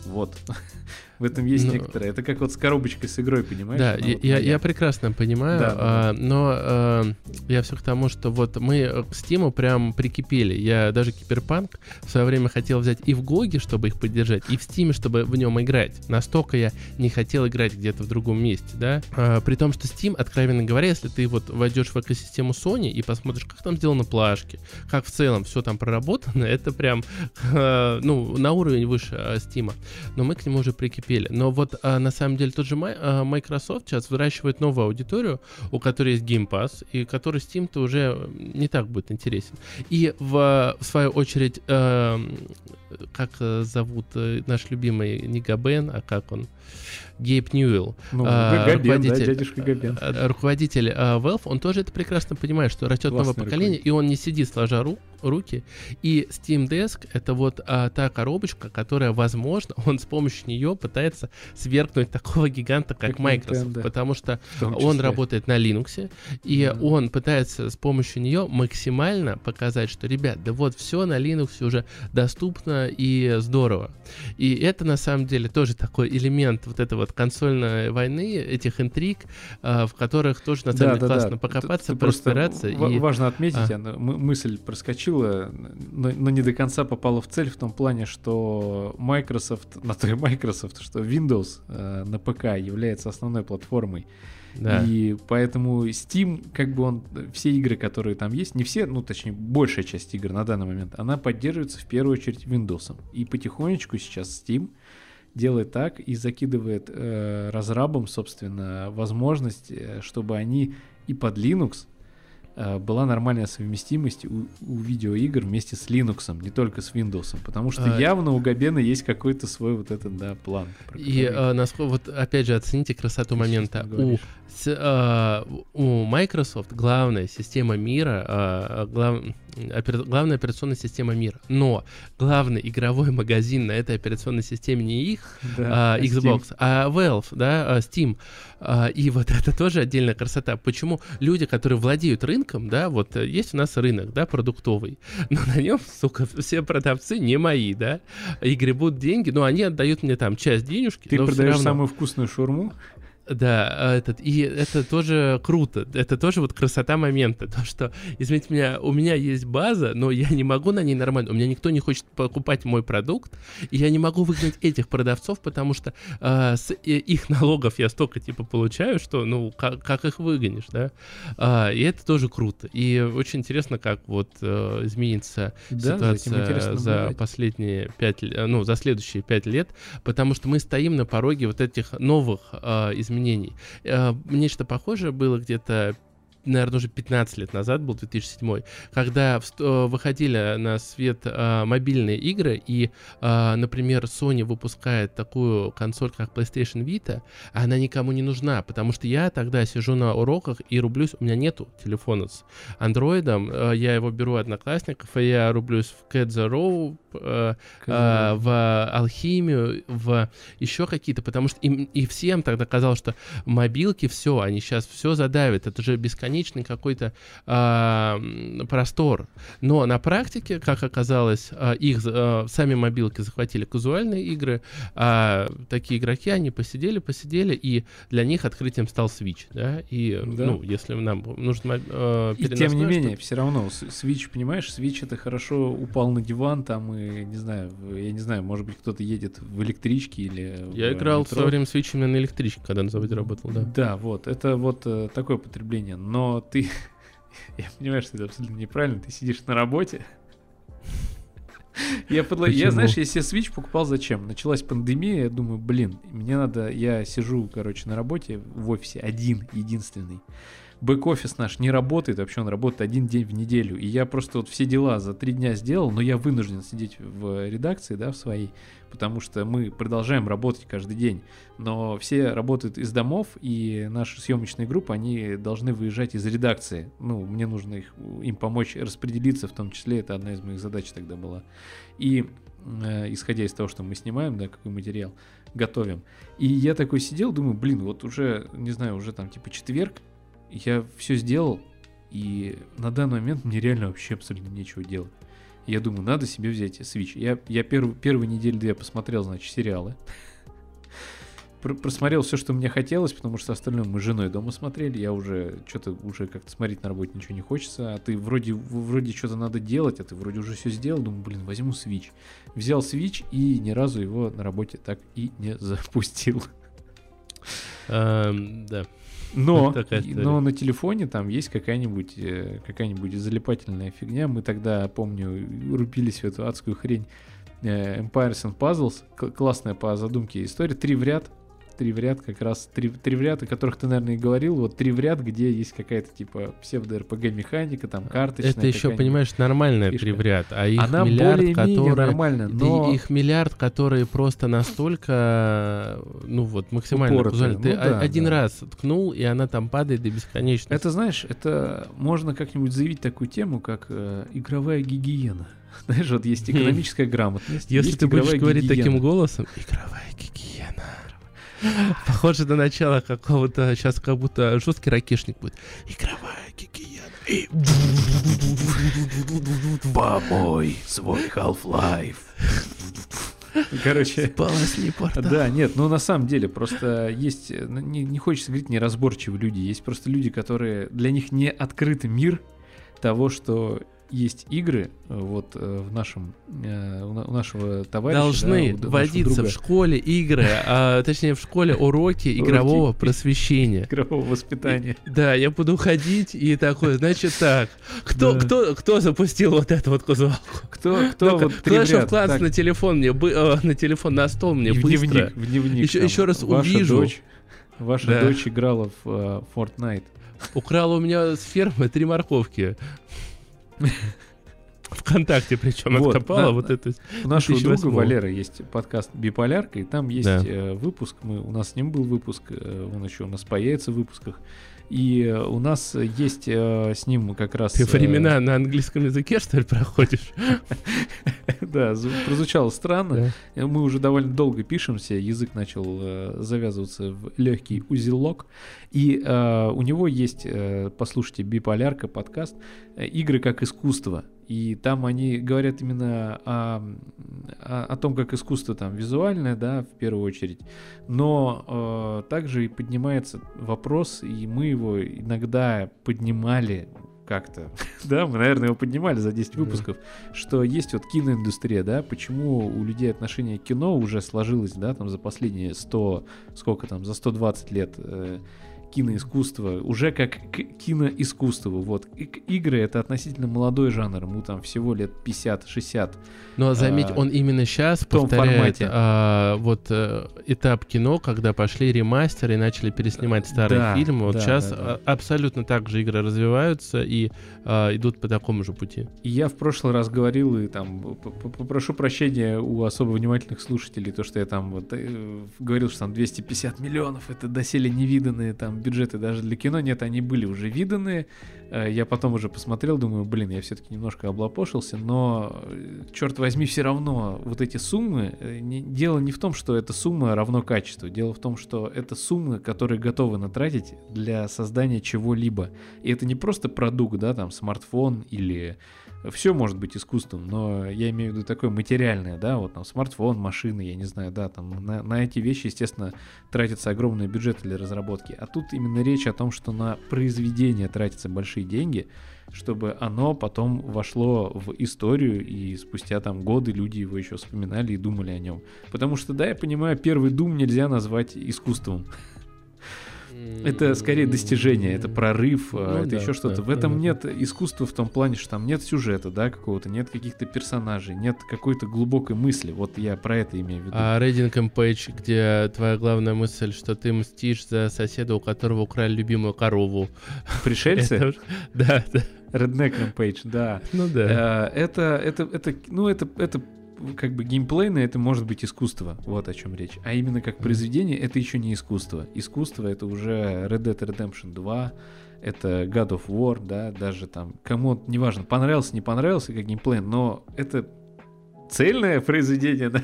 Вот. В этом есть но... Ну, некоторое. Это как вот с коробочкой с игрой, понимаешь? Да, я, вот я, я прекрасно понимаю, да, а, да. но а, я все к тому, что вот мы к Steam прям прикипели. Я даже Киберпанк в свое время хотел взять и в GOG е, чтобы их поддержать, и в Steam, чтобы в нем играть. Настолько я не хотел играть где-то в другом месте, да. А, при том, что Steam, откровенно говоря, если ты вот войдешь в экосистему Sony и посмотришь, как там сделаны плашки, как в целом все там проработано, это прям, а, ну, на уровень выше Steam. Но мы к нему уже прикипели успели. Но вот а, на самом деле тот же а, Microsoft сейчас выращивает новую аудиторию, у которой есть Game Pass, и который Steam-то уже не так будет интересен. И в, в свою очередь, э, как зовут э, наш любимый не Габен, а как он? Гейб Ньюэлл, ну, а, руководитель, да, Габен. А, руководитель а, Valve, он тоже это прекрасно понимает, что растет новое поколение, и он не сидит сложа ру, руки. И Steam Desk это вот а, та коробочка, которая, возможно, он с помощью нее пытается свергнуть такого гиганта, как, как Microsoft, Nintendo. потому что он работает на Linux, и mm-hmm. он пытается с помощью нее максимально показать, что, ребят, да вот все на Linux уже доступно и здорово. И это на самом деле тоже такой элемент вот этого вот консольной войны, этих интриг, а, в которых тоже на самом деле да, классно да. покопаться, разбираться. И... Важно отметить, а. мысль проскочила, но, но не до конца попала в цель в том плане, что Microsoft, на то и Microsoft, что Windows э, на ПК является основной платформой. Да. И поэтому Steam, как бы он, все игры, которые там есть, не все, ну точнее, большая часть игр на данный момент, она поддерживается в первую очередь Windows. И потихонечку сейчас Steam делает так и закидывает э, разрабам, собственно, возможность, э, чтобы они и под Linux э, была нормальная совместимость у, у видеоигр вместе с Linux, не только с Windows, потому что а... явно у Габена есть какой-то свой вот этот, да, план. И э, насколько, вот опять же, оцените красоту Ты момента. У, с, э, у Microsoft главная система мира, э, глав опер... главная операционная система мира. Но главный игровой магазин на этой операционной системе не их, да, а, Xbox, Steam. а Valve, да, а, Steam. А, и вот это тоже отдельная красота. Почему люди, которые владеют рынком, да, вот э, есть у нас рынок, да, продуктовый, но на нем, сука, все продавцы не мои, да, и гребут деньги, но они отдают мне там часть денежки. Ты продаешь равно... самую вкусную шурму? Да, а, этот, и это тоже круто, это тоже вот красота момента, то, что, извините меня, у меня есть база, но я не могу на ней нормально, у меня никто не хочет покупать мой продукт, и я не могу выгнать этих продавцов, потому что э, с их налогов я столько, типа, получаю, что, ну, как, как их выгонишь, да, а, и это тоже круто, и очень интересно, как вот э, изменится да, ситуация за последние пять, ну, за следующие пять лет, потому что мы стоим на пороге вот этих новых э, изменений изменений. Э, нечто похожее было где-то наверное, уже 15 лет назад, был 2007, когда э, выходили на свет э, мобильные игры, и, э, например, Sony выпускает такую консоль, как PlayStation Vita, она никому не нужна, потому что я тогда сижу на уроках и рублюсь, у меня нету телефона с андроидом, я его беру одноклассников, и я рублюсь в Cat the Row, э, э, в алхимию, в еще какие-то, потому что им, и всем тогда казалось, что мобилки все, они сейчас все задавят, это же бесконечно бесконечный какой-то э, простор. Но на практике, как оказалось, э, их э, сами мобилки захватили казуальные игры, а такие игроки, они посидели, посидели, и для них открытием стал Switch, да, и, да. ну, если нам нужно э, И тем не менее, все равно, Switch, понимаешь, Switch это хорошо упал на диван, там, и, не знаю, я не знаю, может быть, кто-то едет в электричке или Я играл метро. в свое время Switch именно на электричке, когда на заводе работал, да. Да, вот, это вот э, такое потребление, но ты... Я понимаю, что это абсолютно неправильно. Ты сидишь на работе. Я, подло... я, знаешь, я себе Switch покупал зачем? Началась пандемия, я думаю, блин, мне надо... Я сижу, короче, на работе в офисе один, единственный бэк-офис наш не работает, вообще он работает один день в неделю. И я просто вот все дела за три дня сделал, но я вынужден сидеть в редакции, да, в своей, потому что мы продолжаем работать каждый день. Но все работают из домов, и наши съемочные группы, они должны выезжать из редакции. Ну, мне нужно их, им помочь распределиться, в том числе, это одна из моих задач тогда была. И э, исходя из того, что мы снимаем, да, какой материал, готовим. И я такой сидел, думаю, блин, вот уже, не знаю, уже там типа четверг, я все сделал, и на данный момент мне реально вообще абсолютно нечего делать. Я думаю, надо себе взять Switch. Я, я перв, первые недели две посмотрел, значит, сериалы. Просмотрел все, что мне хотелось, потому что остальное мы с женой дома смотрели. Я уже что-то уже как-то смотреть на работе ничего не хочется. А ты вроде, вроде что-то надо делать, а ты вроде уже все сделал. Думаю, блин, возьму Switch. Взял Switch и ни разу его на работе так и не запустил. Эм, да. Но, но на телефоне там есть какая-нибудь э, какая-нибудь залипательная фигня. Мы тогда, помню, рубились в эту адскую хрень э, Empires and Puzzles. Классная по задумке история. Три в ряд три в ряд, как раз три, три в ряд, о которых ты, наверное, и говорил, вот три в ряд, где есть какая-то типа псевдо-РПГ механика, там карточная. Это еще, понимаешь, нормальная три в ряд, а их Она миллиард, которые... нормально, но... Их миллиард, которые просто настолько, ну вот, максимально Упоротые. Ты ну, да, один да. раз ткнул, и она там падает до бесконечности. Это, знаешь, это можно как-нибудь заявить такую тему, как э, игровая гигиена. Знаешь, вот есть экономическая грамотность. Если ты будешь говорить таким голосом, игровая гигиена. Похоже на начало какого-то, сейчас как будто жесткий ракешник будет. Игровая гигиена. И... Помой свой Half-Life. Короче, портал. Да, нет, ну на самом деле просто есть, ну, не, не хочется говорить неразборчивые люди, есть просто люди, которые, для них не открытый мир того, что есть игры э, вот э, в нашем э, у нашего товарища должны да, друга. в школе игры, а, точнее в школе уроки игрового просвещения. игрового воспитания. Да, я буду ходить и такой, значит так, кто Да. кто кто запустил вот эту вот кузовалку? Кто кто вот кто требят? вкладывается Так, на телефон мне бы- на телефон на стол мне и в быстро. дневник, в дневник. Еще- там, еще раз ваша увижу. Дочь, ваша Да. дочь играла в э, Fortnite. Украла у меня с фермы три морковки. Вконтакте причем Вот, откопала на- вот это. У нашего друга 2008. Валера есть подкаст Биполярка, и там есть Да. э, выпуск. Мы, у нас с ним был выпуск, э, он еще у нас появится в выпусках. И э, у нас есть э, с ним как раз... Ты э, времена на английском языке, что ли, проходишь? Да, зв- прозвучало странно. Э, Мы уже довольно долго пишемся, язык начал э, завязываться в легкий узелок. И э, у него есть, э, послушайте, биполярка подкаст э, «Игры как искусство». И там они говорят именно о, о, о том, как искусство там визуальное, да, в первую очередь. Но э, также и поднимается вопрос, и мы его иногда поднимали как-то. да, мы, наверное, его поднимали за 10 Да. выпусков, что есть вот киноиндустрия, да, почему у людей отношение к кино уже сложилось, да, там за последние 100, сколько там, за 120 лет э, киноискусство, уже как к киноискусству, вот. И игры это относительно молодой жанр, ему там всего лет 50-60. Но заметь, А, он именно сейчас в том формате. а, вот э, этап кино, когда пошли ремастеры и начали переснимать старые Да, фильмы. Вот да, сейчас да, да. а, абсолютно так же игры развиваются и а, идут по такому же пути. И я в прошлый раз говорил, и там попрошу прощения у особо внимательных слушателей, то, что я там вот э, говорил, что там 250 миллионов, это доселе невиданные там бюджеты даже для кино. Нет, они были уже виданные. Э, Я потом уже посмотрел, думаю, блин, я все-таки немножко облапошился, но, э, черт возьми, все равно вот эти суммы, э, не- дело не в том, что эта сумма равно качеству, дело в том, что это суммы, которые готовы натратить для создания чего-либо. И это не просто продукт, да, там смартфон или все может быть искусством, но я имею в виду такое материальное, да, вот там смартфон, машины, я не знаю, да, там на, на эти вещи, естественно, тратятся огромные бюджеты для разработки. А тут именно речь о том, что на произведение тратятся большие деньги, чтобы оно потом вошло в историю, и спустя там годы люди его еще вспоминали и думали о нем. Потому что, да, я понимаю, первый Дум нельзя назвать искусством. Это скорее достижение, это прорыв, а, Ну это да, еще что-то. да, В этом ага. нет искусства в том плане, что там нет сюжета, да, какого-то, нет каких-то персонажей, нет какой-то глубокой мысли. Вот я про это имею в виду. А Reading Page, где твоя главная мысль, что ты мстишь за соседа, у которого украли любимую корову. Пришельцы? Да, да. Redneck Rampage, да. Ну да. Э, Это, это, это, ну, это, это как бы геймплейно, это может быть искусство, вот о чем речь. А именно как произведение, это еще не искусство. Искусство это уже Red Dead Redemption 2, это God of War, да, даже там, кому неважно, понравился, не понравился как геймплей, но это цельное произведение, да?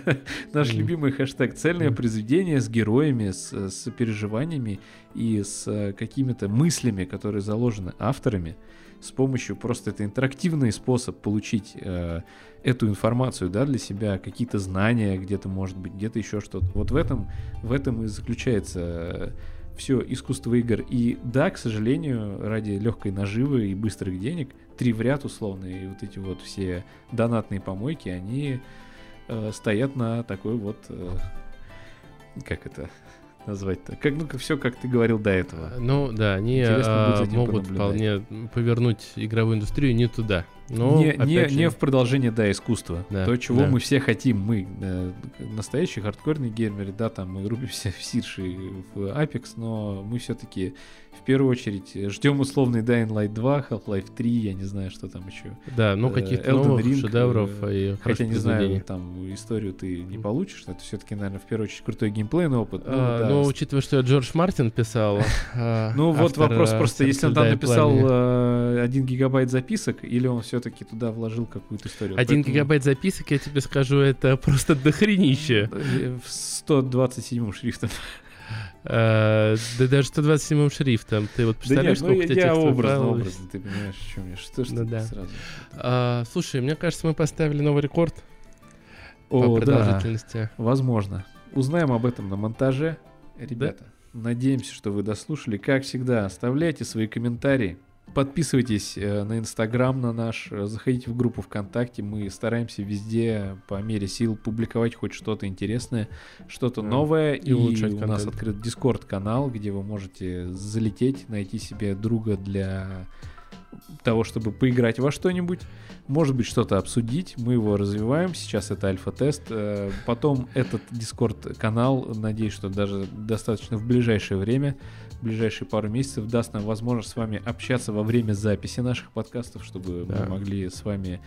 наш Мгм. любимый хэштег, цельное Мгм. произведение с героями, с, с переживаниями и с э, какими-то мыслями, которые заложены авторами, с помощью просто это интерактивный способ получить э, эту информацию, да, для себя, какие-то знания где-то, может быть, где-то еще что-то. Вот в этом, в этом и заключается все искусство игр. И да, к сожалению, ради легкой наживы и быстрых денег, три в ряд условно, и вот эти вот все донатные помойки, они э, стоят на такой вот, э, как это назвать-то, как, ну, все, как ты говорил до этого. Ну да, они а, могут вполне повернуть игровую индустрию не туда. Но, не, опять не, же, не в продолжение, да, искусства. Да, То, чего да. мы все хотим, мы, э, настоящие хардкорные геймеры, да, там мы рубимся в Сирше и в Apex, но мы все-таки в первую очередь ждем условный Dying Light 2, Half-Life 3, я не знаю, что там еще. Да, ну э, каких-то Elden новых Ring, шедевров э, и Хотя не знаю, там историю ты не получишь, это все-таки, наверное, в первую очередь крутой геймплейный опыт. Ну, А, да, ну, учитывая, что Джордж Мартин писал. а, ну, вот вопрос а, просто, если он «Сердца там написал пламени». э, 1 гигабайт записок, или он все-таки туда вложил какую-то историю. Один Поэтому- гигабайт записок, я тебе скажу, это просто дохренище. Э, В 127 шрифтом. А, Да даже 127 шрифтом. Ты вот Да представляешь, нет, ну сколько я, у тебя я текстовых образно, образно, ты понимаешь, о чем я. Что ж Ну да. сразу? А, Слушай, мне кажется, мы поставили новый рекорд по О, да, продолжительности. возможно. Узнаем об этом на монтаже. Ребята, надеемся, что вы дослушали. Как всегда, оставляйте свои комментарии. Подписывайтесь э, на Инстаграм на наш, э, заходите в группу ВКонтакте. Мы стараемся везде по мере сил публиковать хоть что-то интересное, что-то Да. новое. И И, у нас контент. открыт Дискорд канал, где вы можете залететь, найти себе друга для того, чтобы поиграть во что-нибудь. Может быть, что-то обсудить. Мы его развиваем. Сейчас это альфа-тест. Э, Потом этот Дискорд-канал, надеюсь, что даже достаточно в ближайшее время, в ближайшие пару месяцев, даст нам возможность с вами общаться во время записи наших подкастов, чтобы Да. мы могли с вами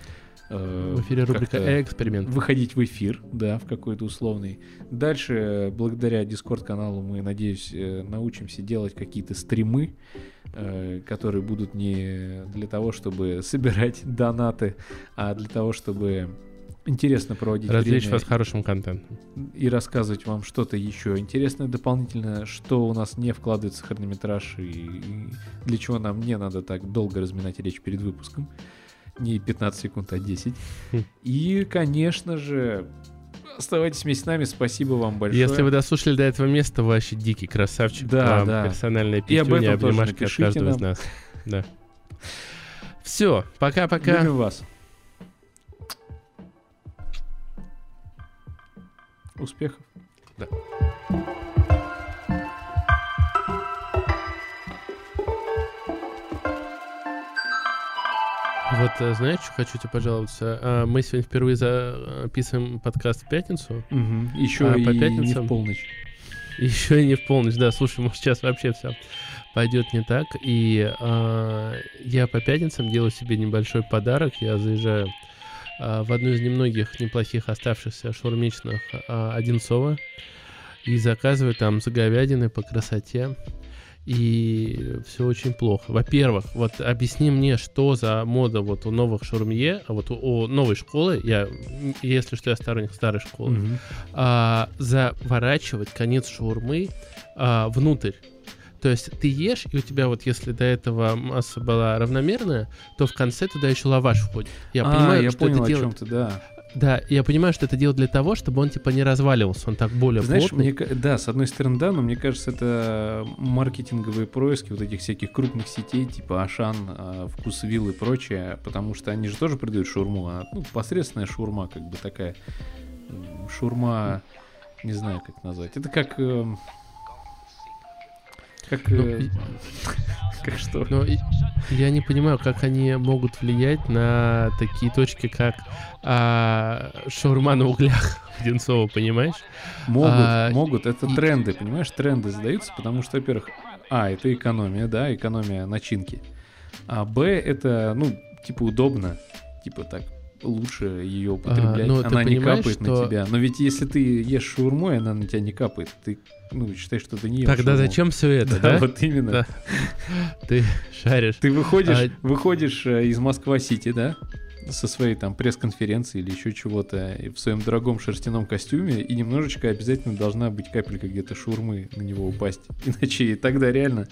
э, В эфире рубрика как-то «Эксперимент». выходить в эфир, да, в какой-то условный. Дальше, э, благодаря Дискорд-каналу, мы, надеюсь, э, научимся делать какие-то стримы, э, которые будут не для того, чтобы собирать донаты, а для того, чтобы интересно проводить Развлечь время вас хорошим контентом. и рассказывать вам что-то еще интересное дополнительно, что у нас не вкладывается в хронометраж и, и для чего нам не надо так долго разминать речь перед выпуском. Не 15 секунд, а 10. Хм. И, конечно же, оставайтесь вместе с нами. Спасибо вам большое. Если вы дослушали до этого места, вы вообще дикий красавчик. Да, Вам да. персональная пятюня, обнимашки от каждого из нам. нас. Да. Все, пока-пока. Любим вас. Успехов. Вот, э, знаешь, что хочу тебе пожаловаться? А, Мы сегодня впервые записываем подкаст в пятницу. Еще А по и не пятницам? в полночь. Еще и не в полночь, да. Слушай, может, сейчас вообще все пойдет не так. И а, я по пятницам делаю себе небольшой подарок. Я заезжаю в одну из немногих неплохих оставшихся шаурмичных а, Одинцова и заказываю там с говядиной по красоте. И все очень плохо. Во-первых, вот объясни мне, что за мода вот у новых шаурмье, а вот у, у новой школы, я, если что, я сторонник старой школы, Мгм. а, заворачивать конец шаурмы а, внутрь. То есть ты ешь, и у тебя вот если до этого масса была равномерная, то в конце туда еще лаваш входит. Я А, понимаю, я что понял, это о делает. чем ты, да. Да, я понимаю, что это делают для того, чтобы он типа не разваливался, он так более Ты Знаешь, плотный. мне, да, с одной стороны, да, но мне кажется, это маркетинговые происки вот этих всяких крупных сетей, типа Ашан, а, Вкусвилл и прочее, потому что они же тоже продают шаурму, а, ну, посредственная шаурма, как бы такая, м, шаурма, не знаю, как назвать. Это как... Как... Ну, э, Как что? Но и- я не понимаю, как они могут влиять на такие точки, как а, шаурма на углях Одинцова, понимаешь? Могут, А, могут. Это и- тренды, понимаешь? Тренды задаются, потому что, во-первых, а, это экономия, да, экономия начинки. А б, это, ну, типа, удобно. Типа так, лучше ее употреблять. ну, ты она не капает на что- тебя. Но ведь если ты ешь шаурму, и она на тебя не капает, ты, ну, считаешь, что ты не ешь Тогда шаурму. зачем все это, Да, да? вот именно. Да. Ты шаришь. Ты выходишь, А- выходишь э, из Москва-Сити, да? Со своей там пресс-конференции или еще чего-то в своем дорогом шерстяном костюме, и немножечко обязательно должна быть капелька где-то шаурмы на него упасть. Иначе тогда реально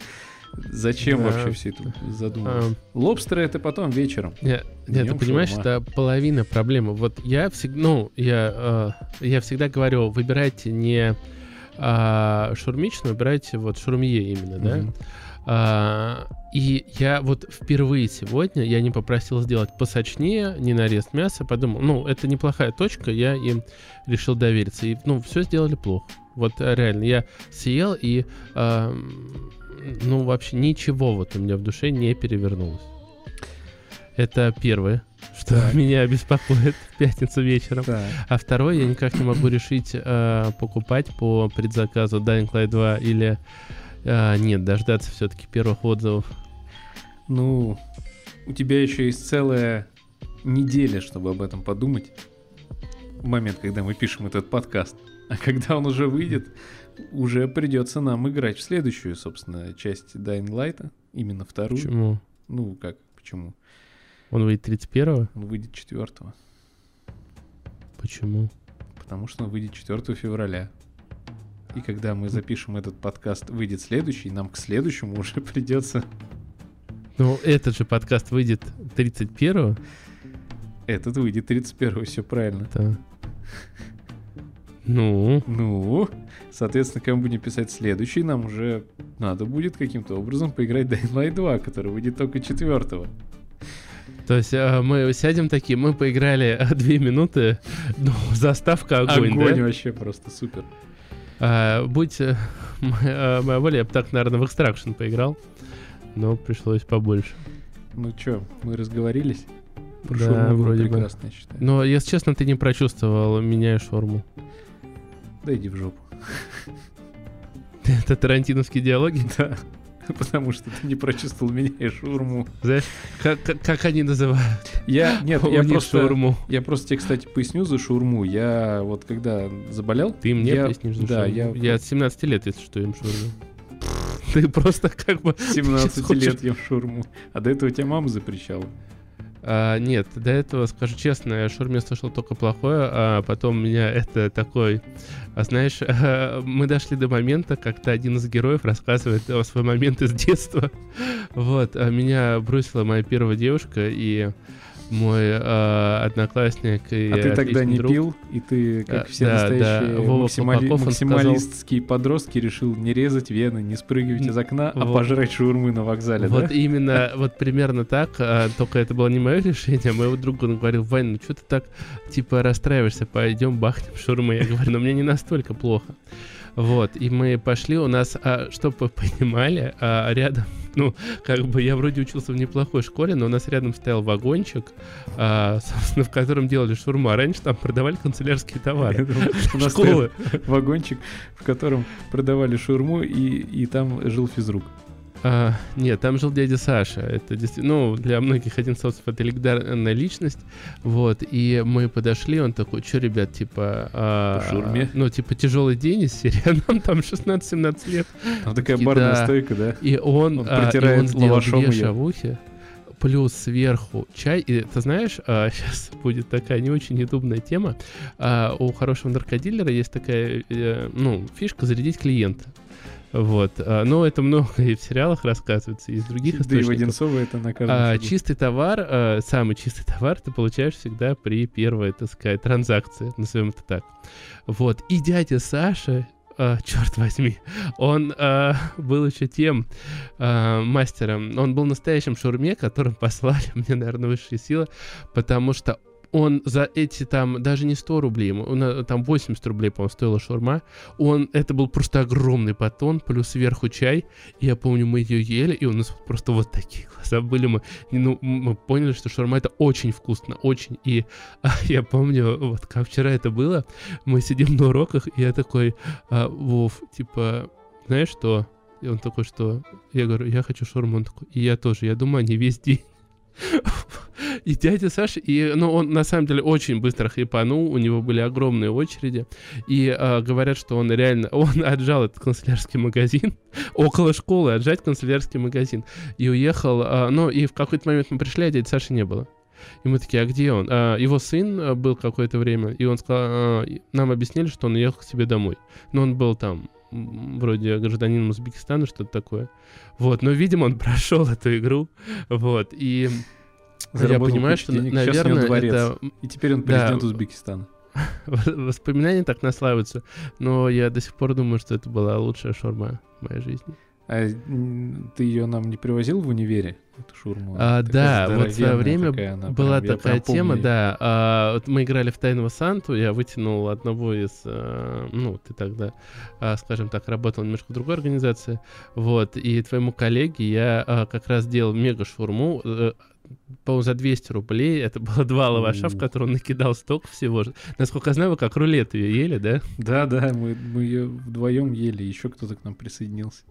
зачем Да. вообще все это задумывать? А, Лобстеры это потом вечером. Нет, нет, ты понимаешь, это половина проблемы. Вот я всегда, ну, я, э, я всегда говорю, выбирайте не а, шаурмичную, выбирайте вот шаурмье именно, да. Мгм. А, и я вот впервые сегодня, я не попросил сделать посочнее, не нарез мяса, подумал, ну, это неплохая точка, я им решил довериться. И, ну, все сделали плохо. Вот э, реально, я съел и, ам, ну, вообще ничего вот у меня в душе не перевернулось. Это первое, что Так. меня беспокоит в пятницу вечером. Так. А второе, я никак не могу решить, э, покупать по предзаказу Dying Light 2 или э, нет, дождаться все-таки первых отзывов. Ну, у тебя еще есть целая неделя, чтобы об этом подумать. В момент, когда мы пишем этот подкаст. А когда он уже выйдет, уже придется нам играть в следующую, собственно, часть Dying Light, именно вторую. Почему? Ну, как, почему? Он выйдет 31-го? Он выйдет 4 Почему? потому что он выйдет 4 февраля. И когда мы запишем этот подкаст, выйдет следующий, нам к следующему уже придется Ну, этот же подкаст выйдет 31-го. этот выйдет 31 все правильно. Да. Ну, Ну, соответственно, когда мы будем писать следующий, нам уже надо будет каким-то образом поиграть Dying Light 2, который выйдет только четвертого. то есть э, мы сядем такие, мы поиграли э, две минуты, ну, заставка огонь, Огонь да? вообще просто супер. А, будь моя, моя воля, я бы так, наверное, в Extraction поиграл, но пришлось побольше. Ну чё, мы разговорились? Про Да, шаурму вроде бы. прекрасно, я считаю. Но, если честно, ты не прочувствовал меня и шорму. Да иди в жопу. Это тарантиновские диалоги. Да. Потому что ты не прочувствовал меня и шаурму. Знаешь, как, как- как они называют? Я, нет, я просто, шаурму. я просто тебе, кстати, поясню за шаурму. Я вот когда заболел, Ты мне я- пояснишь за да, шаурму? я- я... с 17 лет, если что, им шаурму. Ты просто как бы... 17 Сейчас хочешь- лет ем шаурму. А до этого тебя мама запрещала. А, нет, до этого, скажу честно, я о шаурме слышал только плохое, а потом меня это такой... А знаешь, мы дошли до момента, когда один из героев рассказывает о свой момент из детства. Вот, а меня бросила моя первая девушка, и мой а, одноклассник и А ты тогда не друг- пил, и ты, как Да, все да, настоящие да. Вова максимали- максималистские подростки, решил не резать вены, не спрыгивать из окна, а Вот. пожрать шаурмы на вокзале, Вот да? именно, вот примерно так, а, только это было не мое решение, а моего друга он говорил, Вань, ну что ты так, типа, расстраиваешься, пойдем бахнем шаурмы. Я говорю, ну мне не настолько плохо. Вот, и мы пошли, у нас, а, чтобы вы понимали, а, рядом, ну, как бы я вроде учился в неплохой школе, но у нас рядом стоял вагончик, а, собственно, в котором делали шаурму, а раньше там продавали канцелярские товары. У нас вагончик, в котором продавали шаурму, и, и там жил физрук. А, нет, там жил дядя Саша. Это действительно, ну, для многих один Солнцев это легендарная личность. Вот, и мы подошли, он такой, что, ребят, типа... а, По шаурме? Ну, типа, тяжелый день из серии, а нам там 16-17 лет. Там такая Такие, барная да. стойка, да? И он, Он а, и он сделал две её. шавухи, плюс сверху чай. И ты знаешь, сейчас будет такая не очень удобная тема. А, у хорошего наркодилера есть такая, э, ну, фишка зарядить клиента. Вот. а, Но это много и в сериалах рассказывается, и из других Да и источников. Воденцова это на каждом А, шагу. чистый товар, а, самый чистый товар ты получаешь всегда при первой, так сказать, транзакции, назовем это так. Вот. И дядя Саша, а, черт возьми, он а, был еще тем а, мастером, он был настоящим шаурме, которым послали мне, наверное, высшие силы, потому что он за эти там даже не 100 рублей, он, там 80 рублей, по-моему, стоила шаурма. Он, это был просто огромный батон, плюс сверху чай. Я помню, мы ее ели, и у нас просто вот такие глаза были. Мы, ну, мы поняли, что шаурма это очень вкусно, очень. И а, я помню, вот как вчера это было, мы сидим на уроках, и я такой, а, Вов, типа, знаешь что? И он такой, что? Я говорю, я хочу шаурму. Он такой, и я тоже. Я думаю, они весь день. И дядя Саша, и, ну, он на самом деле очень быстро хрипанул, у него были огромные очереди, и а, говорят, что он реально, он отжал этот канцелярский магазин, около школы отжать канцелярский магазин, и уехал, а, ну, и в какой-то момент мы пришли, а дяди Саши не было. И мы такие, а где он? А, его сын а, был какое-то время, и он сказал, а, нам объяснили, что он уехал к себе домой. Но он был там, вроде гражданином Узбекистана, что-то такое. Вот, но, видимо, он прошел эту игру, вот, и я понимаю, что, денег, наверное, это И теперь он Да. президент Узбекистана. воспоминания так наслаиваются, но я до сих пор думаю, что это была лучшая шаурма в моей жизни. А ты ее нам не привозил в универе? Эту шурму? А, да, вот в свое время такая она, Была прям, такая тема, помню. да. а, вот мы играли в Тайного Санту, я вытянул одного из, а, ну, ты тогда, а, скажем так, работал немножко в другой организации, вот, и твоему коллеге я а, как раз делал мега-шурму, э, по-моему, за 200 рублей, это было два лаваша, в которые он накидал столько всего. Насколько я знаю, вы как рулет ее ели, да? Да, да, мы, мы ее вдвоем ели, еще кто-то к нам присоединился.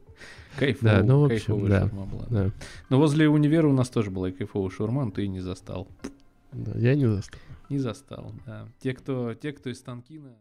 Кайфово, Да, ну, в общем, кайфовая да. шаурма была. Да. Но возле универа у нас тоже была и кайфовая шаурма, но ты не застал. Да, я не застал. Не застал, да. Те, кто, те, кто из Станкина...